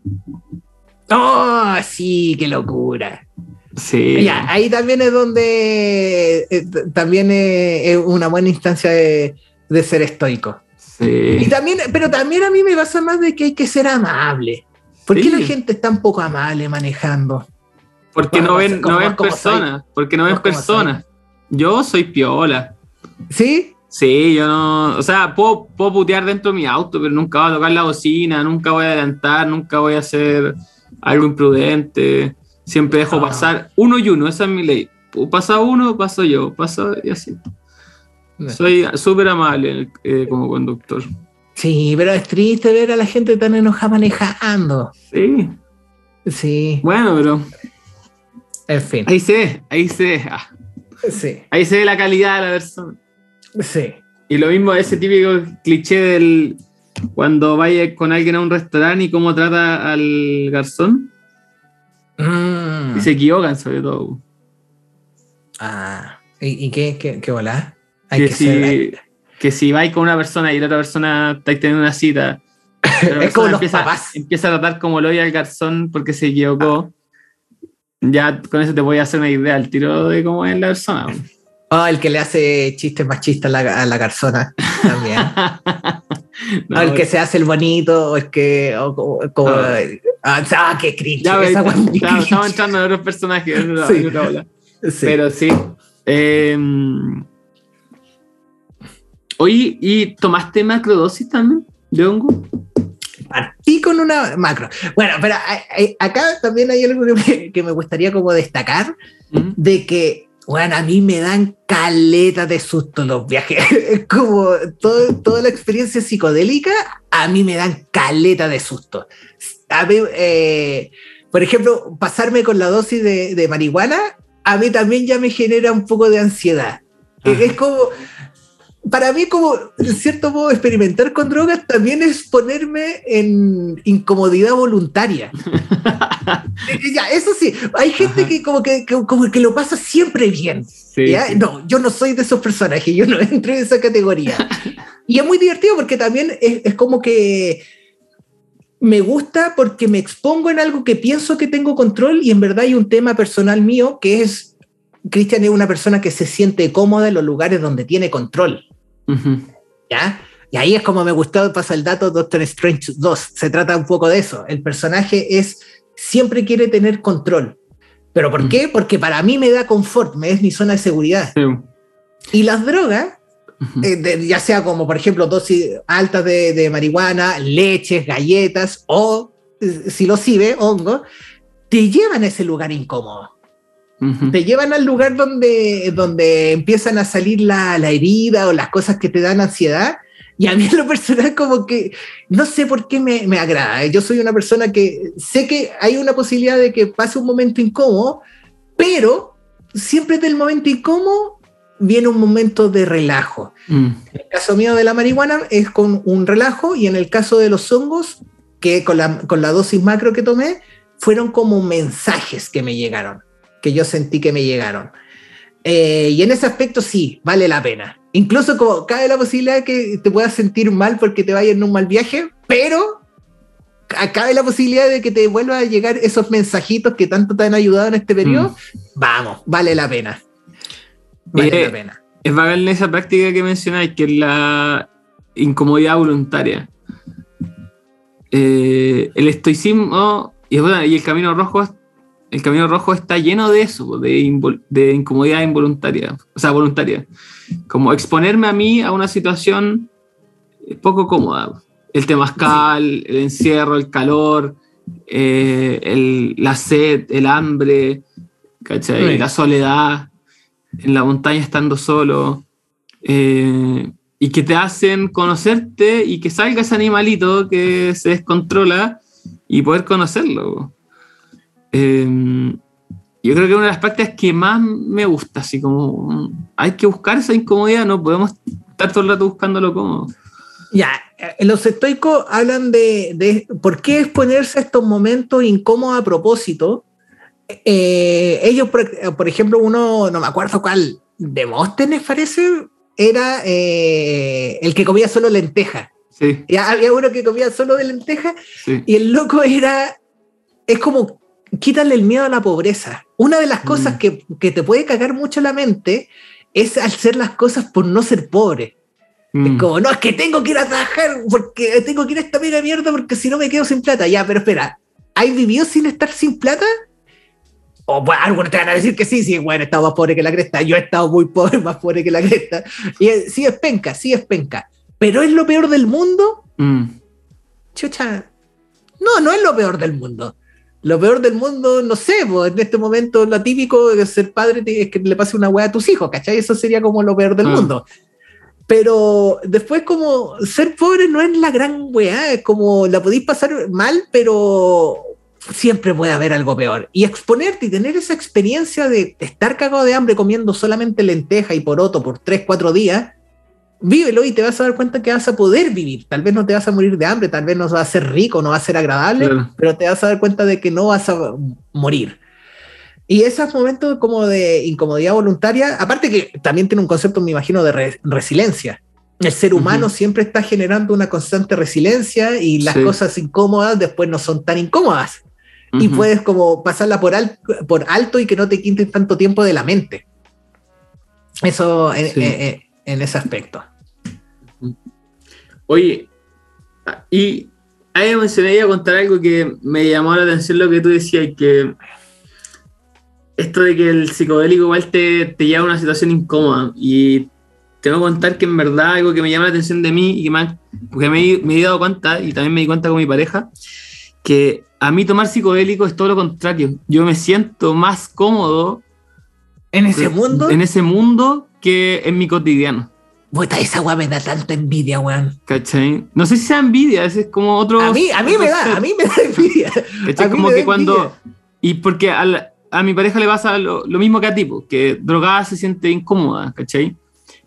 ¡Oh, sí! ¡Qué locura! Sí. ahí también es donde eh, también es una buena instancia de, ser estoico. Sí. Y también, pero también a mí me pasa más de que hay que ser amable. ¿Por qué la gente es tan poco amable manejando? Porque no ven, no ven personas. Porque no ven personas. Yo soy piola. ¿Sí? Sí, yo no. O sea, puedo, puedo putear dentro de mi auto, pero nunca voy a tocar la bocina, nunca voy a adelantar, nunca voy a hacer algo imprudente. Siempre dejo ah. pasar uno y uno, esa es mi ley. Pasa uno, paso yo, paso y así. Soy súper amable eh, como conductor. Sí, pero es triste ver a la gente tan enojada manejando. Sí. Sí. Bueno, pero. En fin. Ahí se ve, ahí se ve. Ah. Sí. Ahí se ve la calidad de la persona. Sí. Y lo mismo, ese típico cliché del cuando vaya con alguien a un restaurante y cómo trata al garzón. Mm. Y se equivocan sobre todo. Ah, ¿y, qué, qué, qué volá? Hay que, si, que si vais con una persona y la otra persona está teniendo una cita, es como los empieza, papás. empieza a tratar como lo oye al garzón porque se equivocó. Ya con eso te voy a hacer una idea al tiro de cómo es la persona. Oh, el que le hace chistes machistas a la, a la garzona también. no, el que se hace el bonito, o es que. Ah. ah, qué cringe. Ya, estamos entrando en otros personajes. sí. Pero sí. Eh, oye, ¿y tomaste macrodosis también de hongo? Partí con una macro. Bueno, pero eh, eh, acá también hay algo que me, que me gustaría como destacar, de que bueno, a mí me dan caleta de susto los viajes. como toda la experiencia psicodélica, a mí me dan caleta de susto. A mí, eh, por ejemplo, pasarme con la dosis de, marihuana, a mí también ya me genera un poco de ansiedad. Es como, para mí, como en cierto modo, experimentar con drogas también es ponerme en incomodidad voluntaria. ya, eso sí, hay gente que como que, como que lo pasa siempre bien. No, yo no soy de esos personajes, yo no entro en esa categoría. y es muy divertido porque también es, es como que me gusta porque me expongo en algo que pienso que tengo control y en verdad hay un tema personal mío que es, Cristian es una persona que se siente cómoda en los lugares donde tiene control. ¿Ya? Y ahí es como me gustó, pasa el dato, Doctor Strange 2, se trata un poco de eso. El personaje es, siempre quiere tener control. ¿Pero por qué? Porque para mí me da confort, me es mi zona de seguridad. Y las drogas, eh, ya sea como por ejemplo dosis altas de, marihuana, leches, galletas o eh, si lo sigue, hongo, te llevan a ese lugar incómodo. Te llevan al lugar donde, donde empiezan a salir la, la, herida o las cosas que te dan ansiedad. Y a mí en lo personal como que no sé por qué me, me agrada. Yo soy una persona que sé que hay una posibilidad de que pase un momento incómodo, pero siempre del momento incómodo viene un momento de relajo. Mm. En el caso mío de la marihuana es con un relajo y en el caso de los hongos, que con la, con la dosis macro que tomé, fueron como mensajes que me llegaron que yo sentí que me llegaron. Eh, y en ese aspecto sí, vale la pena. Incluso como cabe la posibilidad de que te puedas sentir mal porque te vayas en un mal viaje, pero cabe la posibilidad de que te vuelvan a llegar esos mensajitos que tanto te han ayudado en este periodo. Mm. Vamos, vale la pena. Vale la pena. Es en esa práctica que mencionáis, que es la incomodidad voluntaria. Eh, el estoicismo y, y el camino rojo el camino rojo está lleno de eso, de, de, incomodidad involuntaria, o sea, voluntaria. Como exponerme a mí a una situación poco cómoda. El temazcal, el encierro, el calor, eh, la sed, el hambre, la soledad, en la montaña estando solo. Eh, y que te hacen conocerte y que salga ese animalito que se descontrola y poder conocerlo. Em, yo creo que una de las prácticas que más me gusta, así como hay que buscar esa incomodidad, no podemos estar todo el rato buscándolo cómodo. Ya, eh, los estoicos hablan de, de por qué exponerse a estos momentos incómodos a propósito. Eh, ellos, por, ejemplo, uno, no me acuerdo cuál, Demóstenes parece, era eh, el que comía solo lenteja. Sí. Y había uno que comía solo de lenteja y el loco era, es como quítale el miedo a la pobreza. Una de las cosas mm. que, que, te puede cagar mucho la mente es hacer las cosas por no ser pobre. Es mm. como, no, es que tengo que ir a trabajar porque tengo que ir a esta mega mierda porque si no me quedo sin plata. Ya, pero espera, ¿hay vivido sin estar sin plata? O bueno, algunos te van a decir que sí, sí, bueno, he estado más pobre que la cresta. Yo he estado muy pobre, más pobre que la cresta. Y sí es penca, sí es penca. Pero es lo peor del mundo. Mm. Chucha. No, no es lo peor del mundo. Lo peor del mundo, no sé, pues en este momento lo típico de ser padre es que le pase una weá a tus hijos, ¿cachai? Eso sería como lo peor del mundo. Pero después como ser pobre no es la gran weá, es como la podéis pasar mal, pero siempre puede haber algo peor. Y exponerte y tener esa experiencia de estar cagado de hambre comiendo solamente lenteja y poroto por 3, 4 días, vívelo y te vas a dar cuenta que vas a poder vivir. Tal vez no te vas a morir de hambre, tal vez no va a ser rico, no va a ser agradable, pero te vas a dar cuenta de que no vas a morir. Y esos momentos como de incomodidad voluntaria, aparte que también tiene un concepto, me imagino, de resiliencia. El ser humano siempre está generando una constante resiliencia y las cosas incómodas después no son tan incómodas. Y puedes como pasarla por, por alto y que no te quiten tanto tiempo de la mente. Eso en ese aspecto. Oye, y ahí me iba a contar algo que me llamó la atención lo que tú decías, que esto de que el psicodélico igual te, te lleva a una situación incómoda. Y tengo que contar que en verdad algo que me llama la atención de mí y que me, porque me, me, he dado cuenta, y también me di cuenta con mi pareja, que a mí tomar psicodélico es todo lo contrario. Yo me siento más cómodo. ¿En ese mundo? En ese mundo que en mi cotidiano. Puta, esa weá me da tanta envidia, weón. ¿Cachai? No sé si sea envidia, es como otro. A mí, a mí me da, a mí me da envidia. ¿Cachai? Como que cuando. Y porque a mi pareja le pasa lo, mismo que a ti, que drogada se siente incómoda, ¿cachai?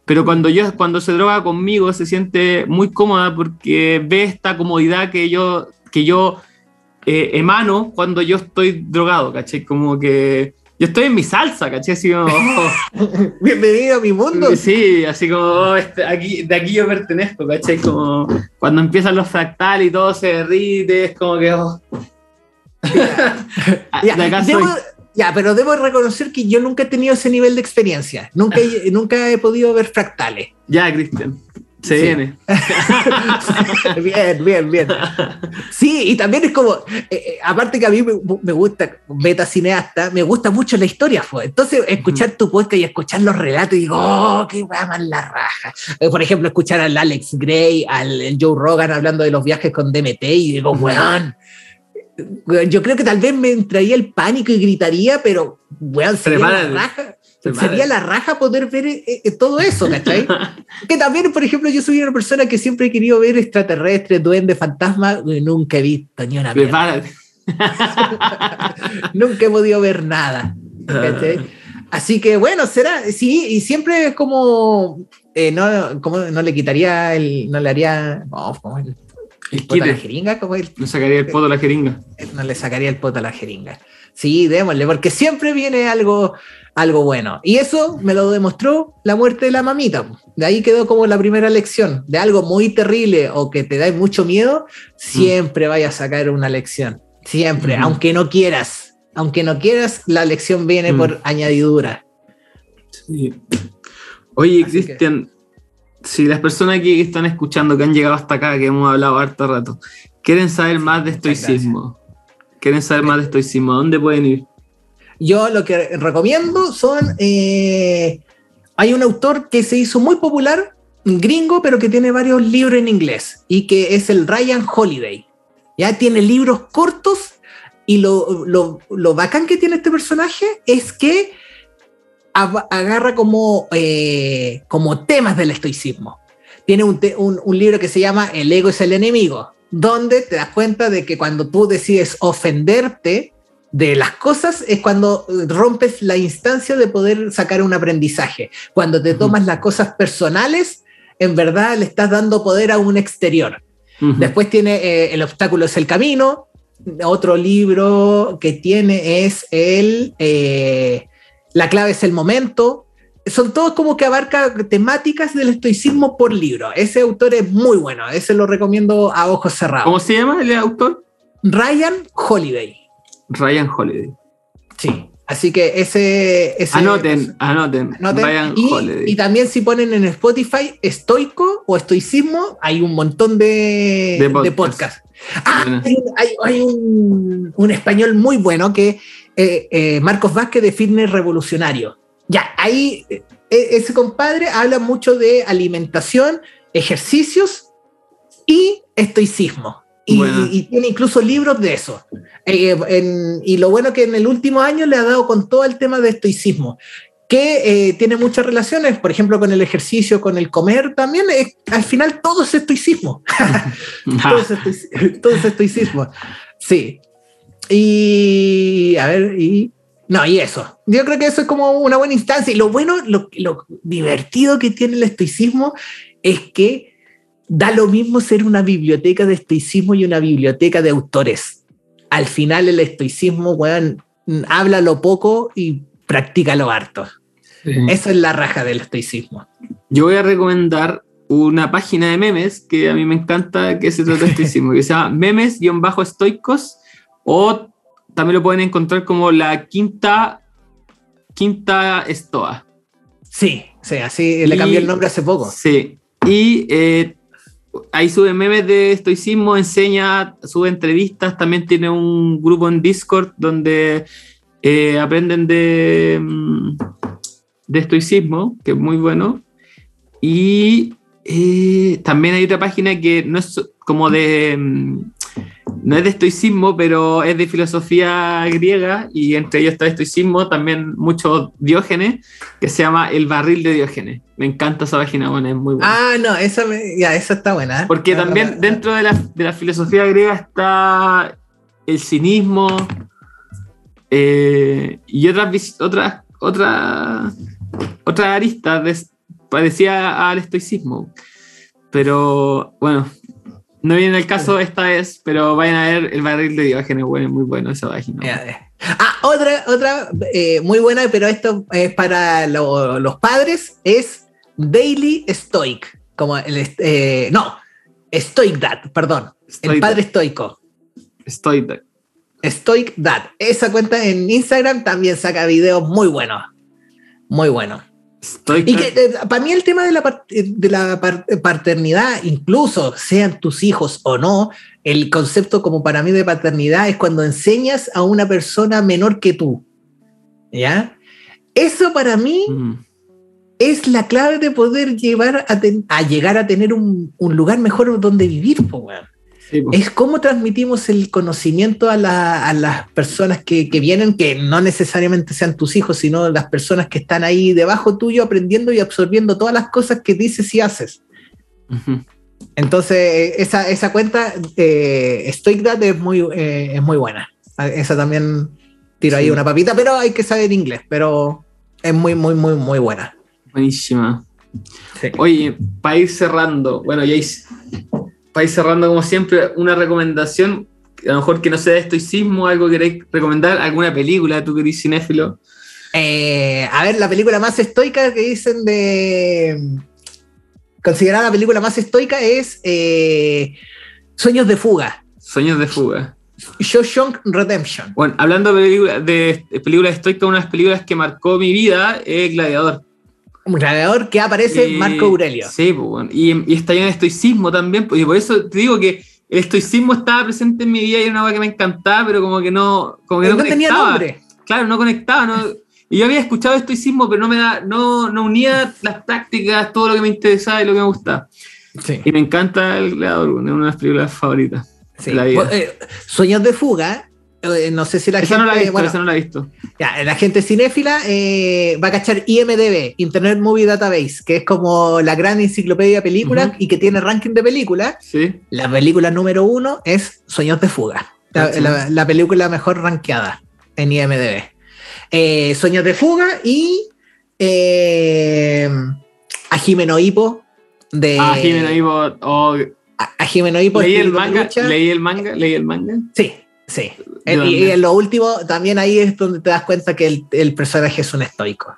Pero cuando, yo, cuando se droga conmigo se siente muy cómoda porque ve esta comodidad que yo, que yo eh, emano cuando yo estoy drogado, ¿cachai? Como que yo estoy en mi salsa, ¿cachai? Así como, oh. Bienvenido a mi mundo. Sí, así como, oh, este, aquí, de aquí yo pertenezco, ¿cachai? Como cuando empiezan los fractales y todo se derrite, es como que... Oh. ya, pero debo reconocer que yo nunca he tenido ese nivel de experiencia. Nunca, nunca he podido ver fractales. Ya, Cristian. Se viene. bien, bien, bien. Sí, y también es como, eh, eh, aparte que a mí me, gusta, beta cineasta, me gusta mucho la historia. Fue. Entonces, escuchar tu podcast y escuchar los relatos y digo, oh, qué más la raja. Eh, por ejemplo, escuchar al Alex Gray, al Joe Rogan hablando de los viajes con DMT y digo, weón. Yo creo que tal vez me entraría el pánico y gritaría, pero weón, sería la raja Sería la raja poder ver eh, eh, todo eso, ¿cachai? que también, por ejemplo, yo soy una persona que siempre he querido ver extraterrestres, duendes, fantasmas, nunca he visto ni una mierda. nunca he podido ver nada, ¿cachai? Así que bueno, será, sí, y siempre es como, eh, no, como no le quitaría el, no le haría, el, poto a la jeringa, como el, no sacaría el poto a la jeringa. No le sacaría el poto a la jeringa. Sí, démosle, porque siempre viene algo, algo bueno. Y eso me lo demostró la muerte de la mamita. De ahí quedó como la primera lección. De algo muy terrible o que te da mucho miedo, siempre vaya a sacar una lección. Siempre, aunque no quieras. Aunque no quieras, la lección viene mm. por añadidura. Sí. Oye, Cristian, si las personas que están escuchando, que han llegado hasta acá, que hemos hablado harto rato, quieren saber más de estoicismo, quieren saber más de estoicismo, ¿dónde pueden ir? Yo lo que recomiendo son. Eh, hay un autor que se hizo muy popular, gringo, pero que tiene varios libros en inglés, y que es el Ryan Holiday. Ya tiene libros cortos, y lo, lo, bacán que tiene este personaje es que agarra como, eh, como temas del estoicismo. Tiene un, un libro que se llama El ego es el enemigo, donde te das cuenta de que cuando tú decides ofenderte de las cosas es cuando rompes la instancia de poder sacar un aprendizaje. Cuando te tomas las cosas personales, en verdad le estás dando poder a un exterior. Después tiene eh, El obstáculo es el camino. Otro libro que tiene es el eh, La clave es el momento. son todos como que abarca temáticas del estoicismo por libro. Ese autor es muy bueno, ese lo recomiendo a ojos cerrados. ¿Cómo se llama el autor? Ryan Holiday. Ryan Holiday. Sí. Así que ese. anoten, anoten, Ryan y, Holiday. y, también si ponen en Spotify estoico o estoicismo, hay un montón de, de podcasts. Ah, hay, un, español muy bueno que eh, eh, Marcos Vázquez de Fitness Revolucionario. Ya, ahí e, ese compadre habla mucho de alimentación, ejercicios y estoicismo. Y, tiene incluso libros de eso. Eh, y lo bueno que en el último año le ha dado con todo el tema de estoicismo, que eh, tiene muchas relaciones, por ejemplo, con el ejercicio, con el comer, también al final todo es estoicismo. todo, es estoicismo. todo es estoicismo. Sí. Y a ver, y no, y eso. Yo creo que eso es como una buena instancia. Y lo bueno, lo, divertido que tiene el estoicismo es que da lo mismo ser una biblioteca de estoicismo y una biblioteca de autores. Al final el estoicismo, weón, habla lo poco y practica lo harto. Eso es la raja del estoicismo. Yo voy a recomendar una página de memes que a mí me encanta que se trata de estoicismo, que se llama memes-estoicos o también lo pueden encontrar como la quinta, quinta estoa. Sí, sí, así le cambió el nombre hace poco. Sí, y eh, ahí sube memes de estoicismo, enseña, sube entrevistas, también tiene un grupo en Discord donde eh, aprenden de, mm, de estoicismo, que es muy bueno. Y eh, también hay otra página que no es como de mm, no es de estoicismo, pero es de filosofía griega y entre ellos está estoicismo, también mucho Diógenes, que se llama El Barril de Diógenes. Me encanta esa página, bueno, es muy buena. Ah, no, esa, ya, esa está buena. ¿eh? Porque también dentro de la, de la, filosofía griega está el cinismo eh, y otras, otras, otras, otras aristas parecía al estoicismo. Pero bueno, no viene el caso esta vez, pero vayan a ver el barril de Diógenes, bueno, muy bueno esa página. Ah, otra, otra eh, muy buena, pero esto es para los padres, es Daily Stoic. Como el, eh, no, Stoic Dad, perdón. el padre estoico. Stoic Dad. Stoic Dad. Esa cuenta en Instagram también saca videos muy buenos. Muy buenos y que eh, para mí el tema de la, de la paternidad, incluso sean tus hijos o no, el concepto como para mí de paternidad es cuando enseñas a una persona menor que tú. ¿Ya? Eso para mí mm. es la clave de poder llevar a, llegar a tener un, lugar mejor donde vivir, es cómo transmitimos el conocimiento a, las personas que, vienen, que no necesariamente sean tus hijos, sino las personas que están ahí debajo tuyo aprendiendo y absorbiendo todas las cosas que dices y haces. Entonces, esa, esa cuenta, eh, Stoic es muy, eh, es muy buena. Esa también tiro ahí una papita, pero hay que saber inglés, pero es muy, muy, muy, muy buena. Buenísima. Oye, para ir cerrando, bueno, ya para ir cerrando como siempre, una recomendación, a lo mejor que no sea de estoicismo, algo que queréis recomendar, alguna película, tú querés cinéfilo. Eh, a ver, la película más estoica que dicen de... Considerada la película más estoica es eh, Sueños de Fuga. Sueños de Fuga. Shawshank Redemption. Bueno, hablando de, películas de películas estoicas, una de las películas que marcó mi vida es Gladiador un gladiador que aparece Marco Aurelio. Sí, pues, y, y, está lleno de estoicismo también, pues, y por eso te digo que el estoicismo estaba presente en mi vida y era una cosa que me encantaba, pero como que no, como que no, tenía nombre. Claro, no conectaba, no, y yo había escuchado estoicismo, pero no me da, no, no unía las prácticas, todo lo que me interesaba y lo que me gustaba. Sí. Y me encanta el gladiador, es una de las películas favoritas. Sí. Eh, Sueños de fuga eh, no sé si la gente. No la visto, esa no la he visto. Ya, la gente cinéfila eh, va a cachar IMDB, Internet Movie Database, que es como la gran enciclopedia de películas y que tiene ranking de películas. Sí. La película número uno es Sueños de Fuga, la, película mejor rankeada en IMDB. Eh, Sueños de Fuga y a Jimeno Hipo de. A Jimeno Hipo. Oh. A, Jimeno Hipo. Leí el manga. Leí el manga. Leí el manga. Sí, Sí. y, en lo último, también ahí es donde te das cuenta que el, personaje es un estoico.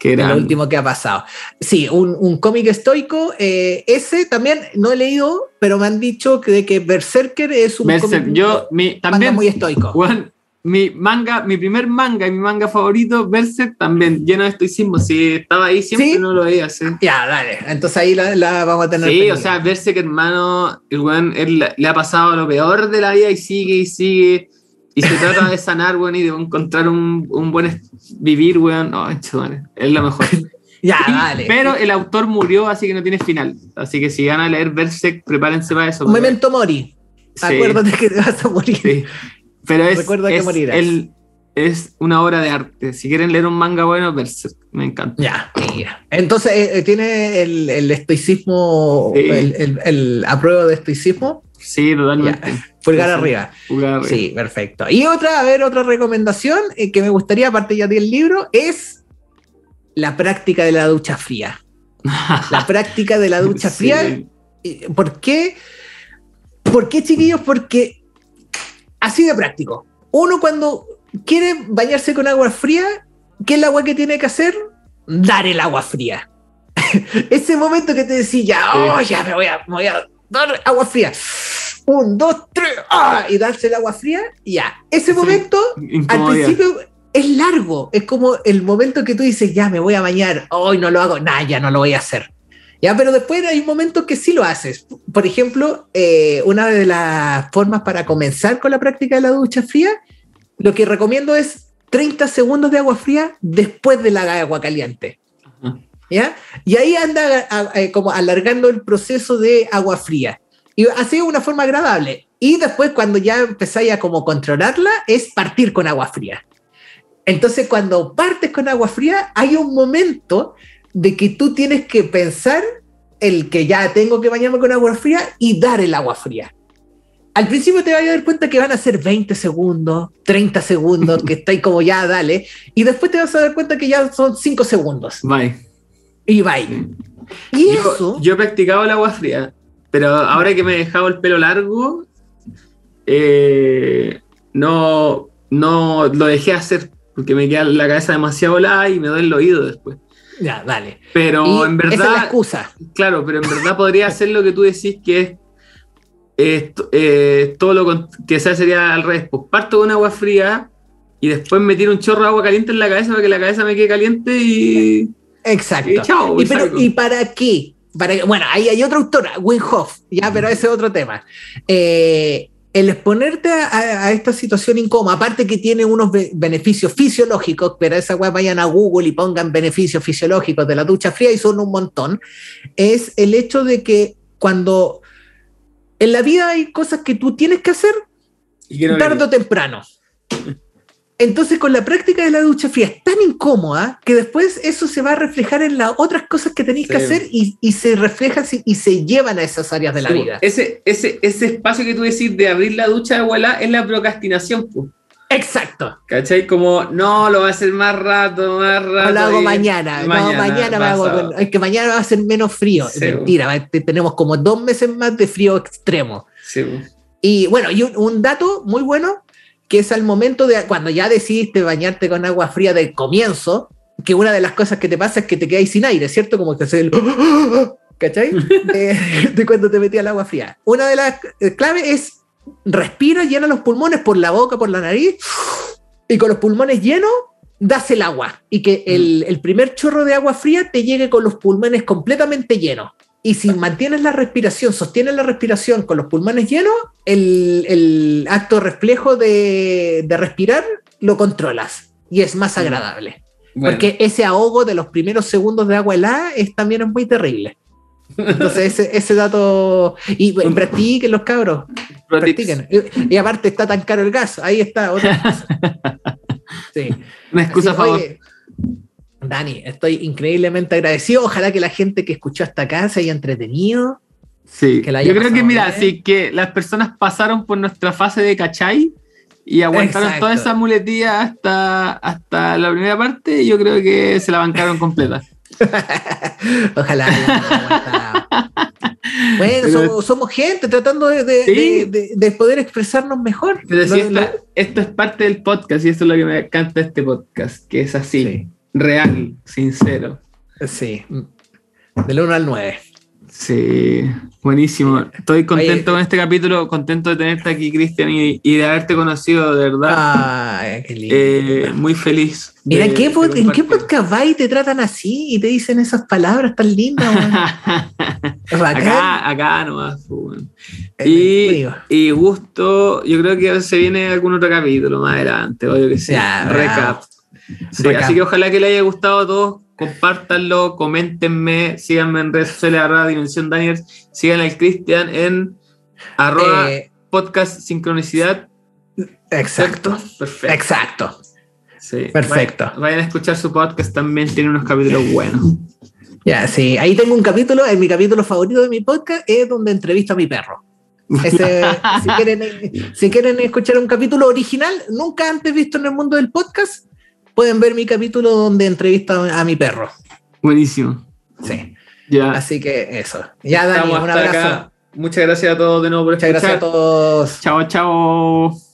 lo último que ha pasado. Sí, un, cómic estoico. Eh, ese también no he leído, pero me han dicho que, de que Berserker es un cómic yo, mi, también, muy estoico. Mi manga, mi primer manga y mi manga favorito, Berserk, también lleno de estoicismo. Si estaba ahí siempre no lo veía. ¿sí? Ya, dale. Entonces ahí la, vamos a tener. Sí, o sea, Berserk, hermano, el weón, él, le ha pasado lo peor de la vida y sigue y sigue y se trata de sanar, weón, y de encontrar un, un buen vivir, weón. No, es lo mejor. ya, vale. Pero el autor murió, así que no tiene final. Así que si van a leer Berserk, prepárense para eso. Un memento mori. Acuérdate que te vas a morir. Sí. Pero es, Recuerda que morirás. es una obra de arte. Si quieren leer un manga bueno, Berserk. Me encanta. Ya, Entonces, eh, eh, ¿tiene el, el estoicismo, el, el, el apruebo de estoicismo? Sí, totalmente. Pulgar, arriba. Sí, perfecto. Y otra, a ver, otra recomendación eh, que me gustaría, aparte ya del libro, es la práctica de la ducha fría. la práctica de la ducha fría. ¿Por qué? ¿Por qué, chiquillos? Porque así de práctico. Uno cuando quiere bañarse con agua fría, ¿qué es el agua que tiene que hacer? Dar el agua fría. Ese momento que te decía, ya, oh, ya me voy a, me voy a dar agua fría un, dos, tres, ¡ah! y darse el agua fría, ya. Ese momento, al principio, es largo. Es como el momento que tú dices, ya me voy a bañar, hoy no lo hago, nada, ya no lo voy a hacer. Ya, pero después hay momentos que sí lo haces. Por ejemplo, eh, una de las formas para comenzar con la práctica de la ducha fría, lo que recomiendo es 30 segundos de agua fría después de la agua caliente. ¿Ya? Y ahí anda eh, como alargando el proceso de agua fría. Y así de una forma agradable. Y después, cuando ya empezáis a como controlarla, es partir con agua fría. Entonces, cuando partes con agua fría, hay un momento de que tú tienes que pensar el que ya tengo que bañarme con agua fría y dar el agua fría. Al principio te vas a dar cuenta que van a ser 20 segundos, 30 segundos, que estáis como ya, dale. Y después te vas a dar cuenta que ya son 5 segundos. Bye. Y bye. Y eso. Yo he practicado el agua fría pero ahora que me he dejado el pelo largo, eh, no, no lo dejé hacer porque me queda la cabeza demasiado helada y me duele el oído después. Ya, dale. Pero en verdad. Esa es la excusa. Claro, pero en verdad podría hacer lo que tú decís que es. Eh, todo lo que sea sería al revés. Pues parto con agua fría y después me tiro un chorro de agua caliente en la cabeza para que la cabeza me quede caliente y. Exacto. ¿Y para qué? bueno, ahí hay otra autora, Winhoff, ya, pero ese es otro tema. Eh, el exponerte a, esta situación incómoda, aparte que tiene unos beneficios fisiológicos, pero esa web vayan a Google y pongan beneficios fisiológicos de la ducha fría y son un montón, es el hecho de que cuando en la vida hay cosas que tú tienes que hacer tarde o temprano. Entonces, con la práctica de la ducha fría es tan incómoda que después eso se va a reflejar en las otras cosas que tenéis que hacer y, se reflejan y se llevan a esas áreas de la vida. Ese, ese, ese espacio que tú decís de abrir la ducha de abuela es la procrastinación. Exacto. ¿Cachai? Como, no, lo va a hacer más rato, más rato. lo hago mañana. mañana. No, mañana hago. Es que mañana va a ser menos frío. Mentira, tenemos como dos meses más de frío extremo. Sí. Y bueno, y un dato muy bueno que es al momento de cuando ya decidiste bañarte con agua fría del comienzo, que una de las cosas que te pasa es que te quedas sin aire, ¿cierto? Como que haces el... ¿Cachai? De, cuando te metías al agua fría. Una de las claves es respira, llena los pulmones por la boca, por la nariz, y con los pulmones llenos, das el agua. Y que el, el primer chorro de agua fría te llegue con los pulmones completamente llenos. Y si mantienes la respiración, sostienes la respiración con los pulmones llenos, el, acto reflejo de, respirar lo controlas y es más agradable. Porque ese ahogo de los primeros segundos de agua helada es, también es muy terrible. Entonces, ese, dato. Y practiquen los cabros. Practiquen. Y, aparte, está tan caro el gas. Ahí está, otra Sí. Una excusa a favor. Dani, estoy increíblemente agradecido. Ojalá que la gente que escuchó hasta acá se haya entretenido. Sí, yo creo que, mira, sí, que las personas pasaron por nuestra fase de cachai y aguantaron toda esa muletilla hasta, hasta la primera parte, yo creo que se la bancaron completa. Ojalá. bueno, somos, gente tratando de, poder expresarnos mejor. Pero esto, es parte del podcast y eso es lo que me encanta de este podcast, que es así. Real, sincero. Sí, del 1 al 9. Sí, buenísimo. Estoy contento con este capítulo, contento de tenerte aquí, Cristian, y, de haberte conocido, de verdad. Ay, qué lindo. Eh, muy feliz. Mira, ¿en qué podcast va y te tratan así y te dicen esas palabras tan lindas? acá, acá nomás. Y, y, gusto, yo creo que se viene algún otro capítulo más adelante, obvio que sí. Recap. Así que ojalá que le haya gustado a todos compártanlo, coméntenme, síganme en redes sociales, arroba Dimensión Daniels, sigan al Cristian en arroba eh, podcast sincronicidad. Exacto. Perfecto. Exacto. Perfecto. Vayan, a escuchar su podcast, también tiene unos capítulos buenos. Ya, sí, ahí tengo un capítulo, en mi capítulo favorito de mi podcast es donde entrevisto a mi perro. si, quieren, si quieren escuchar un capítulo original, nunca antes visto en el mundo del podcast, pueden ver mi capítulo donde entrevista a mi perro. Buenísimo. Sí. Ya. Así que eso. Ya, Dani, un abrazo. Muchas gracias a todos de nuevo por Muchas gracias a todos. Chao, chao.